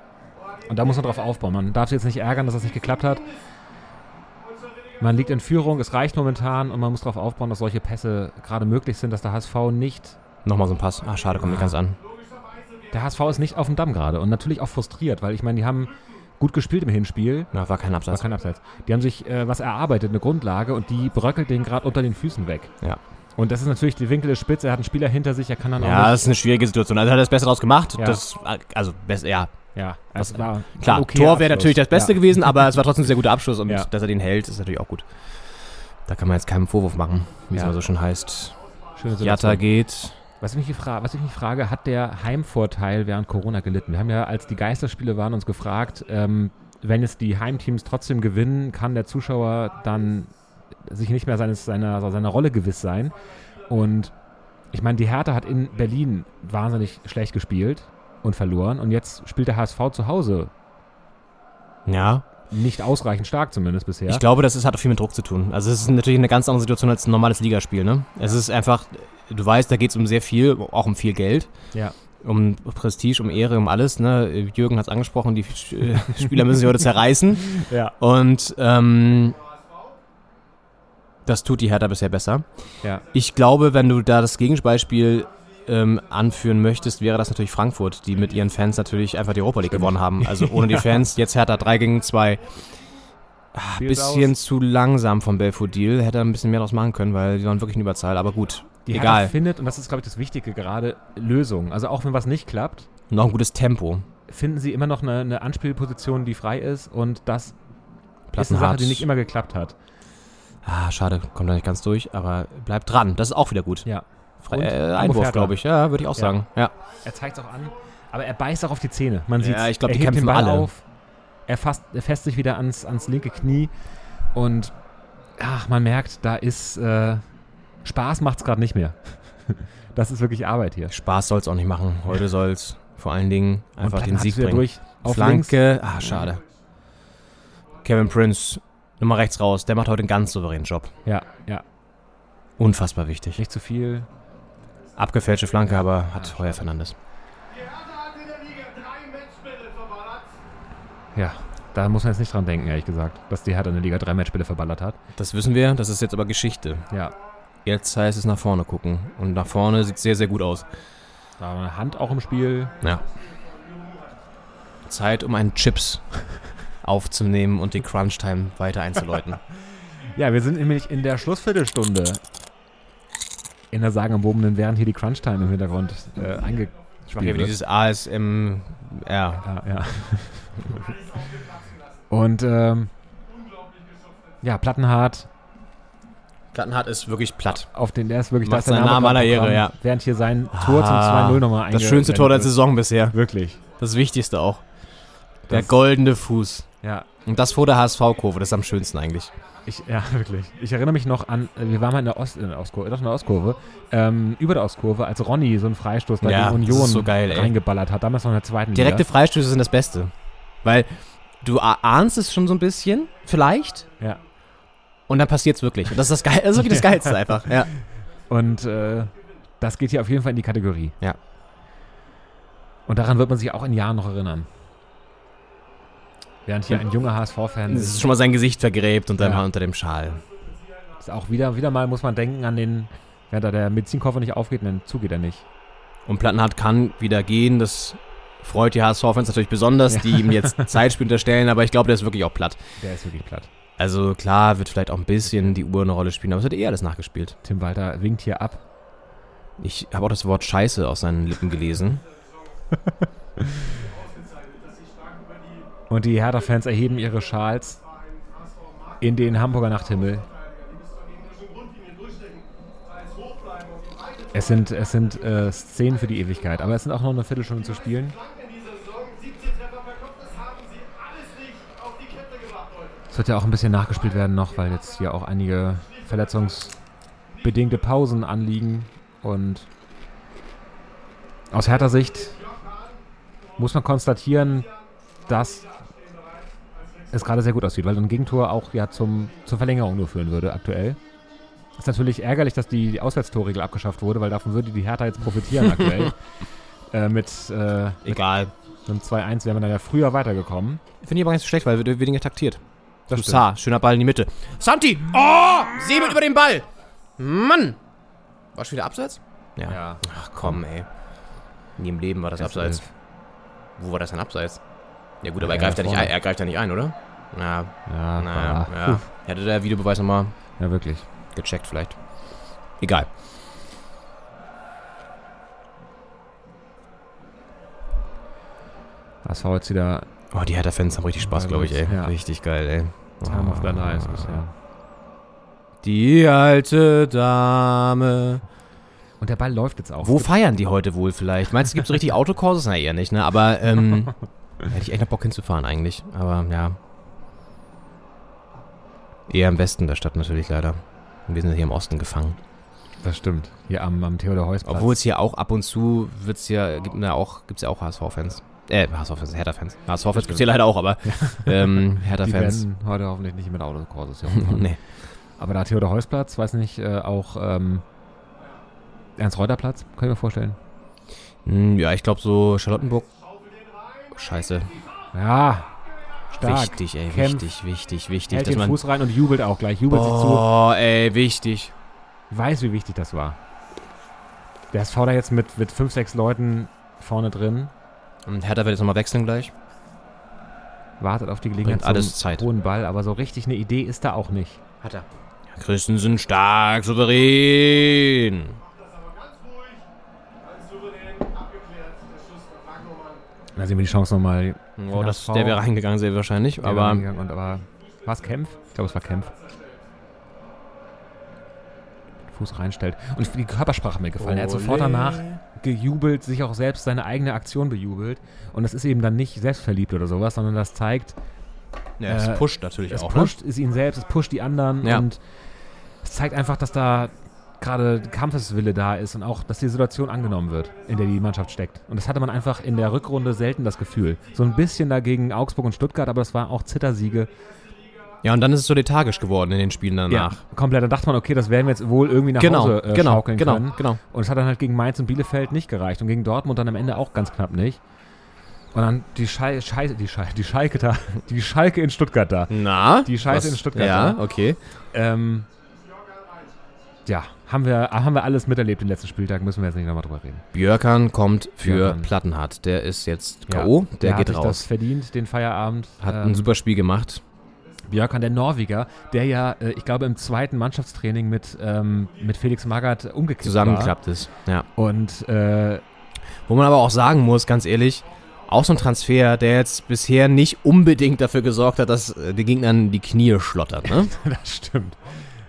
Und da muss man drauf aufbauen. Man darf sich jetzt nicht ärgern, dass das nicht geklappt hat. Man liegt in Führung, es reicht momentan und man muss darauf aufbauen, dass solche Pässe gerade möglich sind, dass der HSV nicht Nochmal so ein Pass. Ah, schade, kommt nicht ganz an. Der HSV ist nicht auf dem Damm gerade und natürlich auch frustriert, weil ich meine, die haben gut gespielt im Hinspiel. Ja, war kein War Abseits. kein Abseits. Die haben sich äh, was erarbeitet, eine Grundlage und die bröckelt denen gerade unter den Füßen weg. Ja. Und das ist natürlich, die Winkel ist spitz, er hat einen Spieler hinter sich, er kann dann auch Ja, das ist eine schwierige Situation. Also hat er das Beste draus gemacht. Ja. Das, also, best, ja, Ja, es war klar. okayer Tor wäre natürlich das Beste ja. gewesen, aber es war trotzdem ein sehr guter Abschluss und Ja. dass er den hält, ist natürlich auch gut. Da kann man jetzt keinen Vorwurf machen, wie es Ja. mal so schon heißt. Schöne Jatta geht. Was ich, mich was ich mich frage, hat der Heimvorteil während Corona gelitten? Wir haben ja, als die Geisterspiele waren, uns gefragt, ähm, wenn jetzt die Heimteams trotzdem gewinnen, kann der Zuschauer dann sich nicht mehr seines, seiner, seiner Rolle gewiss sein. Und ich meine, die Hertha hat in Berlin wahnsinnig schlecht gespielt und verloren. Und jetzt spielt der HSV zu Hause Ja, nicht ausreichend stark, zumindest bisher. ich glaube, das ist, hat auch viel mit Druck zu tun. Also es ist natürlich eine ganz andere Situation als ein normales Ligaspiel. Ne? Es ist einfach, du weißt, da geht es um sehr viel, auch um viel Geld. ja. Um Prestige, um Ehre, um alles. Ne? Jürgen hat es angesprochen, die äh, Spieler müssen sich heute zerreißen. Ja. Und ähm, das tut die Hertha bisher besser. Ja. Ich glaube, wenn du da das Gegenbeispiel ähm, anführen möchtest, wäre das natürlich Frankfurt, die mit ihren Fans natürlich einfach die Europa League gewonnen haben. Also ohne die Fans, jetzt Hertha 3 gegen 2. Ah, bisschen aus. zu langsam von Belfodil. Hätte er ein bisschen mehr draus machen können, weil die waren wirklich in Überzahl. Aber gut, Die egal. Hertha findet, und das ist, glaube ich, das Wichtige gerade, Lösungen. Also auch wenn was nicht klappt, Noch ein gutes Tempo. finden sie immer noch eine, eine Anspielposition, die frei ist und das ist eine. Sache, die nicht immer geklappt hat. Ah, schade, kommt da nicht ganz durch, aber bleibt dran. Das ist auch wieder gut. Ja. Fre äh, Einwurf, glaube ich. Ja, würde ich auch Ja. sagen. Ja. Er zeigt es auch an, aber er beißt auch auf die Zähne. Man Ja, sieht ich glaub, er die hebt den kämpfen Ball alle. auf, er, fasst, er fässt sich wieder ans, ans linke Knie und ach, man merkt, da ist äh, Spaß macht es gerade nicht mehr. das ist wirklich Arbeit hier. Spaß soll es auch nicht machen. Heute soll es vor allen Dingen einfach den Sieg bringen. durch auf links. Flanke. Ah, schade. Kevin Prince, Nummer rechts raus. Der macht heute einen ganz souveränen Job. Ja, ja. Unfassbar wichtig. Nicht zu viel. Abgefälschte Flanke, aber hat Heuer Fernandes. Die Hertha hat in der Liga drei Matchbälle verballert. Ja, da muss man jetzt nicht dran denken, ehrlich gesagt, dass die Hertha in der Liga drei Matchspiele verballert hat. Das wissen wir, das ist jetzt aber Geschichte. Ja, Jetzt heißt es nach vorne gucken. Und nach vorne sieht sehr, sehr gut aus. da war eine Hand auch im Spiel. Ja. Zeit, um einen Chips aufzunehmen und die Crunch-Time weiter einzuläuten. Ja, wir sind nämlich in der Schlussviertelstunde. In der sagenumwobenen, während hier die Crunch-Time im Hintergrund äh, eingespielt Ich mache hier dieses ASMR. Ja, ja. Und ähm, ja, Plattenhardt, Plattenhardt ist wirklich platt. auf den, der ist wirklich Macht da ist der Namen aller Ehre, ja. Während hier sein Tor zum Ah, 2-0 nochmal Das schönste Tor der Saison bisher. Wirklich. Das Wichtigste auch. Der Das- goldene Fuß. Ja, Und das vor der HSV-Kurve, das ist am schönsten eigentlich. Ich, ja, wirklich. Ich erinnere mich noch an, äh, wir waren mal in der, Ost, in der Ostkurve, doch in der Ostkurve, ähm, über der Ostkurve, als Ronny so einen Freistoß bei Ja, Union so geil, reingeballert hat, damals noch in der zweiten Direkte Liga. Freistöße sind das Beste. Weil du ahnst es schon so ein bisschen, vielleicht, Ja. und dann passiert es wirklich. Und das ist das, Geil, das ist wirklich das Geilste einfach. Ja. Und äh, Das geht hier auf jeden Fall in die Kategorie. Ja. Und daran wird man sich auch in Jahren noch erinnern. Während hier ein junger HSV-Fan Das ist schon mal sein Gesicht vergräbt und dann Ja. unter dem Schal. ist auch wieder, wieder mal muss man denken an den, ja, da der Medizinkoffer nicht aufgeht, dann zugeht er nicht. Und Plattenhardt kann wieder gehen. Das freut die HSV-Fans natürlich besonders, die ihm jetzt Zeitspiel unterstellen, aber ich glaube, der ist wirklich auch platt. Der ist wirklich platt. Also klar, wird vielleicht auch ein bisschen die Uhr eine Rolle spielen, aber es wird eh alles nachgespielt. Tim Walter winkt hier ab. Ich habe auch das Wort Scheiße aus seinen Lippen gelesen. Und die Hertha-Fans erheben ihre Schals in den Hamburger Nachthimmel. Es sind, es sind äh, Szenen für die Ewigkeit, aber es sind auch noch eine Viertelstunde zu spielen. Es wird ja auch ein bisschen nachgespielt werden noch, weil jetzt hier auch einige verletzungsbedingte Pausen anliegen. Und aus härter Sicht muss man konstatieren, dass es gerade sehr gut aussieht, weil ein Gegentor auch ja zum, zur Verlängerung nur führen würde aktuell. Ist natürlich ärgerlich, dass die, die Auswärtstorregel abgeschafft wurde, weil davon würde die Hertha jetzt profitieren aktuell. äh, mit äh, Egal. so einem 2-1 wären wir dann ja früher weitergekommen. Finde ich aber nicht so schlecht, weil wir weniger taktiert. Das Sa, schöner Ball in die Mitte. Santi! Oh! Säbelt über den Ball! Mann! War schon wieder abseits? Ja. Ja. Ach komm, ey. Nie im Leben war das Erste abseits. Elf. Wo war das denn abseits? Ja gut, aber Ja, er greift ja nicht ein, er greift ja nicht ein, oder? Ja, Ja, ah, ja. Hätte der Videobeweis nochmal ja, wirklich. gecheckt vielleicht. Egal. Das war jetzt wieder Oh, die Hertha-Fans haben richtig Spaß, glaube ich, ey. Ja. Richtig geil, ey. Time of their lives bisher. Die alte Dame. Und der Ball läuft jetzt auch. Wo feiern die heute wohl vielleicht? Meinst du, es gibt so richtig Autokurses? Na, eher nicht, ne? Aber, ähm, hätte ich echt noch Bock hinzufahren eigentlich. Aber, ja. Eher im Westen der Stadt natürlich leider. Wir sind hier im Osten gefangen. Das stimmt. Hier am, am Theodor Heuss Obwohl es hier auch ab und zu wird's ja, gibt ja auch, gibt's ja auch HSV-Fans. Äh, HSV-Fans, Hertha-Fans. HSV-Fans gibt's hier leider auch, aber, ähm, Die Hertha-Fans. werden heute hoffentlich nicht mit Autokurses hier nee. Aber da Theodor Heusplatz, weiß nicht, äh, auch ähm, Ernst-Reuter-Platz, kann ich mir vorstellen. Hm, Ja, ich glaube so Charlottenburg. Scheiße. Ja, stark. Wichtig, ey, Kämpft, wichtig, wichtig, wichtig. Hält dass den man, Fuß rein und jubelt auch gleich. Jubelt sich zu. oh, ey, wichtig. Weiß, wie wichtig das war. Der SV da jetzt mit, mit fünf, sechs Leuten vorne drin, Und Hertha wird jetzt nochmal wechseln gleich. wartet auf die Gelegenheit Bringt alles Zeit. hohen Ball, aber so richtig eine Idee ist da auch nicht. Hat er. Ja, Christensen stark, souverän. Da sehen wir die Chance nochmal. Oh, das, der wäre reingegangen, sehr wahrscheinlich. Aber, Aber und, aber war es Kempf? Ich glaube, es war Kempf. Fuß reinstellt. Und die Körpersprache hat mir gefallen. Er hat sofort danach gejubelt, sich auch selbst seine eigene Aktion bejubelt. Und das ist eben dann nicht selbstverliebt oder sowas, sondern das zeigt, ja, es äh, pusht natürlich es auch. pusht es ihn selbst, es pusht die anderen Ja. und es zeigt einfach, dass da gerade Kampfeswille da ist und auch, dass die Situation angenommen wird, in der die Mannschaft steckt. Und das hatte man einfach in der Rückrunde selten das Gefühl. So ein bisschen dagegen Augsburg und Stuttgart, aber es war auch Zittersiege. Ja, und dann ist es so lethargisch geworden in den Spielen danach. komplett. Da dachte man, okay, das werden wir jetzt wohl irgendwie nach Genau, Hause äh, genau, schaukeln genau, können. genau. Und es hat dann halt gegen Mainz und Bielefeld nicht gereicht und gegen Dortmund dann am Ende auch ganz knapp nicht. Und dann die Schei Scheiße, die Schei die Schalke da, die Schalke in Stuttgart da. Na? Die Scheiße Was- in Stuttgart. Ja, da. okay. Ähm, ja, haben wir, haben wir alles miterlebt den letzten Spieltag, müssen wir jetzt nicht nochmal drüber reden. Björkan kommt für Björkan. Plattenhardt. Der ist jetzt Ja, K.O., der, hat geht sich das raus. verdient, den Feierabend. Hat Ähm, ein super Spiel gemacht. Björkan, der Norweger, der ja, äh, ich glaube, im zweiten Mannschaftstraining mit, ähm, mit Felix Magath umgekehrt Zusammengeklappt ist. Ja. Und äh, Wo man aber auch sagen muss, ganz ehrlich, auch so ein Transfer, der jetzt bisher nicht unbedingt dafür gesorgt hat, dass äh, die Gegner an die Knie schlottert. Ne? das stimmt.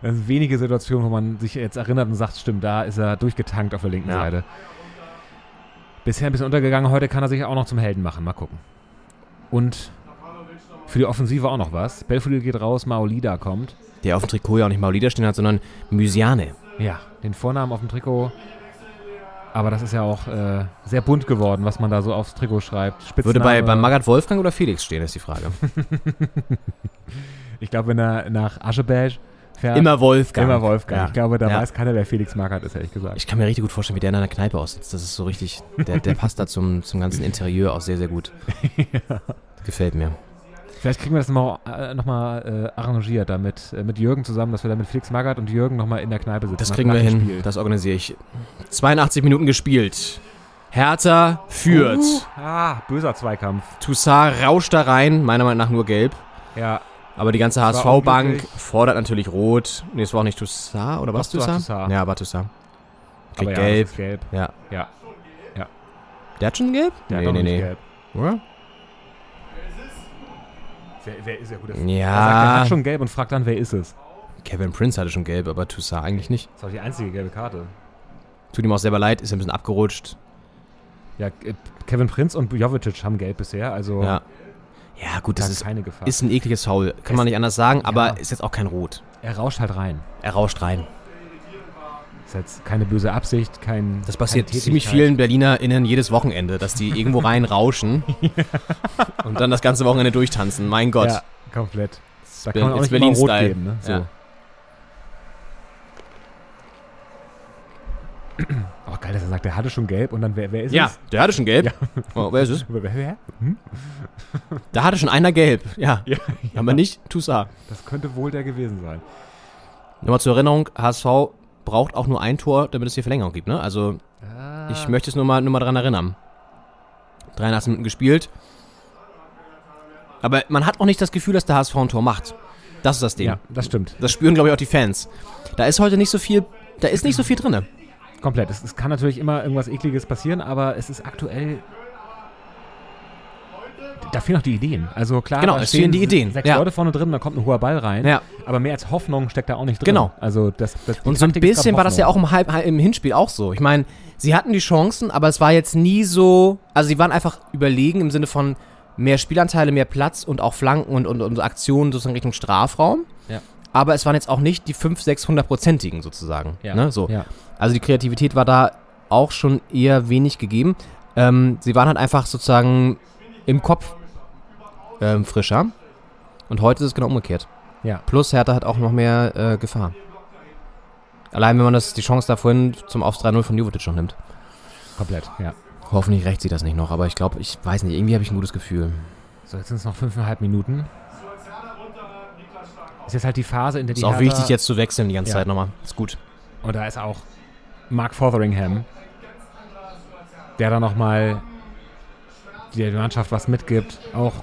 Das sind wenige Situationen, wo man sich jetzt erinnert und sagt, stimmt, da ist er durchgetankt auf der linken Ja. Seite. Bisher ein bisschen untergegangen, heute kann er sich auch noch zum Helden machen. Mal gucken. Und für die Offensive auch noch was. Belfodil geht raus, Maolida kommt. Der auf dem Trikot ja auch nicht Maulida stehen hat, sondern Mysiane. Ja, den Vornamen auf dem Trikot. Aber das ist ja auch äh, sehr bunt geworden, was man da so aufs Trikot schreibt. Würde bei, Spitzname- bei Magath Wolfgang oder Felix stehen, ist die Frage. Ich glaube, wenn er nach Aschebesch fährt. Immer Wolfgang. Immer Wolfgang. Ja. Ich glaube, da Ja. weiß keiner, wer Felix Magath ist, ehrlich gesagt. Ich kann mir richtig gut vorstellen, wie der in einer Kneipe aussitzt. Das ist so richtig, der, der passt da zum, zum ganzen Interieur auch sehr, sehr gut. Gefällt mir. Vielleicht kriegen wir das nochmal äh, noch mal, äh, arrangiert, da mit, äh, mit Jürgen zusammen, dass wir da mit Felix Magath und Jürgen nochmal in der Kneipe sitzen. Das kriegen wir hin. Spiel. Das organisiere ich. 82 Minuten gespielt. Hertha führt. Uh, ah, böser Zweikampf. Toussaint rauscht da rein, meiner Meinung nach nur gelb. Ja, Aber die ganze HSV-Bank fordert natürlich rot. Nee, es war auch nicht Toussaint, oder was Toussaint? Toussaint. Ja, war Toussaint. Kriegt ja, gelb. Gelb. Ja. Ja, Der hat schon gelb? der nee, hat nee, nee. gelb. Oder? Wer, wer ist ja gut? Ja. Er sagt, er hat schon gelb und fragt dann, wer ist es? Kevin Prince hatte schon gelb, aber Toussaint eigentlich nicht. Das ist auch die einzige gelbe Karte. Tut ihm auch selber leid, ist ein bisschen abgerutscht. Ja, Kevin Prinz und Jovetic haben gelb bisher, also Ja. Ja, gut, da das ist keine Gefahr. ist ein ekliges Foul. Kann man nicht anders sagen, aber Ja. ist jetzt auch kein Rot. er rauscht halt rein. Er rauscht rein. Ist jetzt keine böse Absicht, kein. Das passiert ziemlich vielen BerlinerInnen jedes Wochenende, dass die irgendwo rein rauschen und dann das ganze Wochenende durchtanzen. Mein Gott. Ja, komplett. Da kann man auch nicht immer rot geben, ne? So. Ja. Oh, geil, dass er sagt, der hatte schon gelb und dann, wer, wer ist Ja, es? der hatte schon gelb. Ja. Oh, wer ist es? Wer, wer? Hm? Da hatte schon einer gelb. Ja. Ja, Aber nicht Toussaint. das könnte wohl der gewesen sein. Nochmal zur Erinnerung, HSV braucht auch nur ein Tor, damit es hier Verlängerung gibt. Ne? Also Ah. ich möchte es nur mal, nur mal dran erinnern. 83 Minuten gespielt. Aber man hat auch nicht das Gefühl, dass der HSV ein Tor macht. Das ist das Ding. Ja, das stimmt. Das spüren, glaube ich, auch die Fans. Da ist heute nicht so viel, da ist nicht so viel drin. Komplett. Es, es kann natürlich immer irgendwas Ekliges passieren, aber es ist aktuell. Da fehlen noch die Ideen. Also klar, Genau, da es fehlen die Ideen. Sechs Ja. Leute vorne drin, da kommt ein hoher Ball rein. Ja. Aber mehr als Hoffnung steckt da auch nicht drin. Genau. Also das, das, Und so ein bisschen war das ja auch im, Halb, im Hinspiel auch so. Ich meine, sie hatten die Chancen, aber es war jetzt nie so. Also sie waren einfach überlegen im Sinne von mehr Spielanteile, mehr Platz und auch Flanken und, und, und Aktionen sozusagen Richtung Strafraum. Ja. Aber es waren jetzt auch nicht die 5, 600-prozentigen sozusagen. Ja. Ne? So. Ja. Also die Kreativität war da auch schon eher wenig gegeben. Ähm, sie waren halt einfach sozusagen im Kopf ähm, frischer. Und heute ist es genau umgekehrt. Ja. Plus Hertha hat auch noch mehr äh, Gefahr. Allein wenn man das, die Chance da vorhin zum Aufs 3-0 von Jovetic schon nimmt. Komplett, ja. Hoffentlich rächt sie das nicht noch, aber ich glaube, ich weiß nicht, irgendwie habe ich ein gutes Gefühl. So, jetzt sind es noch fünfeinhalb Minuten. Ist jetzt halt die Phase, in der die Ist auch Hertha- wichtig jetzt zu wechseln die ganze Ja. Zeit nochmal. Ist gut. Und da ist auch Mark Fotheringham, der da nochmal der Mannschaft was mitgibt, auch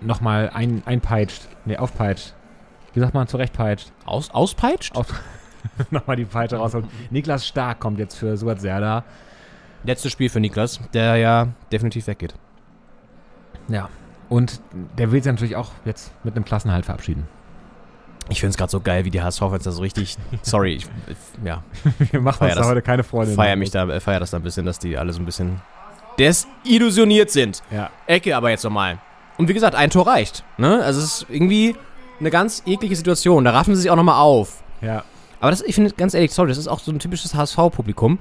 nochmal ein, einpeitscht, nee, aufpeitscht. Wie sagt man, zurechtpeitscht? Aus, auspeitscht? Aus, nochmal die Peitsche rausholt. Niklas Stark kommt jetzt für Suat Serdar. Letztes Spiel für Niklas, der ja definitiv weggeht. Ja. Und der will sich natürlich auch jetzt mit einem Klassenhalt verabschieden. Ich finde es gerade so geil, wie die HSV-Fans da so richtig. Sorry, ich, ich ja, Wir machen Feier uns da heute keine Freunde. feier mich da, äh, feier das da ein bisschen, dass die alle so ein bisschen desillusioniert sind. Ja. Ecke aber jetzt nochmal. Und wie gesagt, ein Tor reicht. Ne? Also es ist irgendwie eine ganz eklige Situation. Da raffen sie sich auch nochmal auf. Ja. Aber das, ich finde, ganz ehrlich, sorry, das ist auch so ein typisches HSV-Publikum,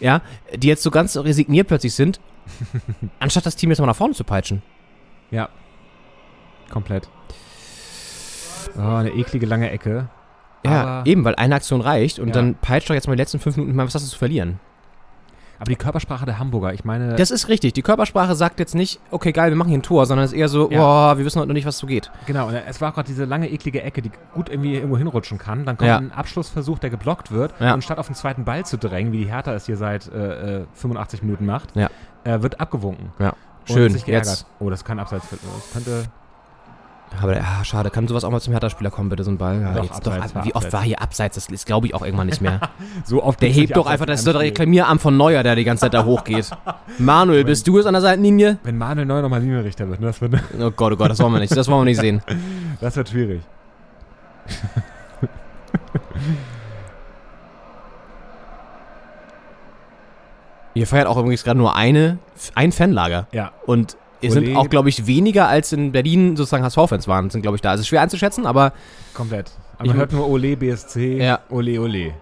ja, die jetzt so ganz resigniert plötzlich sind, anstatt das Team jetzt mal nach vorne zu peitschen. Ja. Komplett. Oh, eine eklige lange Ecke. Ja, Aber- eben, weil eine Aktion reicht und Ja. dann peitscht doch jetzt mal die letzten fünf Minuten mal, was hast du zu verlieren? Aber die Körpersprache der Hamburger, ich meine, Das ist richtig. Die Körpersprache sagt jetzt nicht, okay, geil, wir machen hier ein Tor, sondern es ist eher so, Ja. boah, wir wissen heute noch nicht, was so geht. genau, und es war gerade diese lange, eklige Ecke, die gut irgendwie irgendwo hinrutschen kann. Dann kommt Ja. ein Abschlussversuch, der geblockt wird. Ja. Und statt auf den zweiten Ball zu drängen, wie die Hertha es hier seit äh, äh, 85 Minuten macht, äh, wird abgewunken. Ja. Schön. Jetzt. Oh, das kann abseits. Das könnte. Aber ja, schade, kann sowas auch mal zum Hertha-Spieler kommen, bitte, so ein Ball? Ja, Doch, jetzt abseits war wie oft war hier abseits? Das ist, glaube ich, auch irgendwann nicht mehr. So oft Der hebt doch einfach, das ist doch der. Reklamierarm von Neuer, der die ganze Zeit da hochgeht. Manuel, bist du es an der Seitenlinie? Wenn Manuel Neuer nochmal Linienrichter wird, ne, das, wird, Oh Gott, oh Gott, das wollen wir nicht. Das wollen wir nicht sehen. das wird schwierig. Ihr feiert auch übrigens gerade nur eine, ein Fanlager. Ja. Und ihr Ole. sind auch, glaube ich, weniger als in Berlin sozusagen HSV-Fans waren, sind, glaube ich, da. Also schwer einzuschätzen, aber Komplett. Aber Ich- man hört nur Ole BSC, Ja. Ole Ole.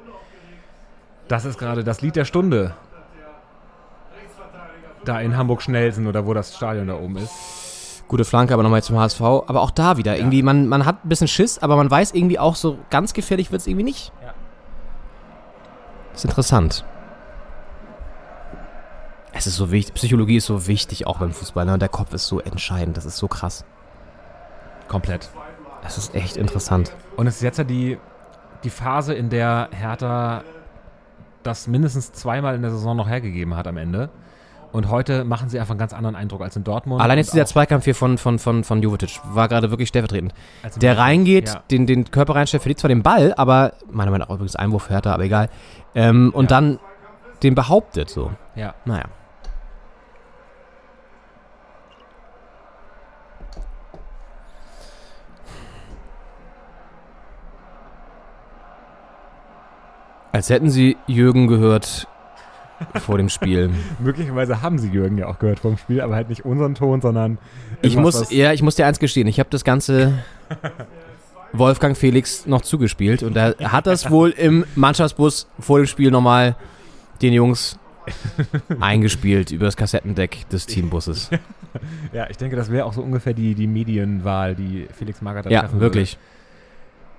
Das ist gerade das Lied der Stunde. Da in Hamburg-Schnelsen oder wo das Stadion da oben ist. Gute Flanke, aber nochmal zum HSV. Aber auch da wieder, irgendwie, man, man hat ein bisschen Schiss, aber man weiß irgendwie auch so, ganz gefährlich wird es irgendwie nicht. Ja. ist interessant. Es ist so wichtig, Psychologie ist so wichtig, auch beim Fußball. Ne? Der Kopf ist so entscheidend, das ist so krass. Komplett. Das ist echt interessant. Und es ist jetzt ja die, die Phase, in der Hertha das mindestens zweimal in der Saison noch hergegeben hat am Ende. Und heute machen sie einfach einen ganz anderen Eindruck als in Dortmund. Allein jetzt dieser Zweikampf hier von, von, von, von Jovetic war gerade wirklich stellvertretend. Der reingeht, Ja. den, den Körper reinstellt, verliert zwar den Ball, aber meiner Meinung nach übrigens Einwurf für Hertha, aber egal. Ähm, und dann den behauptet so. Ja. Naja. Als hätten sie Jürgen gehört vor dem Spiel. Möglicherweise haben sie Jürgen ja auch gehört vom Spiel, aber halt nicht unseren Ton, sondern Ich muss, ja, ich muss dir eins gestehen, ich habe das Ganze Wolfgang Felix noch zugespielt und er hat das wohl im Mannschaftsbus vor dem Spiel nochmal den Jungs eingespielt über das Kassettendeck des Teambusses. Ja, ich denke, das wäre auch so ungefähr die, die Medienwahl, die Felix Magath da Ja, wirklich. Würde.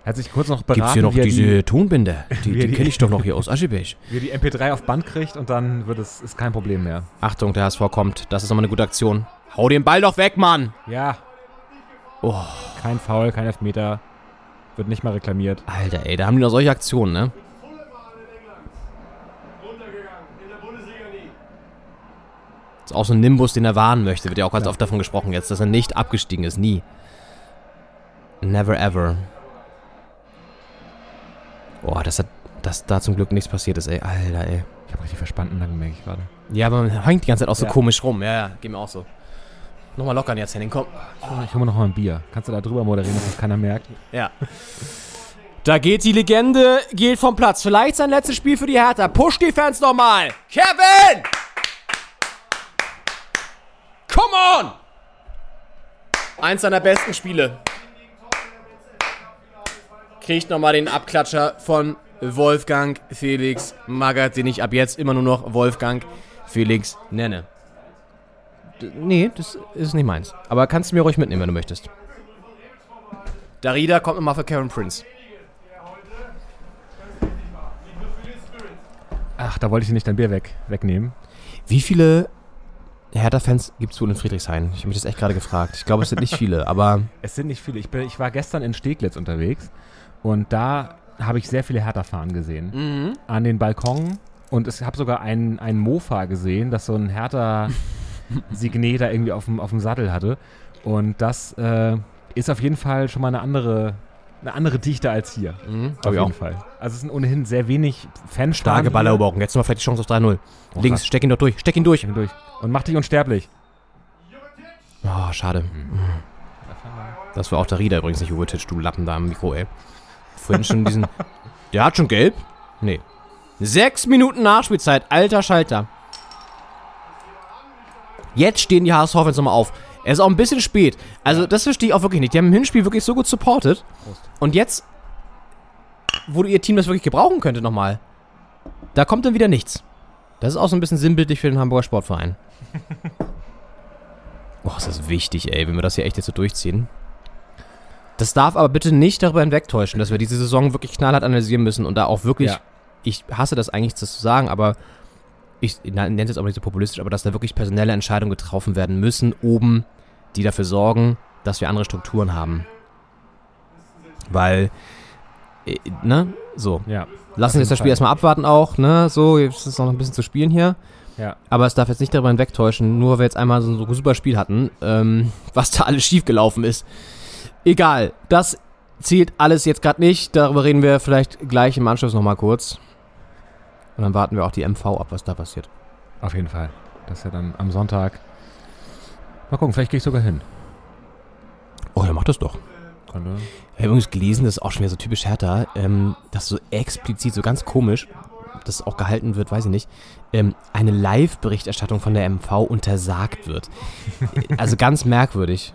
Er hat sich kurz noch beraten, Gibt's hier noch diese die, Tonbinder? Die, die die- kenne ich doch noch hier aus Aschebesch. wie er die MP3 auf Band kriegt und dann wird es ist kein Problem mehr. Achtung, der HSV kommt. Das ist nochmal eine gute Aktion. Hau den Ball doch weg, Mann! Ja. Oh. Kein Foul, kein Elfmeter. Wird nicht mal reklamiert. Alter, ey, da haben die noch solche Aktionen, ne? Ist auch so ein Nimbus, den er wahren möchte. Wird ja auch ganz oft davon gesprochen jetzt, dass er nicht abgestiegen ist. Nie. Never ever. Boah, das hat, dass da zum Glück nichts passiert ist, ey. Alter, ey. Ich habe richtig verspannten Nacken, merke ich gerade. Ja, aber man hängt die ganze Zeit auch so Ja. komisch rum. Ja, ja, geht mir auch so. Nochmal lockern jetzt, Henning, komm. Ich hole mir noch mal ein Bier. Kannst du da drüber moderieren, dass das keiner merkt? Ja. Da geht die Legende, geht vom Platz. Vielleicht sein letztes Spiel für die Hertha. Push die Fans nochmal. Kevin! Come on! Eins seiner besten Spiele. Kriegt nochmal den Abklatscher von Wolfgang Felix Magath, den ich ab jetzt immer nur noch Wolfgang Felix nenne. D nee, das ist nicht meins. Aber kannst du mir ruhig mitnehmen, wenn du möchtest. Darida kommt nochmal für Karen Prince. Ach, da wollte ich dir nicht dein Bier weg, wegnehmen. Wie viele Hertha-Fans gibt es wohl in Friedrichshain? Ich habe mich das echt gerade gefragt. Ich glaube, es sind nicht viele, aber Es sind nicht viele. Ich, bin, ich war gestern in Steglitz unterwegs und da habe ich sehr viele Hertha-Fahren gesehen. Mhm. An den Balkon und ich habe sogar ein, ein Mofa gesehen, das so ein Hertha-Signet da irgendwie auf dem, auf dem Sattel hatte. Und das äh, ist auf jeden Fall schon mal eine andere, eine andere Dichte als hier. Mhm, Auf jeden auch. Fall. Also es sind ohnehin sehr wenig Fans. starke Balleroberung. Jetzt noch vielleicht die Chance auf 3-0. Links, krass. steck ihn doch durch, steck ihn durch. durch. Und mach dich unsterblich. Oh, schade. Das war auch der Rieder übrigens, nicht Jovetic, du Lappen da am Mikro, ey. Vorhin schon diesen. Der hat schon gelb? Nee. Sechs Minuten Nachspielzeit, alter Schalter. Jetzt stehen die HSV-Fans nochmal auf. Er ist auch ein bisschen spät. Also, das verstehe ich auch wirklich nicht. Die haben im Hinspiel wirklich so gut supportet. Und jetzt, wo ihr Team das wirklich gebrauchen könnte nochmal, da kommt dann wieder nichts. Das ist auch so ein bisschen sinnbildlich für den Hamburger Sportverein. Boah, ist das wichtig, ey, wenn wir das hier echt jetzt so durchziehen. Das darf aber bitte nicht darüber hinwegtäuschen, dass wir diese Saison wirklich knallhart analysieren müssen und da auch wirklich, Ja. ich hasse das eigentlich, das zu sagen, aber ich nenne es jetzt auch nicht so populistisch, aber dass da wirklich personelle Entscheidungen getroffen werden müssen, oben, die dafür sorgen, dass wir andere Strukturen haben. Weil, äh, ne, so. Ja. Lassen wir jetzt das Spiel erstmal abwarten auch, ne, so, jetzt ist noch ein bisschen zu spielen hier. Ja. Aber es darf jetzt nicht darüber hinwegtäuschen, nur weil wir jetzt einmal so ein super Spiel hatten, ähm, was da alles schiefgelaufen ist. Egal, das zählt alles jetzt gerade nicht. Darüber reden wir vielleicht gleich im Anschluss nochmal kurz. Und dann warten wir auch die MV ab, was da passiert. Auf jeden Fall. Das ist ja dann am Sonntag. Mal gucken, vielleicht gehe ich sogar hin. Oh, ja, mach das doch. Könnte. Ich habe übrigens gelesen, das ist auch schon wieder so typisch Hertha, ähm, dass so explizit, so ganz komisch, das auch gehalten wird, weiß ich nicht, ähm, eine Live-Berichterstattung von der MV untersagt wird. also ganz merkwürdig.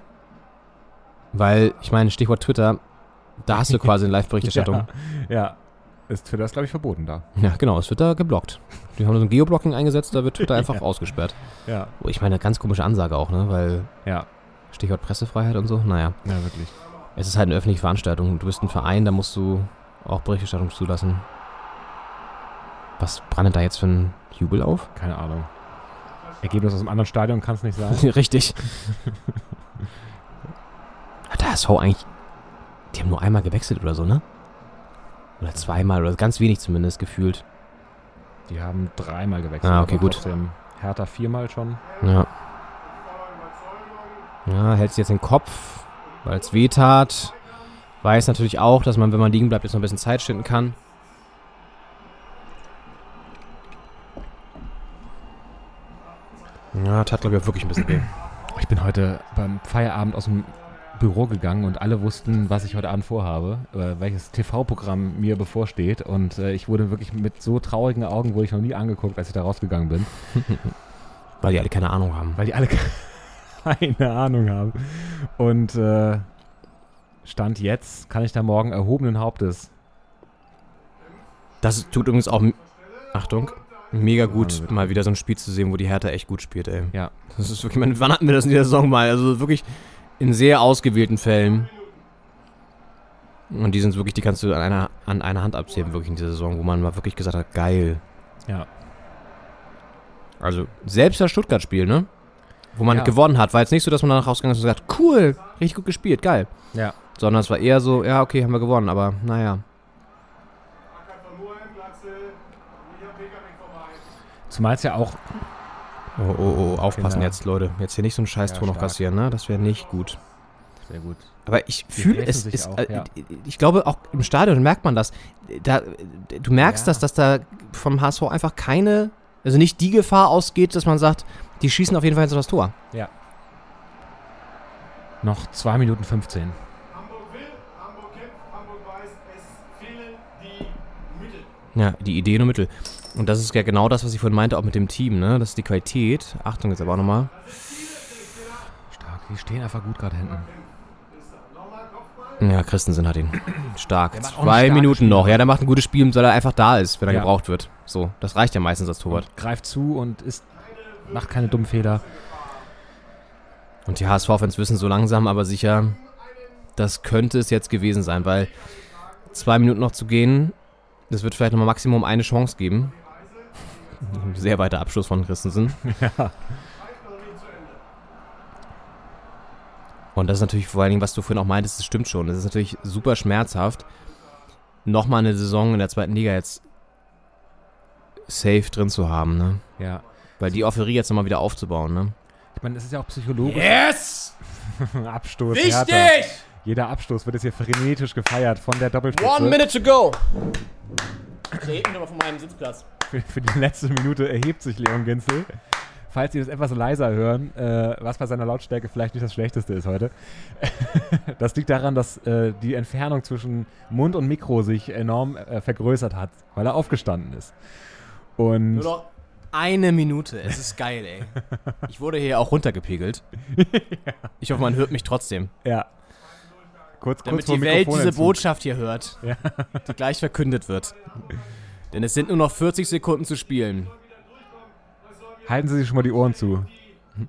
Weil, ich meine, Stichwort Twitter, da hast du quasi eine Live-Berichterstattung. Ja, ja. Ist für das, glaube ich, verboten da. Ja. genau, es wird da geblockt. Die haben so ein Geoblocking eingesetzt, da wird Twitter einfach Ja. ausgesperrt. Ja. Oh, ich meine, ganz komische Ansage auch, ne? Weil Ja. Stichwort Pressefreiheit und so. Naja, Ja, wirklich. es ist halt eine öffentliche Veranstaltung. Du bist ein Verein, da musst du auch Berichterstattung zulassen. Was brandet da jetzt für ein Jubel auf? Keine Ahnung. Ergebnis aus einem anderen Stadion kann es nicht sein. Richtig. Hat der HSV eigentlich. Die haben nur einmal gewechselt oder so, ne? Oder zweimal oder ganz wenig zumindest gefühlt. Die haben dreimal gewechselt. Ah, okay, gut. Trotzdem Hertha viermal schon. Ja. Ja, hält sich jetzt den Kopf, weil es weh tat. Weiß natürlich auch, dass man, wenn man liegen bleibt, jetzt noch ein bisschen Zeit schinden kann. Ja, tat, glaube ich, auch wirklich ein bisschen weh. Ich bin heute beim Feierabend aus dem Büro gegangen und alle wussten, was ich heute Abend vorhabe, äh, welches TV-Programm mir bevorsteht. Und äh, ich wurde wirklich mit so traurigen Augen, wurde ich noch nie angeguckt, als ich da rausgegangen bin, Weil die alle keine Ahnung haben. weil die alle keine Ahnung haben. Und äh, Stand jetzt kann ich da morgen erhobenen Hauptes. Das tut übrigens auch, Achtung, mega gut, mal wieder so ein Spiel zu sehen, wo die Hertha echt gut spielt, ey. Ja. Das ist wirklich, wann hatten wir das in dieser Saison mal? Also wirklich in sehr ausgewählten Fällen. Und die sind wirklich, die kannst du an einer, an einer Hand abzählen, wirklich in dieser Saison, wo man mal wirklich gesagt hat, geil. Ja. Also selbst das Stuttgart-Spiel, ne? Wo man Ja. gewonnen hat, war jetzt nicht so, dass man danach rausgegangen ist und gesagt, cool, richtig gut gespielt, geil. Ja. Sondern es war eher so, ja, okay, haben wir gewonnen, aber naja. Zumal es ja auch Oh, oh, oh, aufpassen Genau. jetzt, Leute. Jetzt hier nicht so ein scheiß Ja, noch kassieren, ne? Das wäre nicht gut. sehr gut. Aber ich fühle es, ist, auch, äh, ja. ich glaube auch im Stadion merkt man das. Da, du merkst Ja. das, dass da vom HSV einfach keine, also nicht die Gefahr ausgeht, dass man sagt, die schießen auf jeden Fall jetzt das Tor. Noch 2 Minuten 15. Hamburg will, Hamburg kämpft, Hamburg weiß, es fehlen die Mittel. Ja, die Ideen und Mittel. Und das ist ja genau das, was ich vorhin meinte, auch mit dem Team, ne? Das ist die Qualität. Achtung jetzt aber auch nochmal. Stark. Die stehen einfach gut gerade hinten. Ja, Christensen hat ihn. Stark. Zwei Minuten Spiel noch. Ja, der macht ein gutes Spiel, weil er einfach da ist, wenn er Ja. gebraucht wird. So, das reicht ja meistens als Torwart. Und greift zu und ist, macht keine dummen Fehler. Und die HSV-Fans wissen so langsam, aber sicher, das könnte es jetzt gewesen sein, weil zwei Minuten noch zu gehen, das wird vielleicht nochmal Maximum eine Chance geben. Sehr weiter Abschluss von Christensen. Und das ist natürlich vor allen Dingen, was du vorhin auch meintest, das stimmt schon. Das ist natürlich super schmerzhaft, nochmal eine Saison in der zweiten Liga jetzt safe drin zu haben, ne? Ja. Weil die Euphorie jetzt nochmal wieder aufzubauen, ne? Ich meine, es ist ja auch psychologisch. Yes! Abstoß. Hertha. Jeder Abstoß wird jetzt hier frenetisch gefeiert von der Doppelspitze. One minute to go! Ich mich nochmal von meinem Sitzplatz. Für, für die letzte Minute erhebt sich Leon Ginzel. Falls Sie das etwas leiser hören, äh, was bei seiner Lautstärke vielleicht nicht das Schlechteste ist heute. das liegt daran, dass äh, die Entfernung zwischen Mund und Mikro sich enorm äh, vergrößert hat, weil er aufgestanden ist. Und Nur noch eine Minute. Es ist geil, ey. Ich wurde hier auch runtergepegelt. Ich hoffe, man hört mich trotzdem. ja. Kurz, Damit kurz die Welt diese. Botschaft hier hört, Ja. die gleich verkündet wird. Denn es sind nur noch 40 Sekunden zu spielen. Halten Sie sich schon mal die Ohren zu.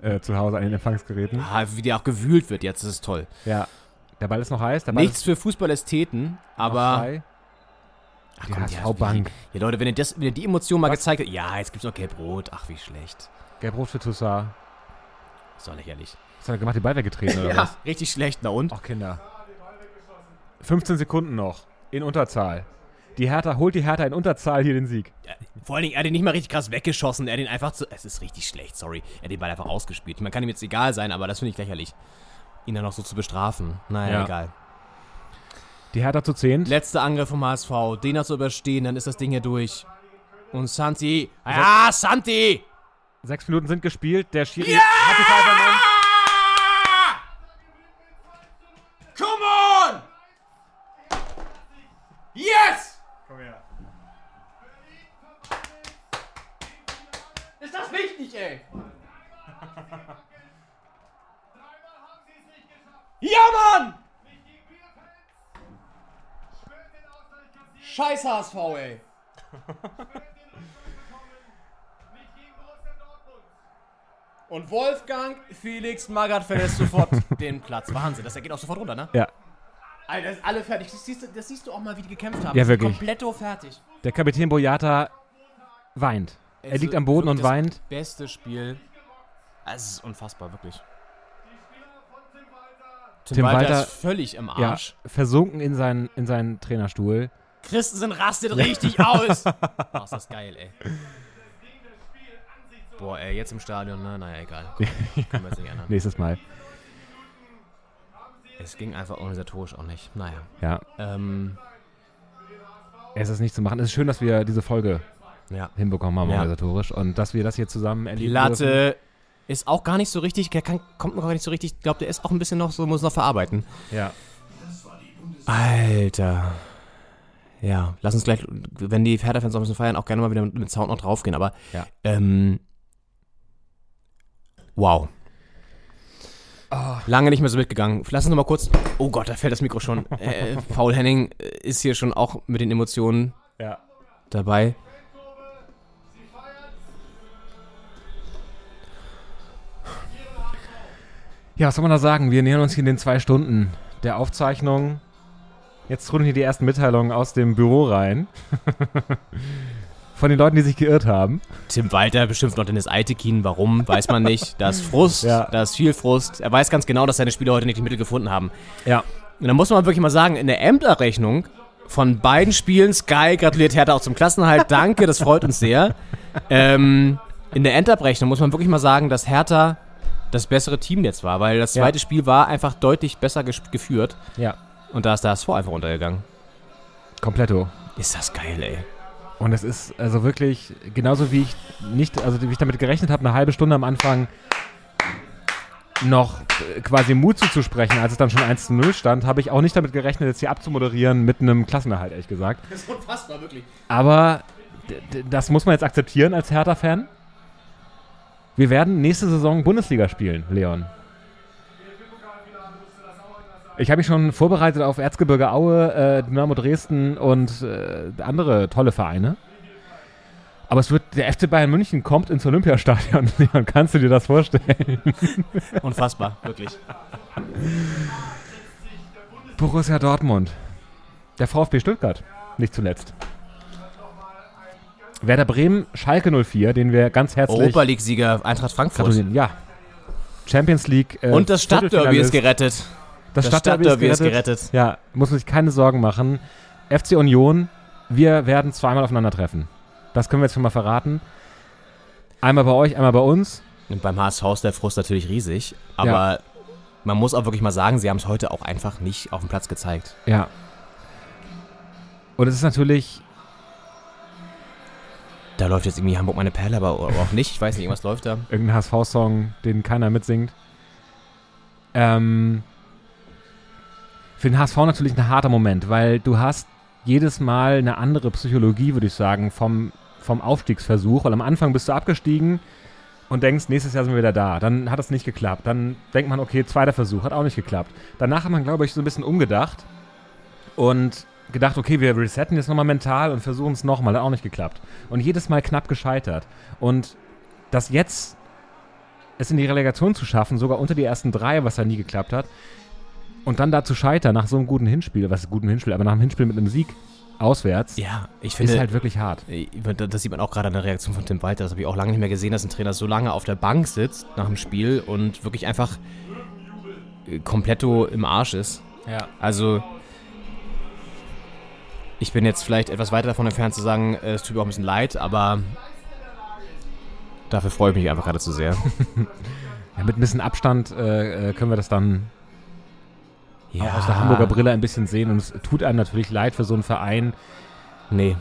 Äh, zu Hause an den Empfangsgeräten. Ah, wie der auch gewühlt wird jetzt, das ist toll. Ja. Der Ball ist noch heiß. Nichts für Fußballästheten, aber. Ach, Die komm, HSV-Bank. Ja, Leute, wenn ihr, das, wenn ihr die Emotion mal Was? gezeigt habt. Ja, jetzt gibt's noch Gelb-Rot. Ach, wie schlecht. Gelb-Rot für Toussaint. Ist doch lächerlich. Was hat er gemacht? Den Ball weggetreten oder was? richtig schlecht, na und? Ach, Kinder. 15 Sekunden noch. In Unterzahl. Die Hertha, holt die Hertha in Unterzahl hier den Sieg. Vor allen Dingen, er hat ihn nicht mal richtig krass weggeschossen. Er hat ihn einfach zu. Es ist richtig schlecht, sorry. Er hat den Ball einfach ausgespielt. Man kann ihm jetzt egal sein, aber das finde ich lächerlich. Ihn dann noch so zu bestrafen. Naja, Ja. egal. Die Hertha zu 10. Letzter Angriff vom HSV. Den noch zu überstehen, dann ist das Ding hier durch. Und Santi. Ja, Santi! Sechs Minuten sind gespielt. Der Schiri hat die im Mund. Come on! Yes! Ey? Ja, Mann! Scheiß HSV, ey. Und Wolfgang Felix Magath verlässt sofort den Platz. Wahnsinn, das geht auch sofort runter, ne? Ja. Alter, das ist alle fertig. Das siehst, du, das siehst du auch mal, wie die gekämpft haben. Ja, wirklich. Kompletto fertig. Der Kapitän Boyata weint. Er Es liegt am Boden und weint. Das beste Spiel. Es ist unfassbar, wirklich. Tim, Tim Walter, Walter- ist völlig im Ja, Arsch. versunken in seinen, in seinen Trainerstuhl. Christensen rastet richtig aus. Oh, ist das geil, ey. Boah, ey, jetzt im Stadion, ne? Naja, egal. Können wir jetzt nicht ändern. Nächstes Mal. Es ging einfach organisatorisch auch nicht. Naja. Ja, Ähm, es ist nicht zu machen. Es ist schön, dass wir diese Folge ja. hinbekommen haben, Ja. organisatorisch. Und dass wir das hier zusammen erleben dürfen. Latte ist auch gar nicht so richtig, der kann, kommt noch gar nicht so richtig. Ich glaube, der ist auch ein bisschen noch so, muss noch verarbeiten. Ja. Alter. Ja, lass uns gleich, wenn die Hertha-Fans noch ein bisschen feiern, auch gerne mal wieder mit, mit Sound noch draufgehen. Aber, Ja. ähm, wow. Lange nicht mehr so mitgegangen. Lass uns noch mal kurz. Oh Gott, da fällt das Mikro schon. Äh, Paul Henning äh, ist hier schon auch mit den Emotionen Ja. dabei. Ja, was soll man da sagen? Wir nähern uns hier in den zwei Stunden der Aufzeichnung. Jetzt trudeln hier die ersten Mitteilungen aus dem Büro rein. Von den Leuten, die sich geirrt haben. Tim Walter beschimpft noch Dennis Eitekin. Warum? Weiß man nicht. Da ist Frust, Ja. da ist viel Frust. Er weiß ganz genau, dass seine Spieler heute nicht die Mittel gefunden haben. Ja. Und da muss man wirklich mal sagen, in der Ämterrechnung von beiden Spielen, Sky gratuliert Hertha auch zum Klassenhalt. Danke, das freut uns sehr. Ähm, in der Endabrechnung muss man wirklich mal sagen, dass Hertha das bessere Team jetzt war, weil das Ja. zweite Spiel war einfach deutlich besser geführt. Ja. Und da ist der HSV einfach untergegangen. Kompletto. Ist das geil, ey. Und es ist also wirklich genauso wie ich nicht, also wie ich damit gerechnet habe, eine halbe Stunde am Anfang noch äh, quasi Mut zuzusprechen, als es dann schon 1 zu 0 stand, habe ich auch nicht damit gerechnet, jetzt hier abzumoderieren mit einem Klassenerhalt, ehrlich gesagt. Das ist unfassbar, wirklich. Aber das muss man jetzt akzeptieren als Hertha-Fan. Wir werden nächste Saison Bundesliga spielen, Leon. Ich habe mich schon vorbereitet auf Erzgebirge Aue, äh, Dynamo Dresden und äh, andere tolle Vereine. Aber es wird, der FC Bayern München kommt ins Olympiastadion. Leon, kannst du dir das vorstellen? Unfassbar, wirklich. Borussia Dortmund. Der VfB Stuttgart, nicht zuletzt. Werder Bremen, Schalke 04, den wir ganz herzlich Europa League-Sieger Eintracht Frankfurt. gratulieren. Ja. Champions League. äh, Und das Stadtderby ist gerettet. Das, das Stadtderby, ist, gerettet. Ja, muss man sich keine Sorgen machen. FC Union, wir werden zweimal aufeinandertreffen. Das können wir jetzt schon mal verraten. Einmal bei euch, einmal bei uns. Und beim HSV ist der Frust natürlich riesig. Aber Ja. man muss auch wirklich mal sagen, sie haben es heute auch einfach nicht auf dem Platz gezeigt. Ja. Und es ist natürlich, Da läuft jetzt irgendwie Hamburg meine Perle, aber auch nicht. Ich weiß nicht, irgendwas läuft da. irgendein HSV-Song, den keiner mitsingt. Ähm, für den HSV natürlich ein harter Moment, weil du hast jedes Mal eine andere Psychologie, würde ich sagen, vom, vom Aufstiegsversuch. Weil am Anfang bist du abgestiegen und denkst, nächstes Jahr sind wir wieder da. Dann hat es nicht geklappt. Dann denkt man, okay, zweiter Versuch, hat auch nicht geklappt. Danach hat man, glaube ich, so ein bisschen umgedacht und gedacht, okay, wir resetten jetzt nochmal mental und versuchen es nochmal. Hat auch nicht geklappt. Und jedes Mal knapp gescheitert. Und das jetzt es in die Relegation zu schaffen, sogar unter die ersten drei, was da nie geklappt hat, und dann da zu scheitern nach so einem guten Hinspiel, was ist guten Hinspiel, aber nach einem Hinspiel mit einem Sieg auswärts, Ja, ich finde. ist halt wirklich hart. Äh, Das sieht man auch gerade an der Reaktion von Tim Walter. Das habe ich auch lange nicht mehr gesehen, dass ein Trainer so lange auf der Bank sitzt nach dem Spiel und wirklich einfach äh, kompletto im Arsch ist. Ja. Also, ich bin jetzt vielleicht etwas weiter davon entfernt zu sagen, äh, es tut mir auch ein bisschen leid, aber dafür freue ich mich einfach gerade zu sehr. ja mit ein bisschen Abstand äh, äh, können wir das dann ja, aus der Hamburger Brille ein bisschen sehen und es tut einem natürlich leid für so einen Verein, Nee,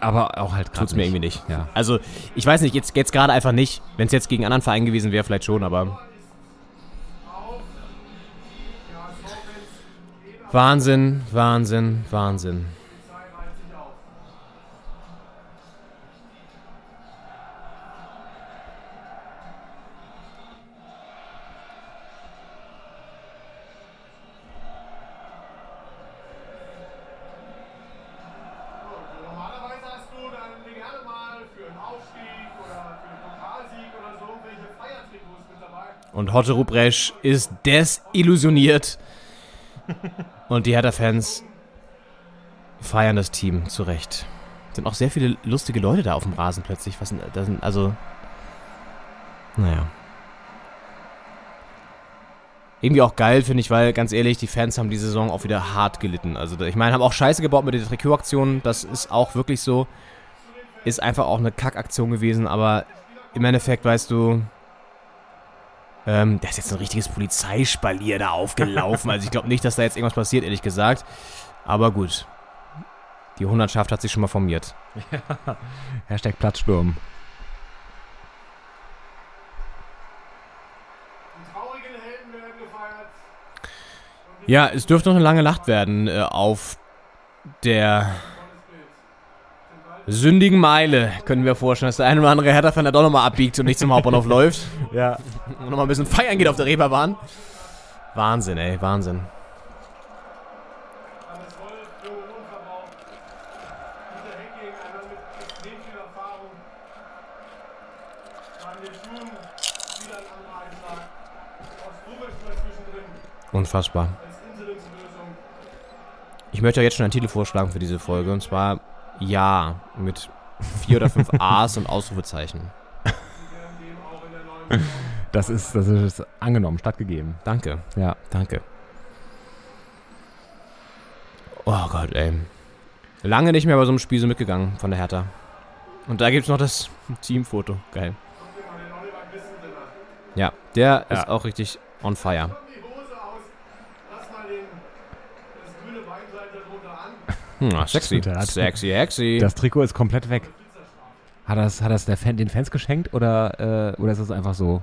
aber auch halt gerade tut's mir irgendwie nicht. Ja. Also, ich weiß nicht, jetzt, jetzt gerade einfach nicht. Wenn es jetzt gegen einen anderen Verein gewesen wäre, vielleicht schon, aber. Wahnsinn, Wahnsinn, Wahnsinn. Und Hotte Rupresch ist desillusioniert. Und die Hertha-Fans feiern das Team zu Recht. Sind auch sehr viele lustige Leute da auf dem Rasen plötzlich. Was sind, das sind also. Naja. Irgendwie auch geil, finde ich, weil ganz ehrlich, die Fans haben die Saison auch wieder hart gelitten. Also, ich meine, haben auch Scheiße gebaut mit der Trikotaktion. Das ist auch wirklich so. Ist einfach auch eine Kackaktion gewesen, aber im Endeffekt, weißt du, ähm, da ist jetzt ein richtiges Polizeispalier da aufgelaufen. Also ich glaube nicht, dass da jetzt irgendwas passiert, ehrlich gesagt. Aber gut. Die Hundertschaft hat sich schon mal formiert. Hashtag Platzsturm. Die traurigen Helden werden gefeiert. Ja, es dürfte noch eine lange Nacht werden äh, auf der sündigen Meile. Können wir vorstellen, dass der eine oder andere Hertha-Fan da doch nochmal abbiegt und nicht zum Hauptbahnhof läuft. Ja. Und nochmal ein bisschen feiern geht auf der Reeperbahn. Wahnsinn, ey, Wahnsinn. Unfassbar. Ich möchte ja jetzt schon einen Titel vorschlagen für diese Folge. Und zwar Ja mit vier oder fünf A's und Ausrufezeichen. Das ist, das ist angenommen, stattgegeben. Danke. Ja. Danke. Oh Gott, ey. Lange nicht mehr bei so einem Spiel so mitgegangen von der Hertha. Und da gibt's noch das Teamfoto. Geil. Ja, der Ja. ist auch richtig on fire. Zieh die Hose aus. Lass mal den, das grüne Beinkleid darunter an. Hm, sexy. Hat- Sexy, sexy. Das Trikot ist komplett weg. Hat das, hat das der Fan, den Fans geschenkt oder, äh, oder ist das einfach so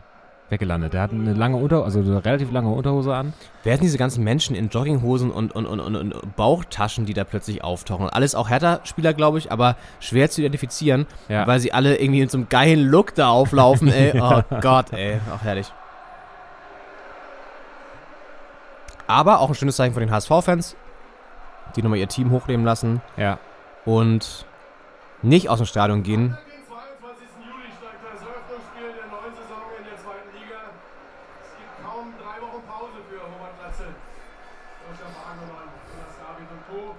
weggelandet? Der hat eine lange Unter, also eine relativ lange Unterhose an. Wer sind diese ganzen Menschen in Jogginghosen und, und, und, und, und Bauchtaschen, die da plötzlich auftauchen? Alles auch Hertha-Spieler, glaube ich, aber schwer zu identifizieren, Ja. weil sie alle irgendwie in so einem geilen Look da auflaufen, ey. Oh Gott, ey. Auch herrlich. Aber auch ein schönes Zeichen von den HSV-Fans, die nochmal ihr Team hochleben lassen Ja. und nicht aus dem Stadion gehen. Am 22. Juli steigt das Eröffnungsspiel der neuen Saison in der zweiten Liga. Es gibt kaum drei Wochen Pause für Robert Latze. Deutscher Verein und das Rabi und Co.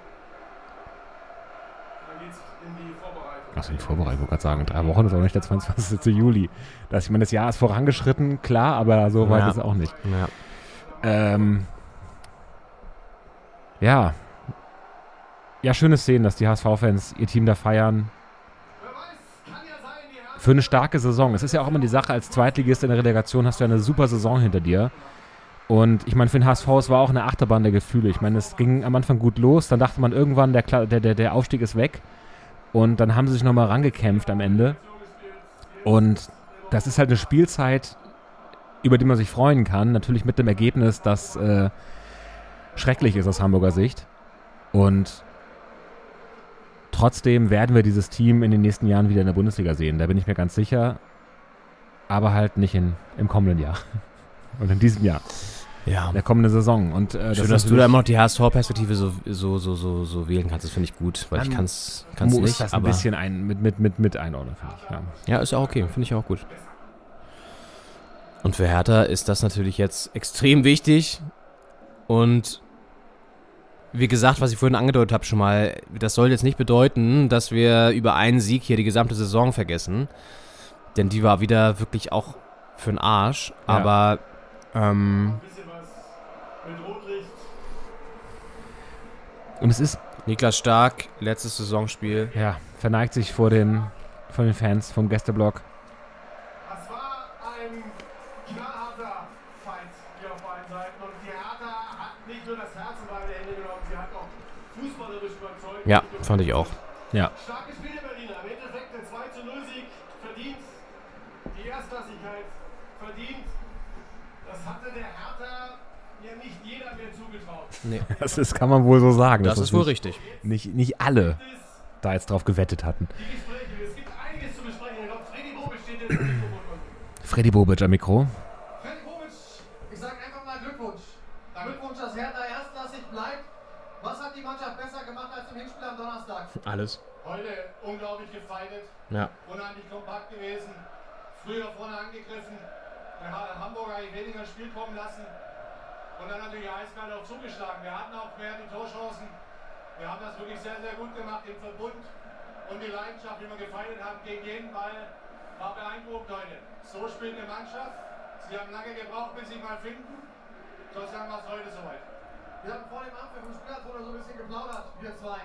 Dann geht's in die Vorbereitung. Achso, die Vorbereitung, ich wollte gerade sagen, drei Wochen ist auch nicht der 22. Juli. Das, ich meine, das Jahr ist vorangeschritten, klar, aber so weit Ja. ist es auch nicht. Ja. Ähm, ja. Ja, schöne Szenen, dass die HSV-Fans ihr Team da feiern. Für eine starke Saison. Es ist ja auch immer die Sache, als Zweitligist in der Relegation hast du eine super Saison hinter dir. Und ich meine, für den HSV, es war auch eine Achterbahn der Gefühle. Ich meine, es ging am Anfang gut los, dann dachte man irgendwann, der, der, der, der Aufstieg ist weg. Und dann haben sie sich nochmal rangekämpft am Ende. Und das ist halt eine Spielzeit, über die man sich freuen kann. Natürlich mit dem Ergebnis, das äh, schrecklich ist aus Hamburger Sicht. Und trotzdem werden wir dieses Team in den nächsten Jahren wieder in der Bundesliga sehen. Da bin ich mir ganz sicher. Aber halt nicht in, im kommenden Jahr. Und in diesem Jahr. Ja. In der kommenden Saison. Und, äh, Schön, ist dass du da immer noch die HSV-Perspektive so, so, so, so, so wählen kannst. Das finde ich gut, weil ich kann es kann's muss nicht. das ein bisschen ein, mit, mit, mit, mit einordnen, finde ich. Ja. ja, ist ja auch okay. Finde ich auch gut. Und für Hertha ist das natürlich jetzt extrem wichtig. Und wie gesagt, was ich vorhin angedeutet habe schon mal, das soll jetzt nicht bedeuten, dass wir über einen Sieg hier die gesamte Saison vergessen. Denn die war wieder wirklich auch für den Arsch. Ja. Aber ähm. Und es ist, Niklas Stark, letztes Saisonspiel. ja, verneigt sich vor den, vor den Fans vom Gästeblock. Das war ein knallharter Fight hier auf beiden Seiten. Und die Hertha hat nicht nur das Herz in beide Hände genommen, sie hat auch fußballerisch überzeugt. Ja, fand ich auch. Ja. Starke Spiele Berliner. Im Endeffekt der 2 zu 0 Sieg verdient. Die Erstklassigkeit verdient. Das hatte der Hertha ja nicht jeder mehr zugetraut. Nee, Das ist, kann man wohl so sagen. das ist wohl nicht, richtig. Nicht, nicht alle da jetzt drauf gewettet hatten. Die Gespräche, es gibt einiges zu besprechen. Ich glaube, Freddy Bobic steht jetzt Mikrofon. Freddy Bobic am Mikro. Freddy Bobic, ich sage einfach mal Glückwunsch. Glückwunsch, dass Hertha erstklassig bleibt. Was hat die Mannschaft besser gemacht als im Hinspiel am Donnerstag? Alles. Heute unglaublich gefeitet. Ja. Unheimlich kompakt gewesen. Früher vorne angegriffen. der Ha- Hamburger eigentlich weniger ins Spiel kommen lassen und dann natürlich eiskalt auch zugeschlagen. Wir hatten auch mehr die Torchancen. Wir haben das wirklich sehr, sehr gut gemacht im Verbund und die Leidenschaft, wie wir gefeiert haben gegen jeden Ball, war beeindruckend heute. So spielt eine Mannschaft. Sie haben lange gebraucht, bis sie mal finden. Dank war es heute soweit. Wir haben vor dem Anpfiff im Spielertunnel so ein bisschen geplaudert, wir zwei.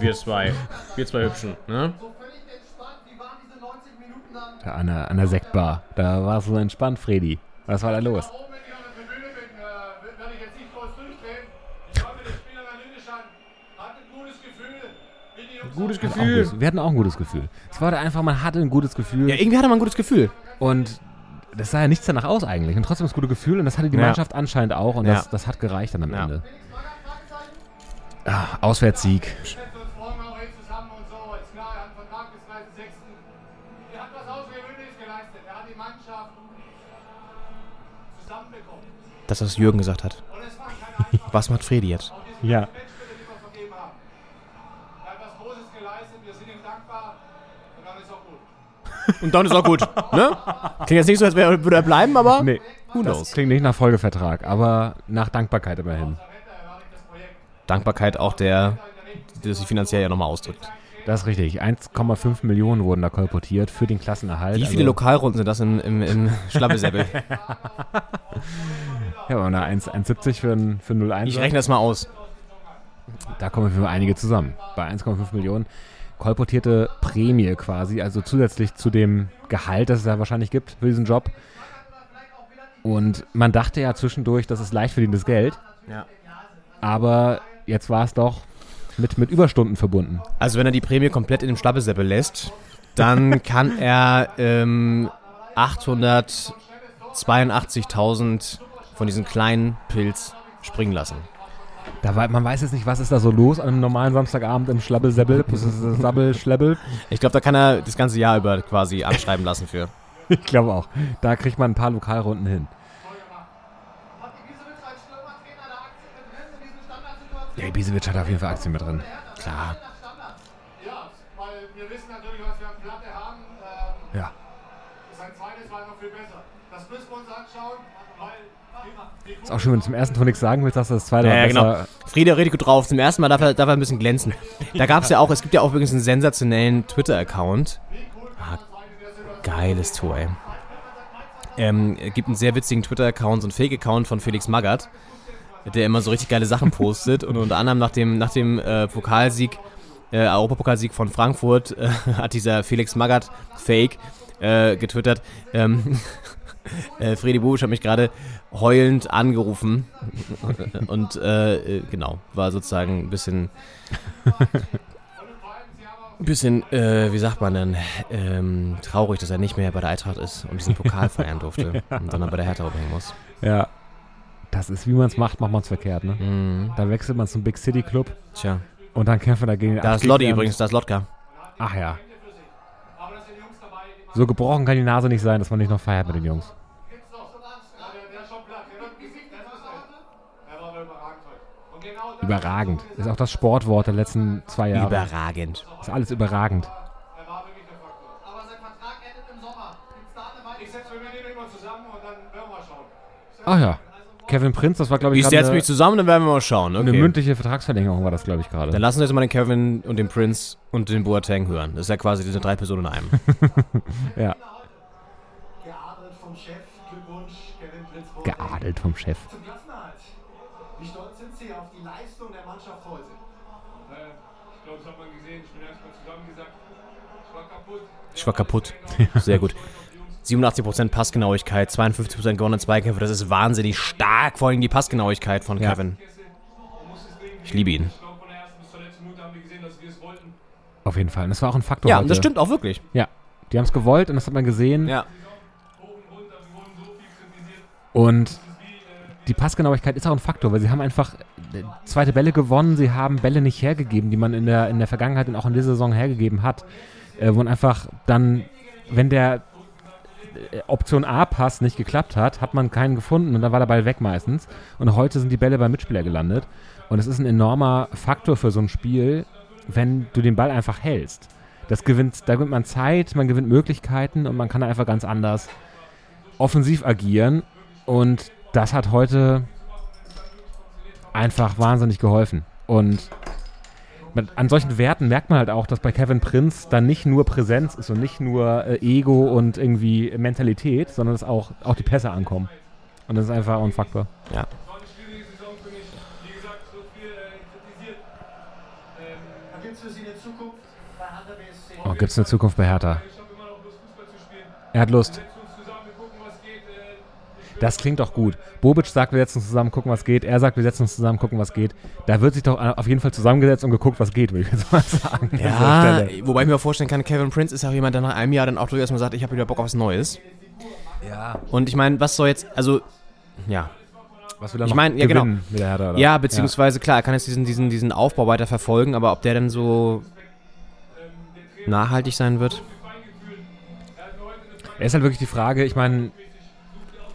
Wir zwei. Wir zwei Hübschen, ne? so völlig entspannt. Wie waren diese 90 Minuten dann? Da an der, an der Sektbar. Da war es so entspannt, Freddy. Was war da los? Gutes Gefühl. Wir hatten auch ein gutes Gefühl. Es war da einfach, man hatte ein gutes Gefühl. Ja, irgendwie hatte man ein gutes Gefühl. Und das sah ja nichts danach aus eigentlich. Und trotzdem das gute Gefühl. Und das hatte die Ja. Mannschaft anscheinend auch. Und Ja. das, das hat gereicht dann am Ja. Ende. Ah, Auswärtssieg. Wir setzen uns morgen auch hier zusammen und so. Ist klar, er hat einen Vertrag bis 30.06. Er hat was Außergewöhnliches geleistet. Er hat die Mannschaft zusammenbekommen. Das, was Jürgen gesagt hat. Was macht Fredi jetzt? Ja. Matchspiele, die wir vergeben haben. Er hat was Großes geleistet. Wir sind ihm dankbar. Und dann ist auch gut. Und dann ist auch gut, ne? Klingt jetzt nicht so, als würde er bleiben, aber Nee, who das knows? klingt nicht nach Folgevertrag, aber nach Dankbarkeit immerhin. Dankbarkeit auch der, der sich finanziell ja nochmal ausdrückt. Das ist richtig. 1,5 Millionen wurden da kolportiert für den Klassenerhalt. Wie viele Also- Lokalrunden sind das im, im, im Schlabbesäppel? Ja, aber eine 1 1,70 für ein, für 0,1. Ich rechne das mal aus. Da kommen für einige zusammen. Bei 1,5 Millionen kolportierte Prämie quasi, also zusätzlich zu dem Gehalt, das es ja wahrscheinlich gibt für diesen Job. Und man dachte ja zwischendurch, das ist leicht verdientes Geld, Ja. aber jetzt war es doch mit, mit Überstunden verbunden. Also wenn er die Prämie komplett in dem Schlabbesäppel lässt, dann kann er ähm, 882.000 von diesen kleinen Pilz springen lassen. Da war, man weiß jetzt nicht, was ist da so los an einem normalen Samstagabend im Schlabbel-Säbbel, Sabbel, Schlebbel. Ich glaube, da kann er das ganze Jahr über quasi anschreiben lassen für. Ich glaube auch. Da kriegt man ein paar Lokalrunden hin. Hat Ibisevic als Stürmertrainer da Aktien mit drin in diesen Standardsituationen? Ja, Ibisevic hat auf jeden Fall Aktien mit drin. Klar. Ja, weil wir wissen natürlich, was wir an Platte haben. Ähm, Ja. sein zweites war noch viel besser. Das müssen wir uns anschauen, weil Ist auch schön, wenn du zum ersten Tor nichts sagen willst, dass das zweite Ja, ja, genau. besser. Friede redet gut drauf. Zum ersten Mal darf er, darf er ein bisschen glänzen. Da gab es ja auch, es gibt ja auch übrigens einen sensationellen Twitter-Account. Ah, geiles Tor, ey. Ähm, gibt einen sehr witzigen Twitter-Account, so einen Fake-Account von Felix Magath, der immer so richtig geile Sachen postet und unter anderem nach dem, nach dem äh, Pokalsieg, äh, Europapokalsieg von Frankfurt, äh, hat dieser Felix Magath Fake äh, getwittert. Ähm, äh, Fredi Bubisch hat mich gerade heulend angerufen und äh, äh, genau, war sozusagen ein bisschen ein bisschen, äh, wie sagt man denn, ähm, traurig, dass er nicht mehr bei der Eintracht ist und diesen Pokal feiern durfte und dann bei der Hertha rumhängen muss. Ja. Das ist, wie man es macht, macht man es verkehrt, ne? Mhm. Da wechselt man zum Big City Club Tja, und dann kämpft man dagegen. da ist Lotti übrigens, da ist Lotka. Ach ja. So gebrochen kann die Nase nicht sein, dass man nicht noch feiert mit den Jungs. Er. Er überragend. Ist auch das Sportwort der letzten zwei Jahre. Überragend. Ist alles überragend. er. Ach ja. Kevin Prinz, das war, glaube ich, Ich gerade setze eine, mich zusammen, dann werden wir mal schauen. eine Okay. mündliche Vertragsverlängerung, war das, glaube ich, gerade. Dann lassen wir jetzt mal den Kevin und den Prince und den Boateng hören. Das ist ja quasi diese drei Personen in einem. Ja, geadelt vom Chef? Glückwunsch, Kevin Prinz geadelt vom Chef. Zum Klassenerhalt. Wie stolz sind Sie auf die Leistung der Mannschaft heute? Äh, ich glaube, das hat man gesehen. Ich bin erstmal zusammen gesagt, ich war kaputt. Ich war kaputt. Sehr gut. 87% Passgenauigkeit, 52% gewonnene Zweikämpfe. Das ist wahnsinnig stark, vor allem die Passgenauigkeit von Ja. Kevin. Ich liebe ihn. Auf jeden Fall. Und das war auch ein Faktor Ja, heute. das stimmt auch wirklich. Ja, die haben es gewollt und das hat man gesehen. Ja. Und die Passgenauigkeit ist auch ein Faktor, weil sie haben einfach äh, zweite Bälle gewonnen, sie haben Bälle nicht hergegeben, die man in der, in der Vergangenheit und auch in dieser Saison hergegeben hat. Äh, wo einfach dann, wenn der Option A-Pass nicht geklappt hat, hat man keinen gefunden und dann war der Ball weg meistens. Und heute sind die Bälle beim Mitspieler gelandet. Und es ist ein enormer Faktor für so ein Spiel, wenn du den Ball einfach hältst. Das gewinnt, da gewinnt man Zeit, man gewinnt Möglichkeiten und man kann einfach ganz anders offensiv agieren und das hat heute einfach wahnsinnig geholfen. Und man, an solchen Werten merkt man halt auch, dass bei Kevin Prince dann nicht nur Präsenz ist und nicht nur äh, Ego und irgendwie Mentalität, sondern dass auch, auch die Pässe ankommen. Und das ist einfach unfuckbar. Ja. Gibt es für Sie eine Zukunft bei Hertha BSC? Oh, gibt es eine Zukunft bei Hertha? Er hat Lust. Das klingt doch gut. Bobic sagt, wir setzen uns zusammen, gucken, was geht. Er sagt, wir setzen uns zusammen, gucken, was geht. Da wird sich doch auf jeden Fall zusammengesetzt und geguckt, was geht, würde ich jetzt mal sagen. Ja, wobei ich mir auch vorstellen kann, Kevin Prince ist auch jemand, der nach einem Jahr dann auch durchaus mal sagt, ich habe wieder Bock auf was Neues. Ja. Und ich meine, was soll jetzt, also, ja. Was will er Ich meine, ja, genau. gewinnen mit der Hertha? Ja, beziehungsweise, klar, er kann jetzt diesen, diesen, diesen Aufbau weiter verfolgen, aber ob der dann so nachhaltig sein wird? Er ist halt wirklich die Frage, ich meine,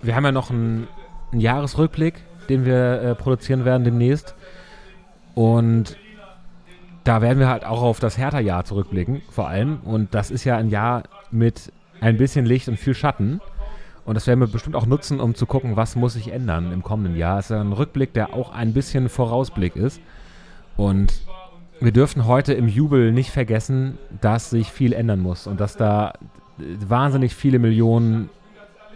wir haben ja noch einen, einen Jahresrückblick, den wir äh, produzieren werden demnächst. Und da werden wir halt auch auf das Hertha-Jahr zurückblicken, vor allem. Und das ist ja ein Jahr mit ein bisschen Licht und viel Schatten. Und das werden wir bestimmt auch nutzen, um zu gucken, was muss sich ändern im kommenden Jahr. Es ist ja ein Rückblick, der auch ein bisschen Vorausblick ist. Und wir dürfen heute im Jubel nicht vergessen, dass sich viel ändern muss und dass da wahnsinnig viele Millionen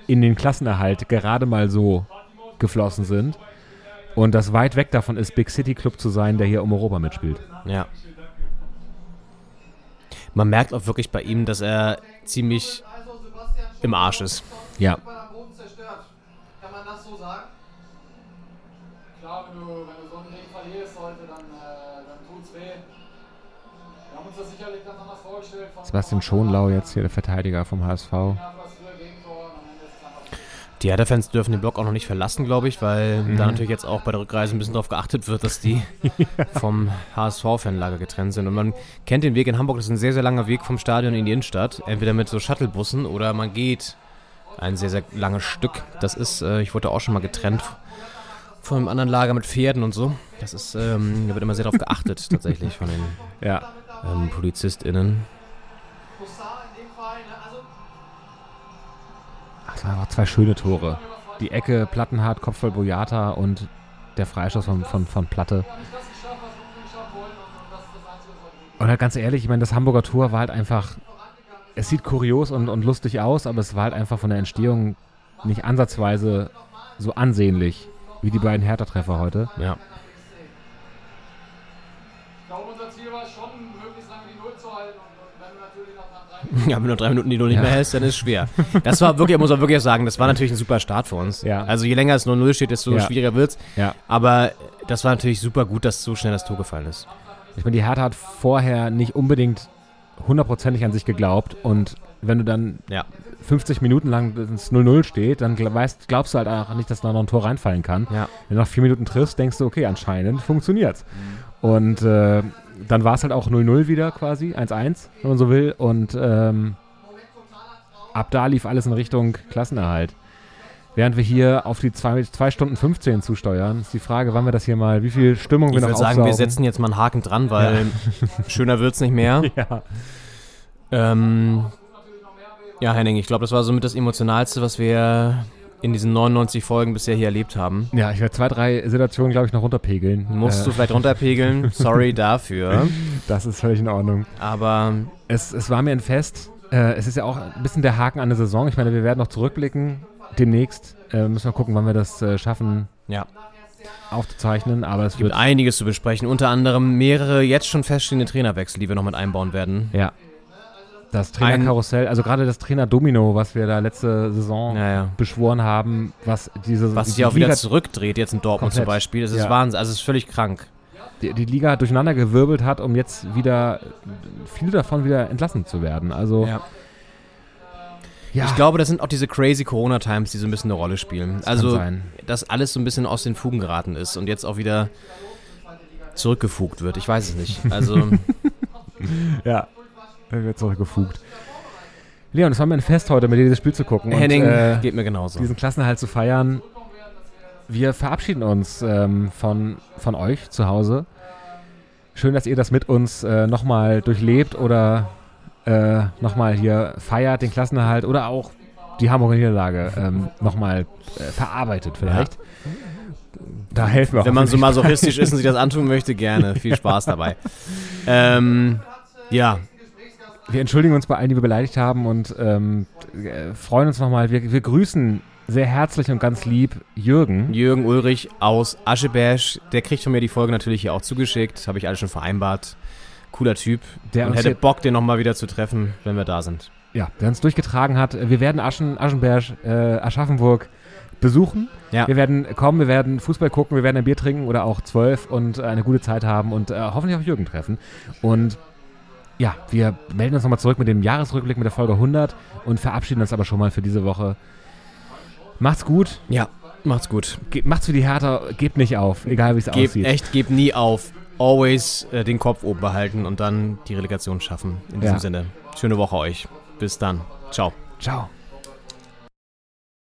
in den Klassenerhalt gerade mal so geflossen sind. Und das weit weg davon ist, Big City Club zu sein, der hier um Europa mitspielt. Ja. Man merkt auch wirklich bei ihm, dass er ziemlich im Arsch ist. Ja. Weil am Boden zerstört. Kann man das so sagen? Klar, wenn du, wenn du so einen Ding verlierst heute, dann, äh, dann tut's weh. Wir haben uns das sicherlich ganz anders vorgestellt. Von Sebastian Schonlau jetzt hier, der Verteidiger vom HSV. Ja, das früher Gegentor und am Ende ist es einfach Die Hertha-Fans dürfen den Block auch noch nicht verlassen, glaube ich, weil Mhm. da natürlich jetzt auch bei der Rückreise ein bisschen darauf geachtet wird, dass die vom HSV-Fanlager getrennt sind. Und man kennt den Weg in Hamburg, das ist ein sehr, sehr langer Weg vom Stadion in die Innenstadt. Entweder mit so Shuttlebussen oder man geht ein sehr, sehr langes Stück. Das ist, äh, ich wurde auch schon mal getrennt von einem anderen Lager mit Pferden und so. Das ist, ähm, da wird immer sehr darauf geachtet, tatsächlich, von den Ja. ähm, PolizistInnen. Das waren einfach zwei schöne Tore. Die Ecke Plattenhardt, Kopfball Boyata und der Freistoß von, von, von Platte. Und halt ganz ehrlich, ich meine, das Hamburger Tor war halt einfach. Es sieht kurios und, und lustig aus, aber es war halt einfach von der Entstehung nicht ansatzweise so ansehnlich wie die beiden Hertha-Treffer heute. Ja. ich glaube, unser Ziel war es schon, möglichst lange die Null zu halten. Und, und wenn du natürlich noch nach drei Ja, wenn du drei Minuten die Null nicht Ja. mehr hältst, dann ist es schwer. Das war wirklich, muss man wirklich sagen, das war natürlich ein super Start für uns. Ja. Also je länger es 0-0 steht, desto Ja. schwieriger wird's. Ja. Aber das war natürlich super gut, dass so schnell das Tor gefallen ist. Ich meine, die Hertha hat vorher nicht unbedingt hundertprozentig an sich geglaubt und wenn du dann Ja. 50 Minuten lang ins 0-0 steht, dann weißt, glaubst du halt auch nicht, dass da noch ein Tor reinfallen kann. Ja. Wenn du nach vier Minuten triffst, denkst du, okay, anscheinend funktioniert's. Und äh, dann war es halt auch 0-0 wieder quasi, 1-1, wenn man so will. Und ähm, ab da lief alles in Richtung Klassenerhalt. Während wir hier auf die 2 Stunden 15 zusteuern, ist die Frage, wann wir das hier mal, wie viel Stimmung Ich wir noch würde sagen, wir setzen jetzt mal einen Haken dran, weil schöner wird's nicht mehr. Ja. Ähm, ja, Henning, ich glaube, das war somit das Emotionalste, was wir in diesen 99 Folgen bisher hier erlebt haben. Ja, ich werde zwei, drei Situationen, glaube ich, noch runterpegeln. Musst Äh, du vielleicht runterpegeln. Sorry dafür. Das ist völlig in Ordnung. Aber Es, es war mir ein Fest. Äh, es ist ja auch ein bisschen der Haken an der Saison. Ich meine, wir werden noch zurückblicken. Demnächst äh, müssen wir gucken, wann wir das äh, schaffen ja, aufzuzeichnen. Aber es gibt wird. einiges zu besprechen. Unter anderem mehrere jetzt schon feststehende Trainerwechsel, die wir noch mit einbauen werden. Ja. Das Trainerkarussell, also gerade das Trainer-Domino, was wir da letzte Saison Ja, ja. beschworen haben, was diese Was die sich auch wieder Liga, zurückdreht, jetzt in Dortmund zum Komplett. Beispiel. Das ist Ja. Wahnsinn. Also es ist völlig krank. die, die Liga durcheinander gewirbelt hat, um jetzt wieder viel davon wieder entlassen zu werden. Also Ja. ja, Ich glaube, das sind auch diese crazy Corona-Times, die so ein bisschen eine Rolle spielen. also, sein. dass alles so ein bisschen aus den Fugen geraten ist und jetzt auch wieder zurückgefugt wird. Ich weiß es nicht. Also, Ja, er wird zurückgefugt. Leon, es war mir ein Fest heute, mit dir dieses Spiel zu gucken. Henning, und, äh, geht mir genauso. diesen Klassenerhalt zu feiern. Wir verabschieden uns ähm, von, von euch zu Hause. Schön, dass ihr das mit uns äh, nochmal durchlebt oder äh, nochmal hier feiert, den Klassenerhalt oder auch die Hamburger Niederlage ähm, nochmal äh, verarbeitet vielleicht. Da helfen wir auch. Wenn man so masochistisch ist und sich das antun möchte, gerne. Viel Spaß dabei. Ähm, ja, Wir entschuldigen uns bei allen, die wir beleidigt haben und ähm, äh, freuen uns nochmal. Wir, wir grüßen sehr herzlich und ganz lieb Jürgen. Jürgen Ulrich aus Ascheberg, der kriegt von mir die Folge natürlich hier auch zugeschickt. Habe ich alles schon vereinbart. Cooler Typ. Der und hätte Bock, den nochmal wieder zu treffen, wenn wir da sind. Ja, der uns durchgetragen hat. Wir werden Aschen, Aschenberg, äh, Aschaffenburg besuchen. Ja. Wir werden kommen, wir werden Fußball gucken, wir werden ein Bier trinken oder auch zwölf und äh, eine gute Zeit haben und äh, hoffentlich auch Jürgen treffen. Und ja, wir melden uns nochmal zurück mit dem Jahresrückblick mit der Folge 100 und verabschieden uns aber schon mal für diese Woche. Macht's gut. Ja, macht's gut. Ge macht's für die Hertha, gebt nicht auf, egal wie es aussieht. echt, gebt nie auf. Always äh, den Kopf oben behalten und dann die Relegation schaffen. In diesem Ja. Sinne, schöne Woche euch. Bis dann. Ciao. Ciao.